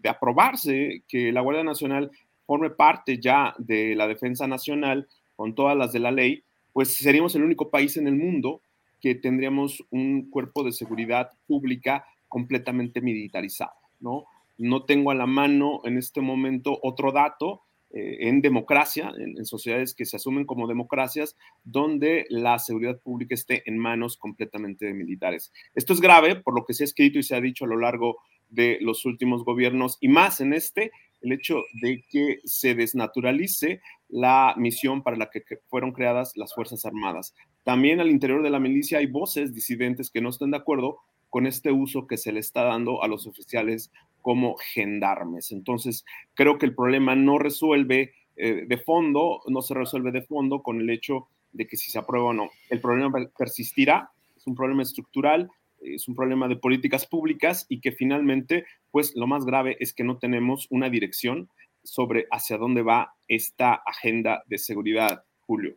de aprobarse que la Guardia Nacional forme parte ya de la defensa nacional con todas las de la ley, pues seríamos el único país en el mundo que tendríamos un cuerpo de seguridad pública completamente militarizado, ¿no? No tengo a la mano en este momento otro dato, eh, en democracia, en, sociedades que se asumen como democracias, donde la seguridad pública esté en manos completamente de militares. Esto es grave por lo que se ha escrito y se ha dicho a lo largo de los últimos gobiernos y más en este, el hecho de que se desnaturalice la misión para la que fueron creadas las Fuerzas Armadas. También al interior de la milicia hay voces disidentes que no están de acuerdo con este uso que se le está dando a los oficiales como gendarmes. Entonces, creo que el problema no resuelve eh, de fondo, no se resuelve de fondo con el hecho de que si se aprueba o no. El problema persistirá, es un problema estructural, es un problema de políticas públicas y que finalmente, pues lo más grave es que no tenemos una dirección sobre hacia dónde va esta agenda de seguridad, Julio.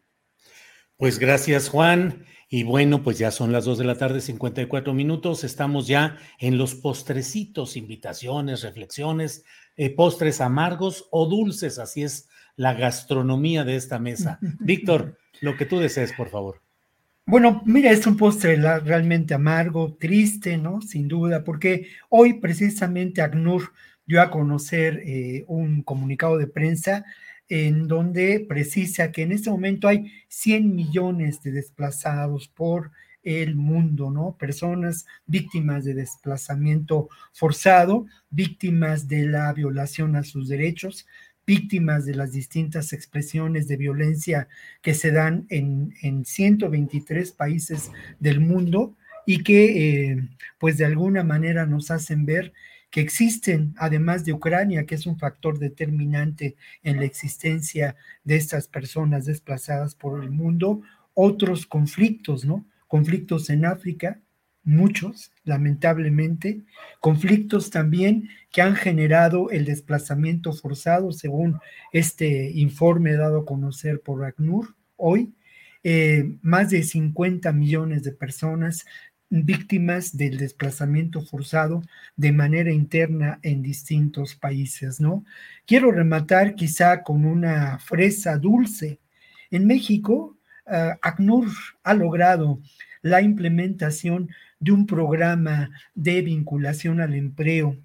Pues gracias, Juan. Y bueno, pues ya son las dos de la tarde, 54 minutos. Estamos ya en los postrecitos, invitaciones, reflexiones, eh, postres amargos o dulces. Así es la gastronomía de esta mesa. Víctor, lo que tú desees, por favor. Bueno, mira, es un postre realmente amargo, triste, ¿no? Sin duda, porque hoy precisamente ACNUR dio a conocer eh, un comunicado de prensa en donde precisa que en este momento hay 100 millones de desplazados por el mundo, ¿no? Personas víctimas de desplazamiento forzado, víctimas de la violación a sus derechos, víctimas de las distintas expresiones de violencia que se dan en, en 123 países del mundo y que eh, pues de alguna manera nos hacen ver que existen, además de Ucrania, que es un factor determinante en la existencia de estas personas desplazadas por el mundo, otros conflictos, ¿no? Conflictos en África, muchos, lamentablemente, conflictos también que han generado el desplazamiento forzado, según este informe dado a conocer por ACNUR hoy, eh, más de 50 millones de personas víctimas del desplazamiento forzado de manera interna en distintos países, ¿no? Quiero rematar quizá con una fresa dulce. En México, uh, ACNUR ha logrado la implementación de un programa de vinculación al empleo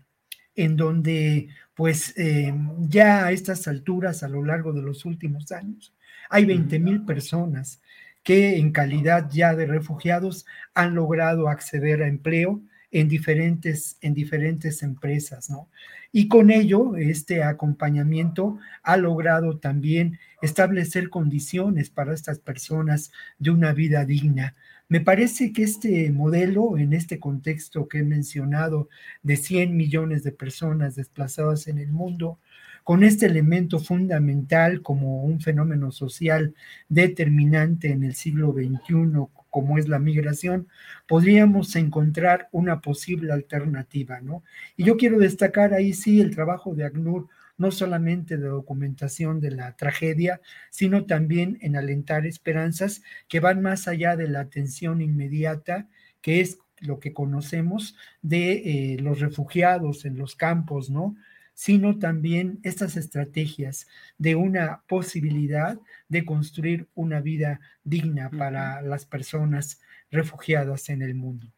en donde pues eh, ya a estas alturas, a lo largo de los últimos años, hay 20 mil personas que en calidad ya de refugiados han logrado acceder a empleo en diferentes, en diferentes empresas, ¿no? Y con ello, este acompañamiento ha logrado también establecer condiciones para estas personas de una vida digna. Me parece que este modelo, en este contexto que he mencionado de 100 millones de personas desplazadas en el mundo, con este elemento fundamental como un fenómeno social determinante en el siglo XXI, como es la migración, podríamos encontrar una posible alternativa, ¿no? Y yo quiero destacar ahí sí el trabajo de ACNUR, no solamente de documentación de la tragedia, sino también en alentar esperanzas que van más allá de la atención inmediata, que es lo que conocemos de eh, los refugiados en los campos, ¿no? sino también estas estrategias de una posibilidad de construir una vida digna para las personas refugiadas en el mundo.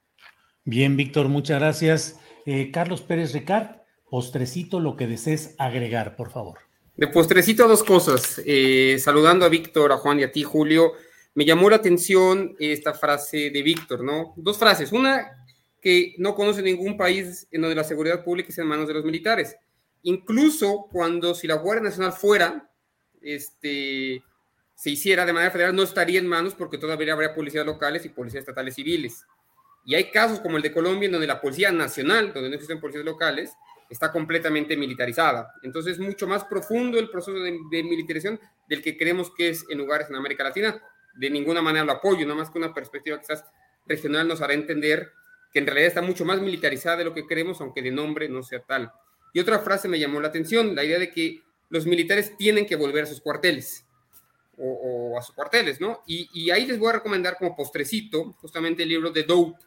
Bien, Víctor, muchas gracias. Eh, Carlos Pérez Ricard, postrecito, lo que desees agregar, por favor. De postrecito, dos cosas. Eh, saludando a Víctor, a Juan y a ti, Julio, me llamó la atención esta frase de Víctor, ¿no? Dos frases. Una, que no conoce ningún país en donde la seguridad pública es en manos de los militares incluso cuando si la Guardia Nacional fuera, este, se hiciera de manera federal, no estaría en manos porque todavía habría policías locales y policías estatales civiles. Y hay casos como el de Colombia, en donde la Policía Nacional, donde no existen policías locales, está completamente militarizada. Entonces es mucho más profundo el proceso de, militarización del que creemos que es en lugares en América Latina. De ninguna manera lo apoyo, no más que una perspectiva quizás regional nos hará entender que en realidad está mucho más militarizada de lo que creemos, aunque de nombre no sea tal. Y otra frase me llamó la atención, la idea de que los militares tienen que volver a sus cuarteles o, a sus cuarteles, ¿no? Y, ahí les voy a recomendar como postrecito justamente el libro de Dope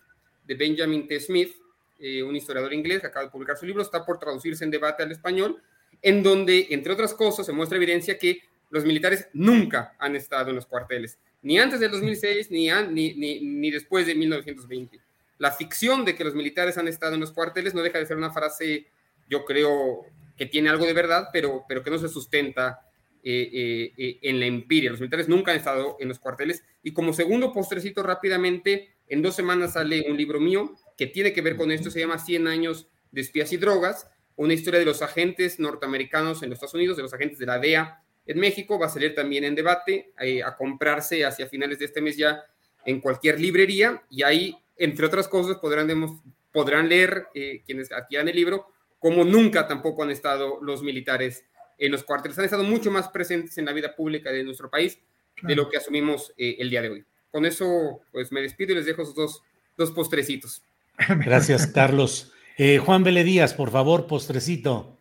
de Benjamin T. Smith, eh, un historiador inglés que acaba de publicar su libro, está por traducirse en debate al español, en donde, entre otras cosas, se muestra evidencia que los militares nunca han estado en los cuarteles, ni antes del 2006 ni, ni, ni, ni después de 1920. La ficción de que los militares han estado en los cuarteles no deja de ser una frase yo creo que tiene algo de verdad, pero, pero que no se sustenta eh, eh, eh, en la empiria. Los militares nunca han estado en los cuarteles. Y como segundo postrecito rápidamente, en dos semanas sale un libro mío que tiene que ver con esto, se llama 100 años de espías y drogas, una historia de los agentes norteamericanos en los Estados Unidos, de los agentes de la DEA en México, va a salir también en debate, a comprarse hacia finales de este mes ya en cualquier librería, y ahí, entre otras cosas, podrán, podrán leer quienes adquieran el libro como nunca tampoco han estado los militares en los cuarteles. Han estado mucho más presentes en la vida pública de nuestro país de lo que asumimos eh, el día de hoy. Con eso, pues me despido y les dejo esos dos, dos postrecitos. Gracias, Carlos. Eh, Juan Vélez Díaz, por favor, postrecito.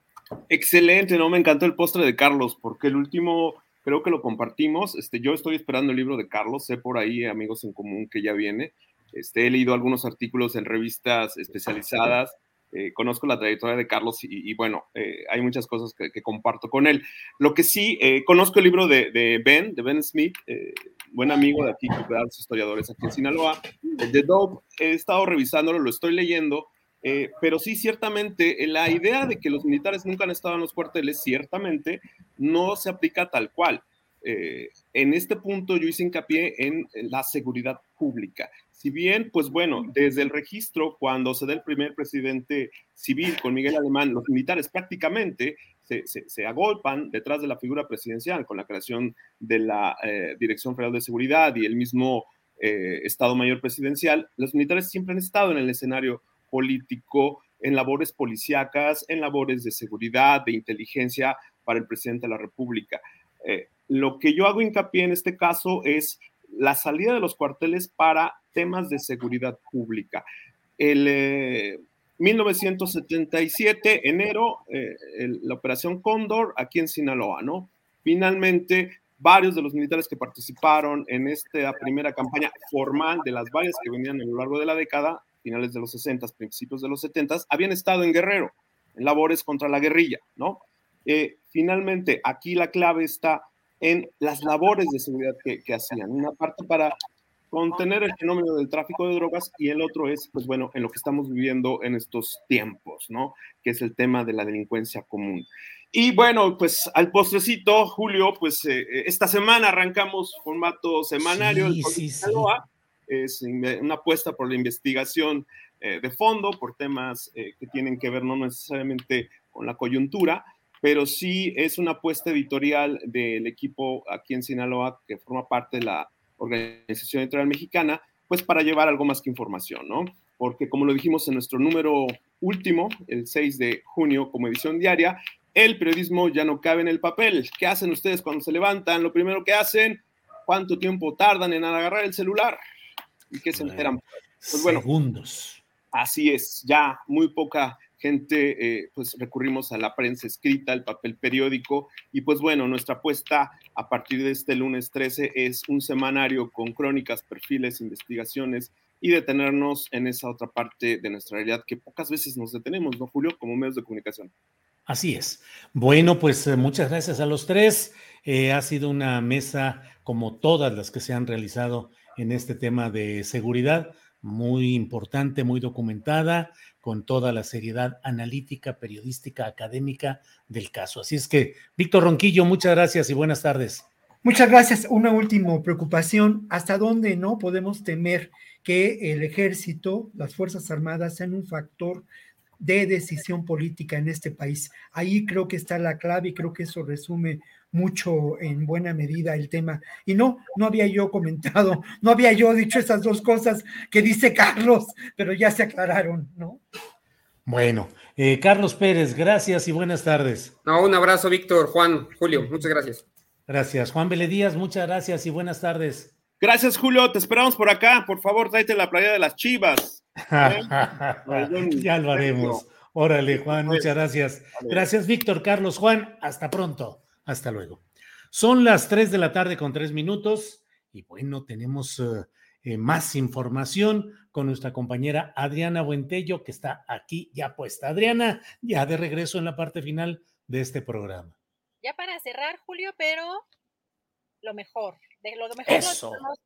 Excelente, no me encantó el postre de Carlos, porque el último creo que lo compartimos. Este, yo estoy esperando el libro de Carlos, sé por ahí amigos en común que ya viene. Este, he leído algunos artículos en revistas especializadas eh, conozco la trayectoria de Carlos y, bueno, eh, hay muchas cosas que, comparto con él. Lo que sí, eh, conozco el libro de, Ben, de Ben Smith, buen amigo de aquí, de los historiadores aquí en Sinaloa, de Dope, he estado revisándolo, lo estoy leyendo, pero sí, ciertamente, la idea de que los militares nunca han estado en los cuarteles, ciertamente, no se aplica tal cual. en este punto yo hice hincapié en la seguridad pública. Si bien, pues bueno, desde el registro, cuando se da el primer presidente civil con Miguel Alemán, los militares prácticamente se, agolpan detrás de la figura presidencial con la creación de la eh, Dirección Federal de Seguridad y el mismo eh, Estado Mayor Presidencial. Los militares siempre han estado en el escenario político, en labores policíacas, en labores de seguridad, de inteligencia para el presidente de la República. Eh, lo que yo hago hincapié en este caso es la salida de los cuarteles para temas de seguridad pública. El 1977, eh, enero, eh, la operación Cóndor aquí en Sinaloa, ¿no? Finalmente, varios de los militares que participaron en esta primera campaña formal de las varias que venían a lo largo de la década, finales de los 60, principios de los 70, habían estado en Guerrero, en labores contra la guerrilla, ¿no? Eh, finalmente, aquí la clave está en las labores de seguridad que, que hacían. Una parte para contener el fenómeno del tráfico de drogas y el otro es, pues bueno, en lo que estamos viviendo en estos tiempos, ¿no? Que es el tema de la delincuencia común. Y bueno, pues al postrecito, Julio, pues eh, eh, esta semana arrancamos formato semanario. Sí, sí, Es una apuesta por la investigación eh, de fondo, por temas que tienen que ver no necesariamente con la coyuntura, pero sí es una apuesta editorial del equipo aquí en Sinaloa que forma parte de la Organización Editorial Mexicana, pues para llevar algo más que información, ¿no? Porque como lo dijimos en nuestro número último, el 6 de junio, como edición diaria, el periodismo ya no cabe en el papel. ¿Qué hacen ustedes cuando se levantan? Lo primero que hacen, ¿cuánto tiempo tardan en agarrar el celular? ¿Y qué se enteran? Pues bueno, Segundos. Así es, ya muy poca gente, eh, pues recurrimos a la prensa escrita, al papel periódico, y pues bueno, nuestra apuesta a partir de este lunes 13 es un semanario con crónicas, perfiles, investigaciones y detenernos en esa otra parte de nuestra realidad que pocas veces nos detenemos, ¿no, Julio? Como medios de comunicación. Así es. Bueno, pues eh, muchas gracias a los tres. Eh, ha sido una mesa como todas las que se han realizado en este tema de seguridad, muy importante, muy documentada, con toda la seriedad analítica, periodística, académica del caso. Así es que, Víctor Ronquillo, muchas gracias y buenas tardes. Muchas gracias. Una última preocupación. ¿Hasta dónde no podemos temer que el ejército, las Fuerzas Armadas sean un factor de decisión política en este país. Ahí creo que está la clave y creo que eso resume mucho en buena medida el tema. Y no, no había yo comentado, no había yo dicho esas dos cosas que dice Carlos, pero ya se aclararon, ¿no? Bueno, eh, Carlos Pérez, gracias y buenas tardes. No, un abrazo, Víctor, Juan, Julio, muchas gracias. Gracias. Juan Díaz, muchas gracias y buenas tardes. Gracias, Julio, te esperamos por acá. Por favor, tráete la playa de las chivas. ya lo haremos. Órale, Juan, muchas gracias. Gracias, Víctor, Carlos, Juan. Hasta pronto. Hasta luego. Son las 3 de la tarde con 3 minutos y bueno, tenemos eh, eh, más información con nuestra compañera Adriana Buentello, que está aquí ya puesta. Adriana, ya de regreso en la parte final de este programa. Ya para cerrar, Julio, pero lo mejor, de lo mejor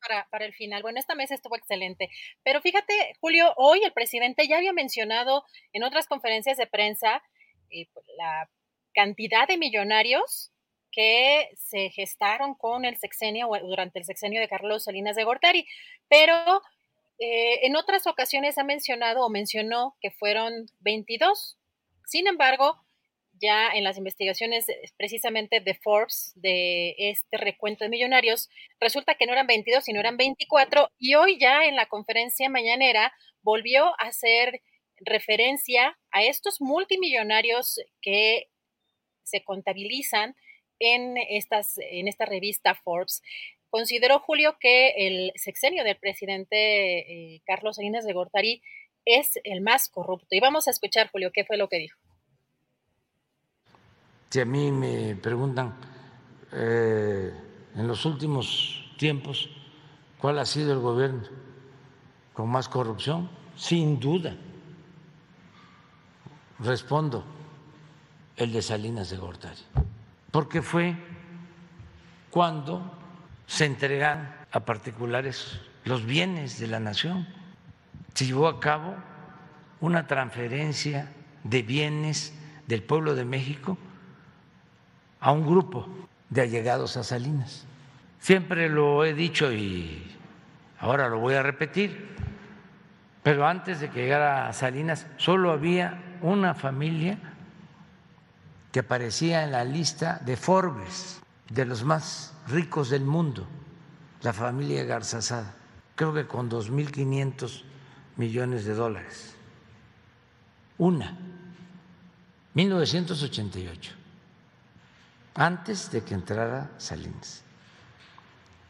para, para el final. Bueno, esta mesa estuvo excelente. Pero fíjate, Julio, hoy el presidente ya había mencionado en otras conferencias de prensa eh, pues, la cantidad de millonarios que se gestaron con el sexenio o durante el sexenio de Carlos Salinas de Gortari, pero eh, en otras ocasiones ha mencionado o mencionó que fueron 22. Sin embargo, ya en las investigaciones eh, precisamente de Forbes, de este recuento de millonarios, resulta que no eran 22, sino eran 24, y hoy ya en la conferencia mañanera volvió a hacer referencia a estos multimillonarios que se contabilizan en, estas, en esta revista Forbes. Consideró Julio que el sexenio del presidente eh, Carlos Salinas de Gortari es el más corrupto. Y vamos a escuchar, Julio, qué fue lo que dijo. Si a mí me preguntan eh, en los últimos tiempos cuál ha sido el gobierno con más corrupción, sin duda respondo el de Salinas de Gortari, porque fue cuando se entregan a particulares los bienes de la nación. Se llevó a cabo una transferencia de bienes del pueblo de México a un grupo de allegados a Salinas. Siempre lo he dicho y ahora lo voy a repetir, pero antes de que llegara a Salinas solo había una familia que aparecía en la lista de Forbes de los más ricos del mundo, la familia Garzazada, creo que con 2.500 millones de dólares. Una, 1988 antes de que entrara Salinas.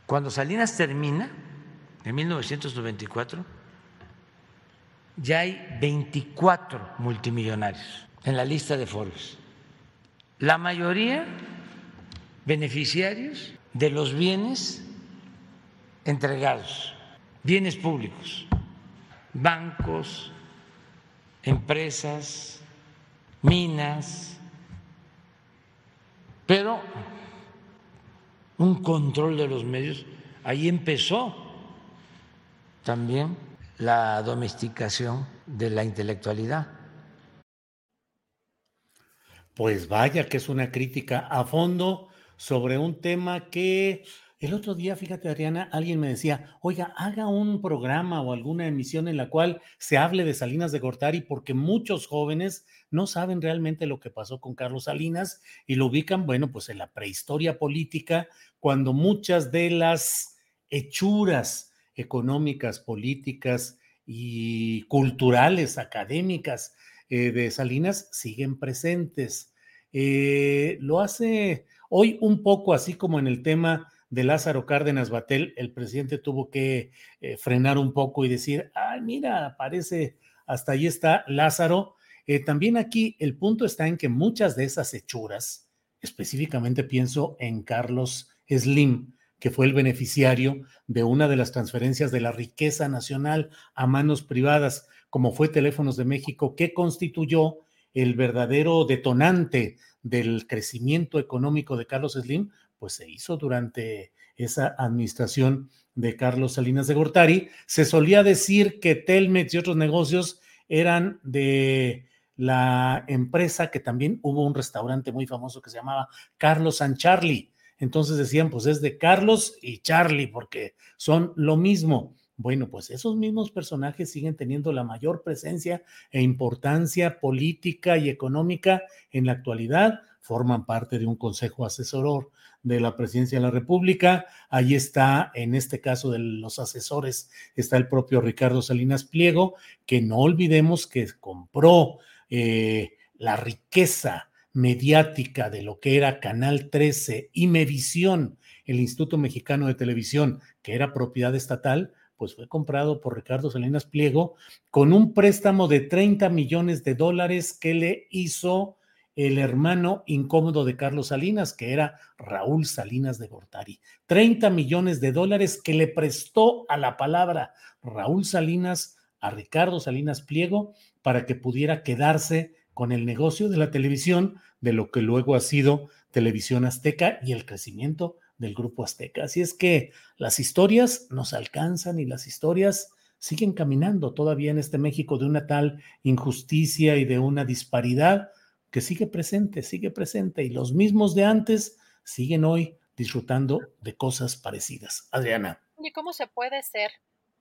Cuando Salinas termina, en 1994, ya hay 24 multimillonarios en la lista de Forbes. La mayoría beneficiarios de los bienes entregados, bienes públicos, bancos, empresas, minas, pero un control de los medios, ahí empezó también la domesticación de la intelectualidad. Pues vaya que es una crítica a fondo sobre un tema que el otro día, fíjate Adriana, alguien me decía, oiga, haga un programa o alguna emisión en la cual se hable de Salinas de Gortari porque muchos jóvenes no saben realmente lo que pasó con Carlos Salinas y lo ubican, bueno, pues en la prehistoria política, cuando muchas de las hechuras económicas, políticas y culturales, académicas eh, de Salinas siguen presentes. Eh, lo hace hoy un poco así como en el tema de Lázaro Cárdenas Batel, el presidente tuvo que eh, frenar un poco y decir, ay, mira, parece, hasta ahí está Lázaro. también aquí el punto está en que muchas de esas hechuras, específicamente pienso en Carlos Slim, que fue el beneficiario de una de las transferencias de la riqueza nacional a manos privadas como fue Teléfonos de México, que constituyó el verdadero detonante del crecimiento económico de Carlos Slim, pues se hizo durante esa administración de Carlos Salinas de Gortari. Se solía decir que Telmex y otros negocios eran de la empresa que también hubo un restaurante muy famoso que se llamaba Carlos San Charlie. Entonces decían, pues es de Carlos y Charlie, porque son lo mismo. Bueno, pues esos mismos personajes siguen teniendo la mayor presencia e importancia política y económica en la actualidad, forman parte de un consejo asesoror de la presidencia de la República. Ahí está, en este caso de los asesores, está el propio Ricardo Salinas Pliego, que no olvidemos que compró eh, la riqueza mediática de lo que era Canal 13 y Mevisión, el Instituto Mexicano de Televisión, que era propiedad estatal, pues fue comprado por Ricardo Salinas Pliego con un préstamo de 30 millones de dólares que le hizo el hermano incómodo de Carlos Salinas, que era Raúl Salinas de Gortari. 30 millones de dólares que le prestó a la palabra Raúl Salinas a Ricardo Salinas Pliego para que pudiera quedarse con el negocio de la televisión, de lo que luego ha sido Televisión Azteca y el crecimiento del Grupo Azteca. Así es que las historias nos alcanzan y las historias siguen caminando todavía en este México de una tal injusticia y de una disparidad que sigue presente, sigue presente y los mismos de antes siguen hoy disfrutando de cosas parecidas. Adriana. ¿Y cómo se puede ser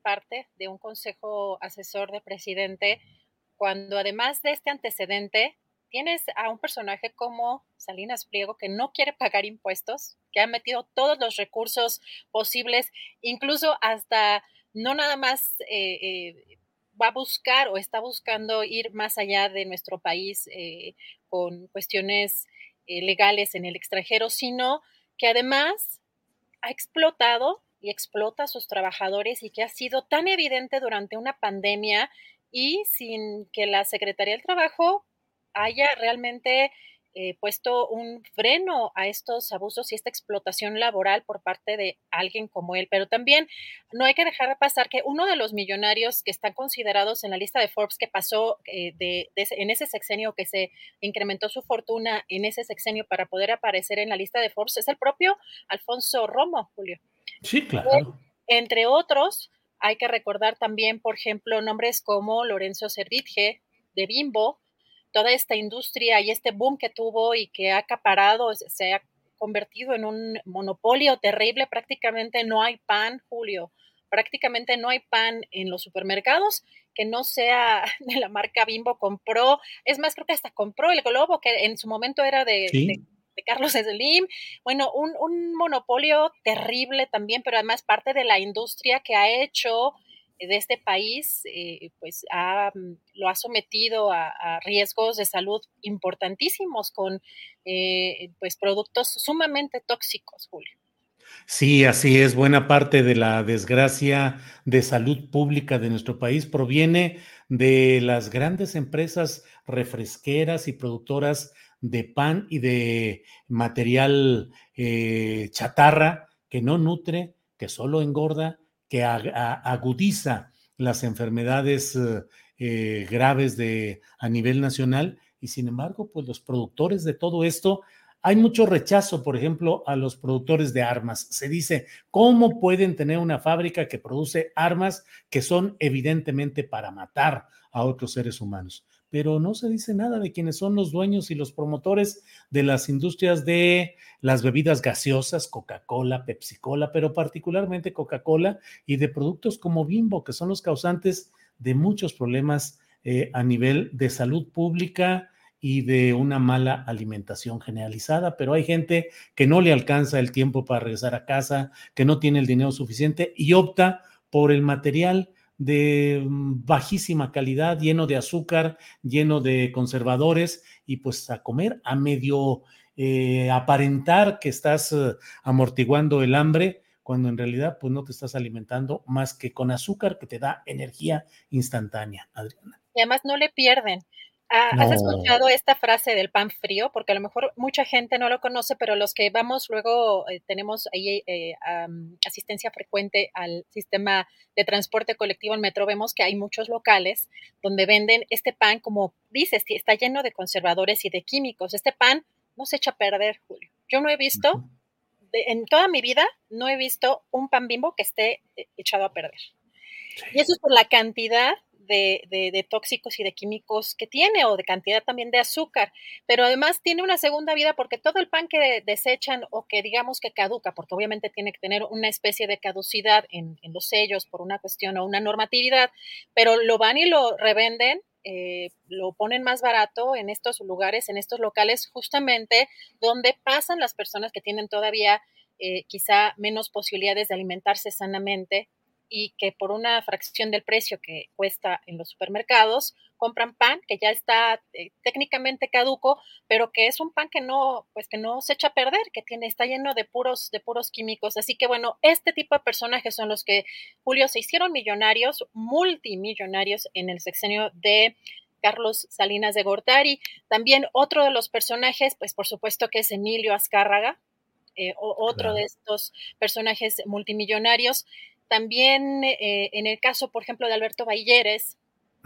parte de un consejo asesor de presidente cuando además de este antecedente tienes a un personaje como Salinas Pliego que no quiere pagar impuestos, que ha metido todos los recursos posibles, incluso hasta no nada más eh, eh, va a buscar o está buscando ir más allá de nuestro país eh, con cuestiones legales en el extranjero, sino que además ha explotado y explota a sus trabajadores y que ha sido tan evidente durante una pandemia y sin que la Secretaría del Trabajo haya realmente eh, puesto un freno a estos abusos y esta explotación laboral por parte de alguien como él. Pero también no hay que dejar de pasar que uno de los millonarios que están considerados en la lista de Forbes que pasó eh, de, en ese sexenio, que se incrementó su fortuna en ese sexenio para poder aparecer en la lista de Forbes, es el propio Alfonso Romo, Julio. Sí, claro. entre otros, hay que recordar también, por ejemplo, nombres como Lorenzo Cerditge de Bimbo, toda esta industria y este boom que tuvo y que ha acaparado, se ha convertido en un monopolio terrible, prácticamente no hay pan, Julio, prácticamente no hay pan en los supermercados que no sea de la marca Bimbo, compró, es más, creo que hasta compró el Globo, que en su momento era de, Carlos Slim, bueno, un, un monopolio terrible también, pero además parte de la industria que ha hecho de este país, eh, pues mm, lo ha sometido a, riesgos de salud importantísimos con eh, pues productos sumamente tóxicos, Julio. Sí, así es. Buena parte de la desgracia de salud pública de nuestro país proviene de las grandes empresas refresqueras y productoras de pan y de material eh, chatarra que no nutre, que solo engorda, que agudiza las enfermedades eh, graves de, a nivel nacional y sin embargo, pues los productores de todo esto, hay mucho rechazo, por ejemplo, a los productores de armas. Se dice, ¿cómo pueden tener una fábrica que produce armas que son evidentemente para matar a otros seres humanos? Pero no se dice nada de quienes son los dueños y los promotores de las industrias de las bebidas gaseosas, Coca-Cola, Pepsi-Cola, pero particularmente Coca-Cola y de productos como Bimbo, que son los causantes de muchos problemas eh, a nivel de salud pública y de una mala alimentación generalizada, pero hay gente que no le alcanza el tiempo para regresar a casa, que no tiene el dinero suficiente y opta por el material de mm, bajísima calidad, lleno de azúcar, lleno de conservadores y pues a comer, a medio eh, aparentar que estás eh, amortiguando el hambre, cuando en realidad pues no te estás alimentando más que con azúcar que te da energía instantánea, Adriana y además no le pierden. Ah, ¿Has escuchado esta frase del pan frío? Porque a lo mejor mucha gente no lo conoce, pero los que vamos luego eh, tenemos ahí eh, asistencia frecuente al sistema de transporte colectivo en metro, vemos que hay muchos locales donde venden este pan, como dices, está lleno de conservadores y de químicos. Este pan no se echa a perder, Julio. Yo no he visto, en toda mi vida, no he visto un pan bimbo que esté eh, echado a perder. Y eso es por la cantidad de, tóxicos y de químicos que tiene o de cantidad también de azúcar, pero además tiene una segunda vida porque todo el pan que desechan o que digamos que caduca, porque obviamente tiene que tener una especie de caducidad en, los sellos por una cuestión o una normatividad, pero lo van y lo revenden eh, lo ponen más barato en estos lugares, en estos locales, justamente donde pasan las personas que tienen todavía eh, quizá menos posibilidades de alimentarse sanamente y que por una fracción del precio que cuesta en los supermercados compran pan que ya está eh, técnicamente caduco, pero que es un pan que no, pues que no se echa a perder, que tiene, está lleno de puros, de puros químicos. Así que bueno, este tipo de personajes son los que, Julio, se hicieron millonarios, multimillonarios en el sexenio de Carlos Salinas de Gortari. También otro de los personajes, pues por supuesto que es Emilio Azcárraga, eh, otro de estos personajes multimillonarios. También eh, en el caso, por ejemplo, de Alberto Balleres,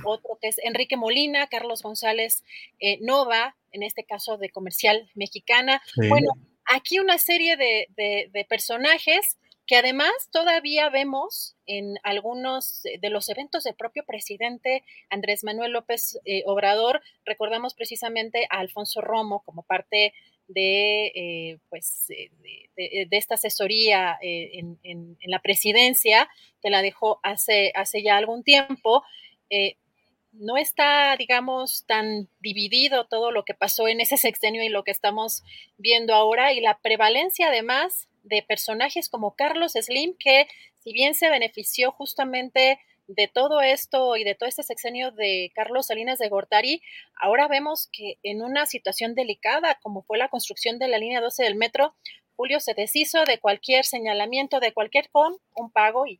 otro que es Enrique Molina, Carlos González eh, Nova, en este caso de Comercial Mexicana. Bueno, aquí una serie de, personajes que además todavía vemos en algunos de los eventos del propio presidente Andrés Manuel López eh, Obrador. Recordamos precisamente a Alfonso Romo como parte de, eh, pues, eh, de, esta asesoría eh, en, la presidencia, que la dejó hace, hace ya algún tiempo. no está, digamos, tan dividido todo lo que pasó en ese sexenio y lo que estamos viendo ahora, y la prevalencia además de personajes como Carlos Slim, que si bien se benefició justamente de todo esto y de todo este sexenio de Carlos Salinas de Gortari, ahora vemos que en una situación delicada, como fue la construcción de la línea 12 del metro, Julio se deshizo de cualquier señalamiento, de cualquier con un pago y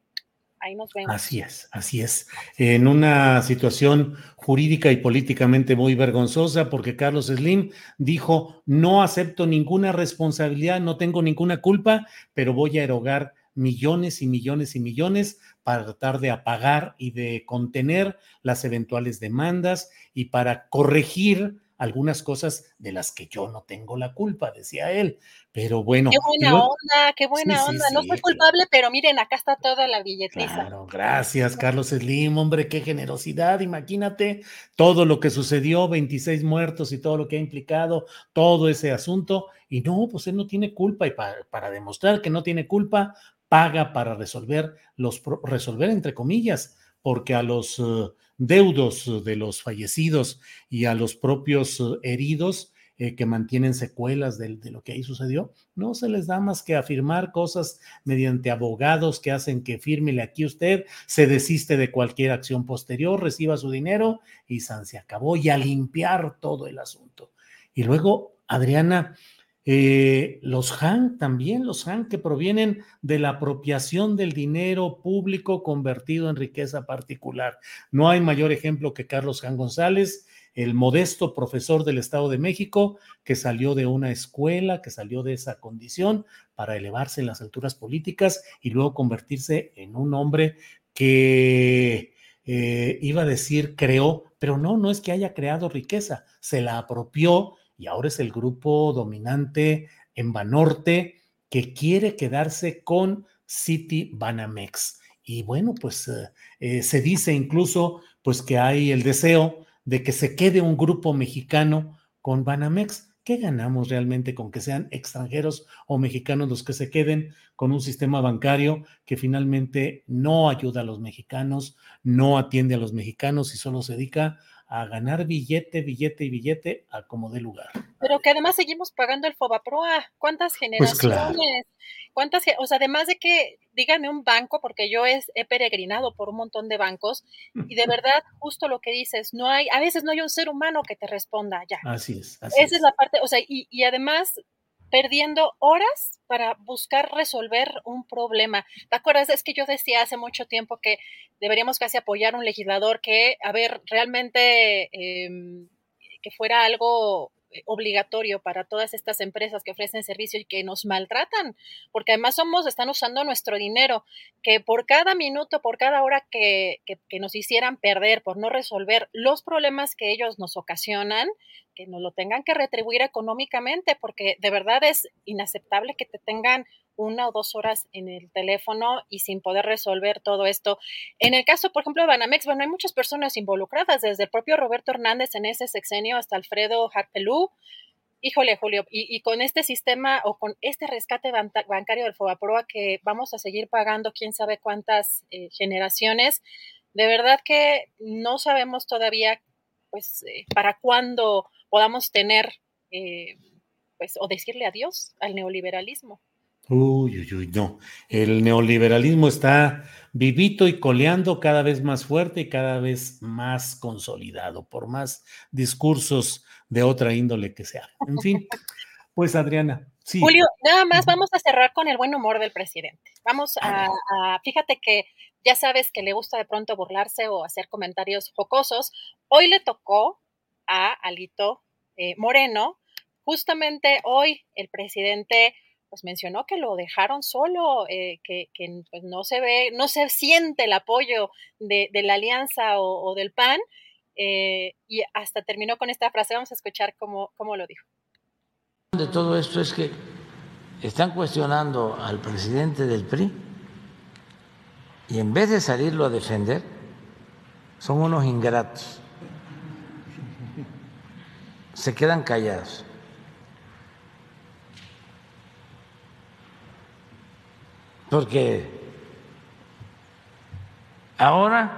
ahí nos vemos. Así es, así es. En una situación jurídica y políticamente muy vergonzosa, porque Carlos Slim dijo, no acepto ninguna responsabilidad, no tengo ninguna culpa, pero voy a erogar millones y millones y millones para tratar de apagar y de contener las eventuales demandas y para corregir algunas cosas de las que yo no tengo la culpa, decía él. Pero bueno. Qué buena onda, qué buena onda. no soy culpable, pero miren, acá está toda la billetiza. Claro, gracias, Carlos Slim, hombre, qué generosidad. Imagínate todo lo que sucedió, 26 muertos y todo lo que ha implicado, todo ese asunto. Y no, pues él no tiene culpa. Y para, para demostrar que no tiene culpa, paga para resolver los resolver entre comillas, porque a los eh, deudos de los fallecidos y a los propios eh, heridos eh, que mantienen secuelas de, de, lo que ahí sucedió, no se les da más que afirmar cosas mediante abogados que hacen que fírmele aquí usted, se desiste de cualquier acción posterior, reciba su dinero y San se acabó y a limpiar todo el asunto. Y luego, Adriana, eh, los Han también, los Han que provienen de la apropiación del dinero público convertido en riqueza particular. No hay mayor ejemplo que Carlos Han González, el modesto profesor del Estado de México que salió de una escuela, que salió de esa condición para elevarse en las alturas políticas y luego convertirse en un hombre que eh, iba a decir creó, pero no, no es que haya creado riqueza, se la apropió y ahora es el grupo dominante en Banorte que quiere quedarse con City Banamex. Y bueno, pues eh, eh, se dice incluso pues que hay el deseo de que se quede un grupo mexicano con Banamex. ¿Qué ganamos realmente con que sean extranjeros o mexicanos los que se queden con un sistema bancario que finalmente no ayuda a los mexicanos, no atiende a los mexicanos y solo se dedica a ganar billete, billete y billete a como dé lugar. Pero que además seguimos pagando el Fobaproa. ¿Cuántas pues generaciones? ¿Cuántas? O sea, además de que, díganme un banco, porque yo he peregrinado por un montón de bancos y de verdad, justo lo que dices, no hay, a veces no hay un ser humano que te responda ya. Así es. Esa es. la parte, o sea, y, y además perdiendo horas para buscar resolver un problema. ¿Te acuerdas? Es que yo decía hace mucho tiempo que deberíamos casi apoyar a un legislador que, a ver, realmente em, que fuera algo obligatorio para todas estas empresas que ofrecen servicio y que nos maltratan, porque además somos, están usando nuestro dinero, que por cada minuto, por cada hora que, que, nos hicieran perder por no resolver los problemas que ellos nos ocasionan, que nos lo tengan que retribuir económicamente, porque de verdad es inaceptable que te tengan una o dos horas en el teléfono y sin poder resolver todo esto. En el caso, por ejemplo, de Banamex, bueno, hay muchas personas involucradas, desde el propio Roberto Hernández en ese sexenio hasta Alfredo Harpelú. Híjole, Julio, y, con este sistema o con este rescate bancario del Fobaproa que vamos a seguir pagando quién sabe cuántas eh, generaciones, de verdad que no sabemos todavía, pues, eh, para cuándo podamos tener, eh, pues, o decirle adiós al neoliberalismo. Uy, uy, uy, no. El neoliberalismo está vivito y coleando cada vez más fuerte y cada vez más consolidado, por más discursos de otra índole que sea. En fin, pues Adriana. Sí. Julio, nada más vamos a cerrar con el buen humor del presidente. Vamos a, fíjate que ya sabes que le gusta de pronto burlarse o hacer comentarios jocosos. Hoy le tocó a Alito eh, Moreno, justamente hoy el presidente pues mencionó que lo dejaron solo, eh, que, pues, no se ve, no se siente el apoyo de, la alianza o, del PAN, eh, y hasta terminó con esta frase, vamos a escuchar cómo, cómo lo dijo. De todo esto es que están cuestionando al presidente del PRI y en vez de salirlo a defender, son unos ingratos, se quedan callados. Porque ahora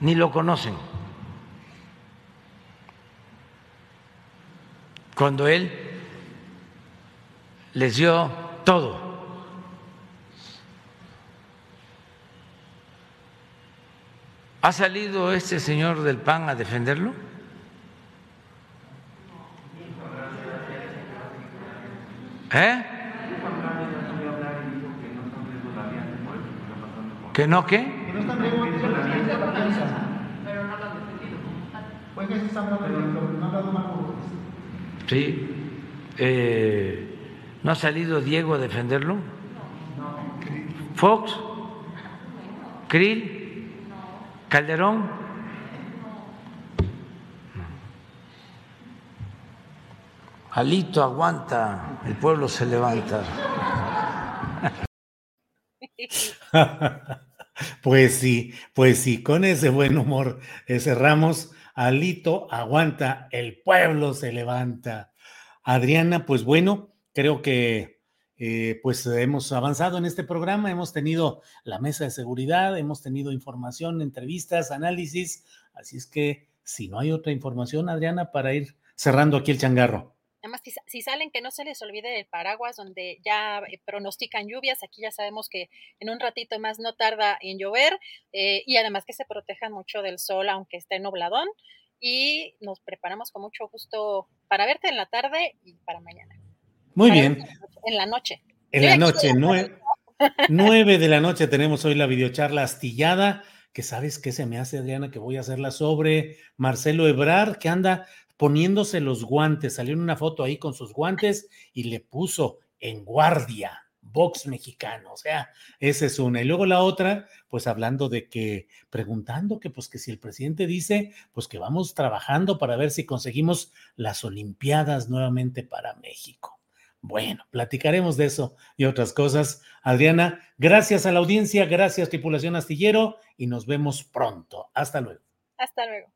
ni lo conocen. Cuando él les dio todo. ¿Ha salido este señor del PAN a defenderlo? ¿Eh? ¿Que no qué? Que no están Pero no lo han defendido Pues que se está hablando no ha hablado más Sí. Eh, ¿No ha salido Diego a defenderlo? No. ¿Fox? ¿Krill? ¿Calderón? Alito aguanta, el pueblo se levanta. Pues sí, pues sí, con ese buen humor eh, cerramos. Alito aguanta, el pueblo se levanta. Adriana, pues bueno, creo que eh, pues hemos avanzado en este programa, hemos tenido la mesa de seguridad, hemos tenido información, entrevistas, análisis, así es que si no hay otra información, Adriana, para ir cerrando aquí el changarro. Además, si, salen, que no se les olvide el paraguas donde ya eh, pronostican lluvias. Aquí ya sabemos que en un ratito más no tarda en llover eh, y además que se protejan mucho del sol, aunque esté nubladón. Y nos preparamos con mucho gusto para verte en la tarde y para mañana. Muy bien. En la noche. En la noche, nueve, nueve de la noche tenemos hoy la videocharla astillada que sabes qué se me hace, Adriana, que voy a hacerla sobre Marcelo Ebrar, que anda poniéndose los guantes. Salió en una foto ahí con sus guantes y le puso en guardia. Vox mexicano, o sea, esa es una. Y luego la otra, pues hablando de que, preguntando que pues que si el presidente dice, pues que vamos trabajando para ver si conseguimos las Olimpiadas nuevamente para México. Bueno, platicaremos de eso y otras cosas. Adriana, gracias a la audiencia, gracias tripulación astillero y nos vemos pronto. Hasta luego. Hasta luego.